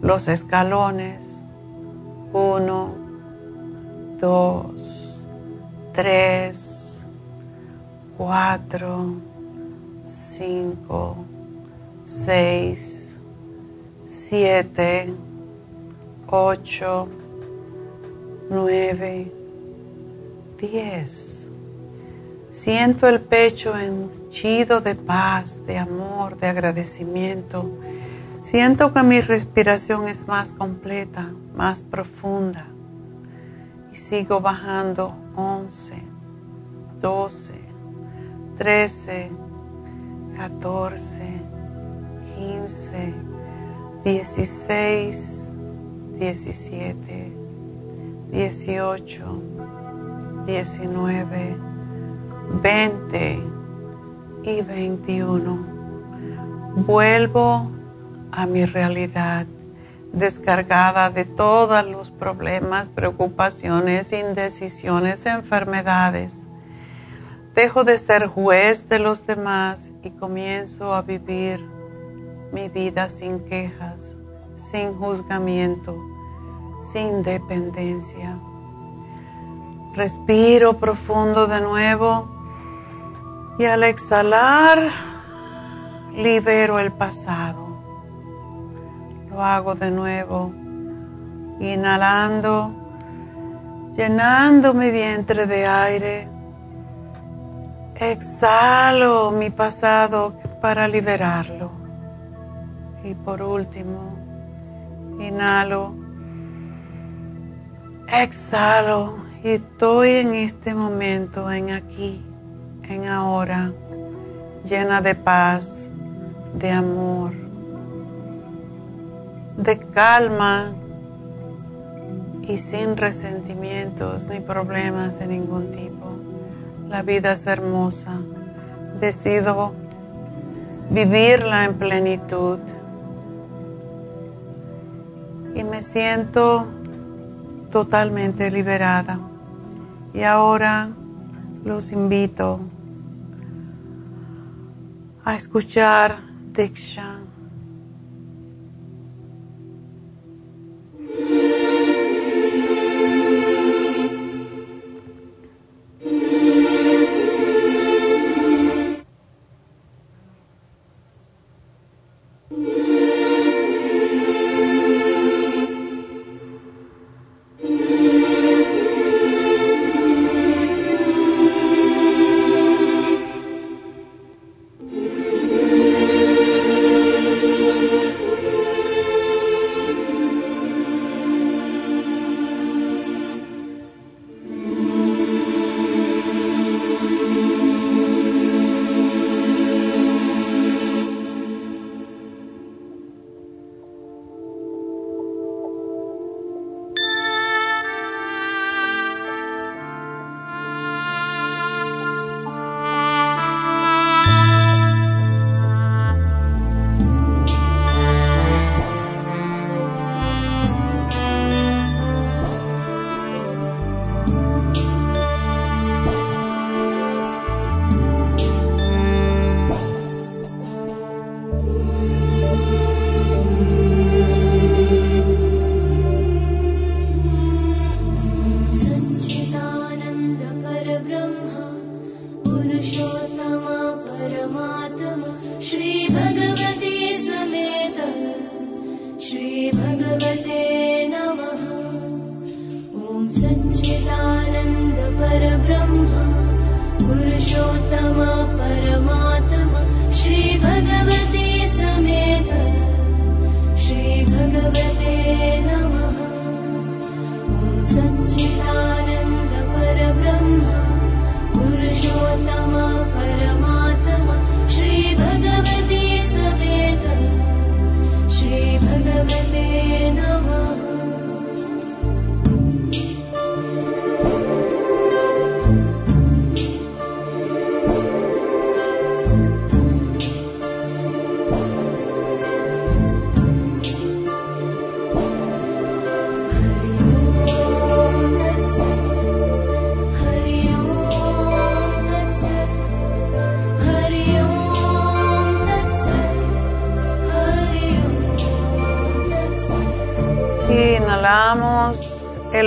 los escalones uno, dos, tres, cuatro, cinco, seis, siete, ocho, nueve, diez. Siento el pecho henchido de paz, de amor, de agradecimiento Siento que mi respiración es más completa, más profunda. Y sigo bajando 11, 12, 13, 14, 15, 16, 17, 18, 19, 20 y 21. Vuelvo a mi realidad, descargada de todos los problemas, preocupaciones, indecisiones, enfermedades. Dejo de ser juez de los demás y comienzo a vivir mi vida sin quejas, sin juzgamiento, sin dependencia. Respiro profundo de nuevo y al exhalar libero el pasado lo hago de nuevo. Inhalando, llenando mi vientre de aire. Exhalo mi pasado para liberarlo. Y por último, inhalo, exhalo y estoy en este momento, en aquí, en ahora, llena de paz, de amor de calma y sin resentimientos ni problemas de ningún tipo. La vida es hermosa. Decido vivirla en plenitud. Y me siento totalmente liberada. Y ahora los invito a escuchar Diksha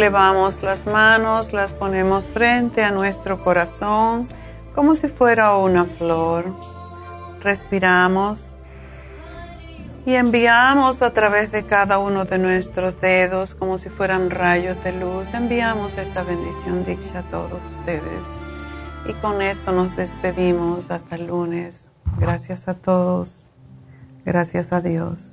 elevamos las manos, las ponemos frente a nuestro corazón como si fuera una flor. Respiramos y enviamos a través de cada uno de nuestros dedos como si fueran rayos de luz. Enviamos esta bendición dicha a todos ustedes. Y con esto nos despedimos hasta el lunes. Gracias a todos. Gracias a Dios.